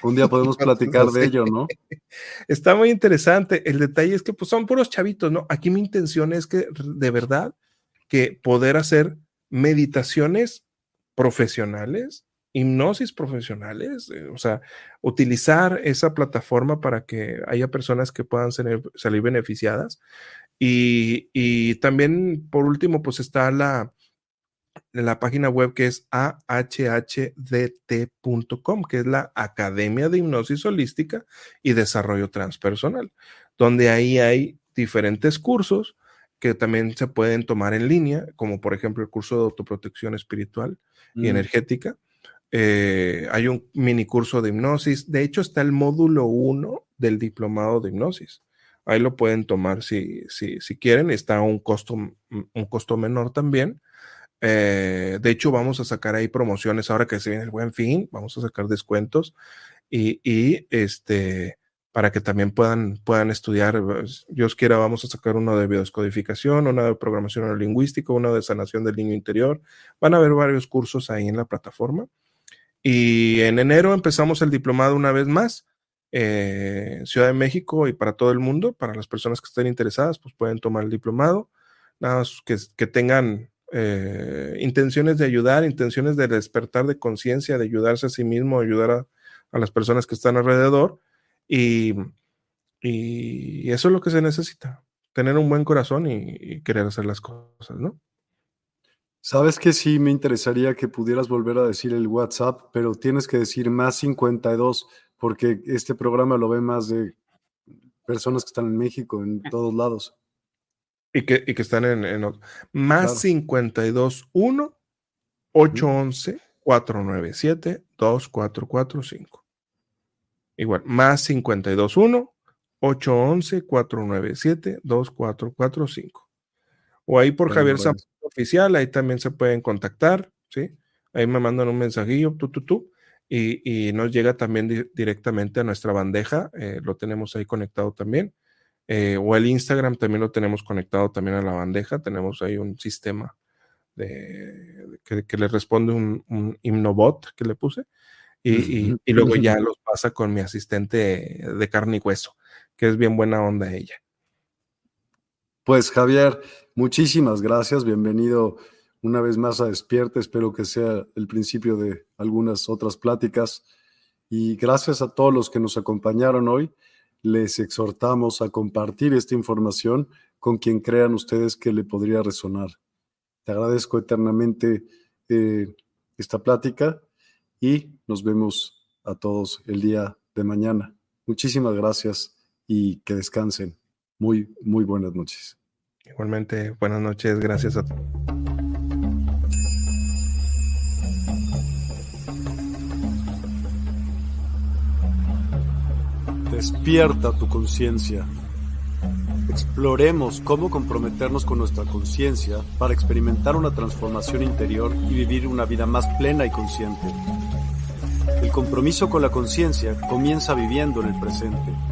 Un día podemos *laughs* platicar de ello, ¿no? *laughs* Está muy interesante. El detalle es que pues, son puros chavitos, ¿no? Aquí mi intención es que de verdad que poder hacer meditaciones profesionales hipnosis profesionales, eh, o sea, utilizar esa plataforma para que haya personas que puedan salir beneficiadas. Y, también, por último, pues está la, la página web que es ahhdt.com, que es la Academia de Hipnosis Holística y Desarrollo Transpersonal, donde ahí hay diferentes cursos que también se pueden tomar en línea, como por ejemplo el curso de autoprotección espiritual y mm. energética, eh, hay un mini curso de hipnosis. De hecho, está el módulo 1 del diplomado de hipnosis. Ahí lo pueden tomar si, si, quieren. Está un costo, un costo menor también. Eh, de hecho, vamos a sacar ahí promociones ahora que se viene el buen fin. Vamos a sacar descuentos y, y este para que también puedan, puedan estudiar. Dios quiera, vamos a sacar uno de biodescodificación, uno de programación neurolingüística, uno de sanación del niño interior. Van a haber varios cursos ahí en la plataforma. Y en enero empezamos el diplomado una vez más, eh, Ciudad de México y para todo el mundo. Para las personas que estén interesadas, pues pueden tomar el diplomado. Nada más que, que tengan eh, intenciones de ayudar, intenciones de despertar de conciencia, de ayudarse a sí mismo, ayudar a, las personas que están alrededor. Y, y, eso es lo que se necesita, tener un buen corazón y querer hacer las cosas, ¿no? Sabes que sí me interesaría que pudieras volver a decir el WhatsApp, pero tienes que decir más 52 porque este programa lo ve más de personas que están en México, en todos lados. Y que, y que están en, en más 52 1 811 497 2445. Igual, más 52 1 811 497 2445. O ahí por Javier bueno oficial, ahí también se pueden contactar, ¿sí? Ahí me mandan un mensajillo, tú, tú, tú, y, nos llega también directamente a nuestra bandeja, eh, lo tenemos ahí conectado también. eh, o el Instagram también lo tenemos conectado también a la bandeja. Tenemos ahí un sistema de, que, le responde un, un himnobot que le puse. Y, y, luego ya los pasa con mi asistente de carne y hueso, que es bien buena onda ella. Pues Javier, muchísimas gracias. Bienvenido una vez más a Despierta. Espero que sea el principio de algunas otras pláticas. Y gracias a todos los que nos acompañaron hoy. Les exhortamos a compartir esta información con quien crean ustedes que le podría resonar. Te agradezco eternamente eh, esta plática y nos vemos a todos el día de mañana. Muchísimas gracias y que descansen. Muy, muy buenas noches. Igualmente, buenas noches. Gracias a. Despierta tu conciencia. Exploremos cómo comprometernos con nuestra conciencia para experimentar una transformación interior y vivir una vida más plena y consciente. El compromiso con la conciencia comienza viviendo en el presente.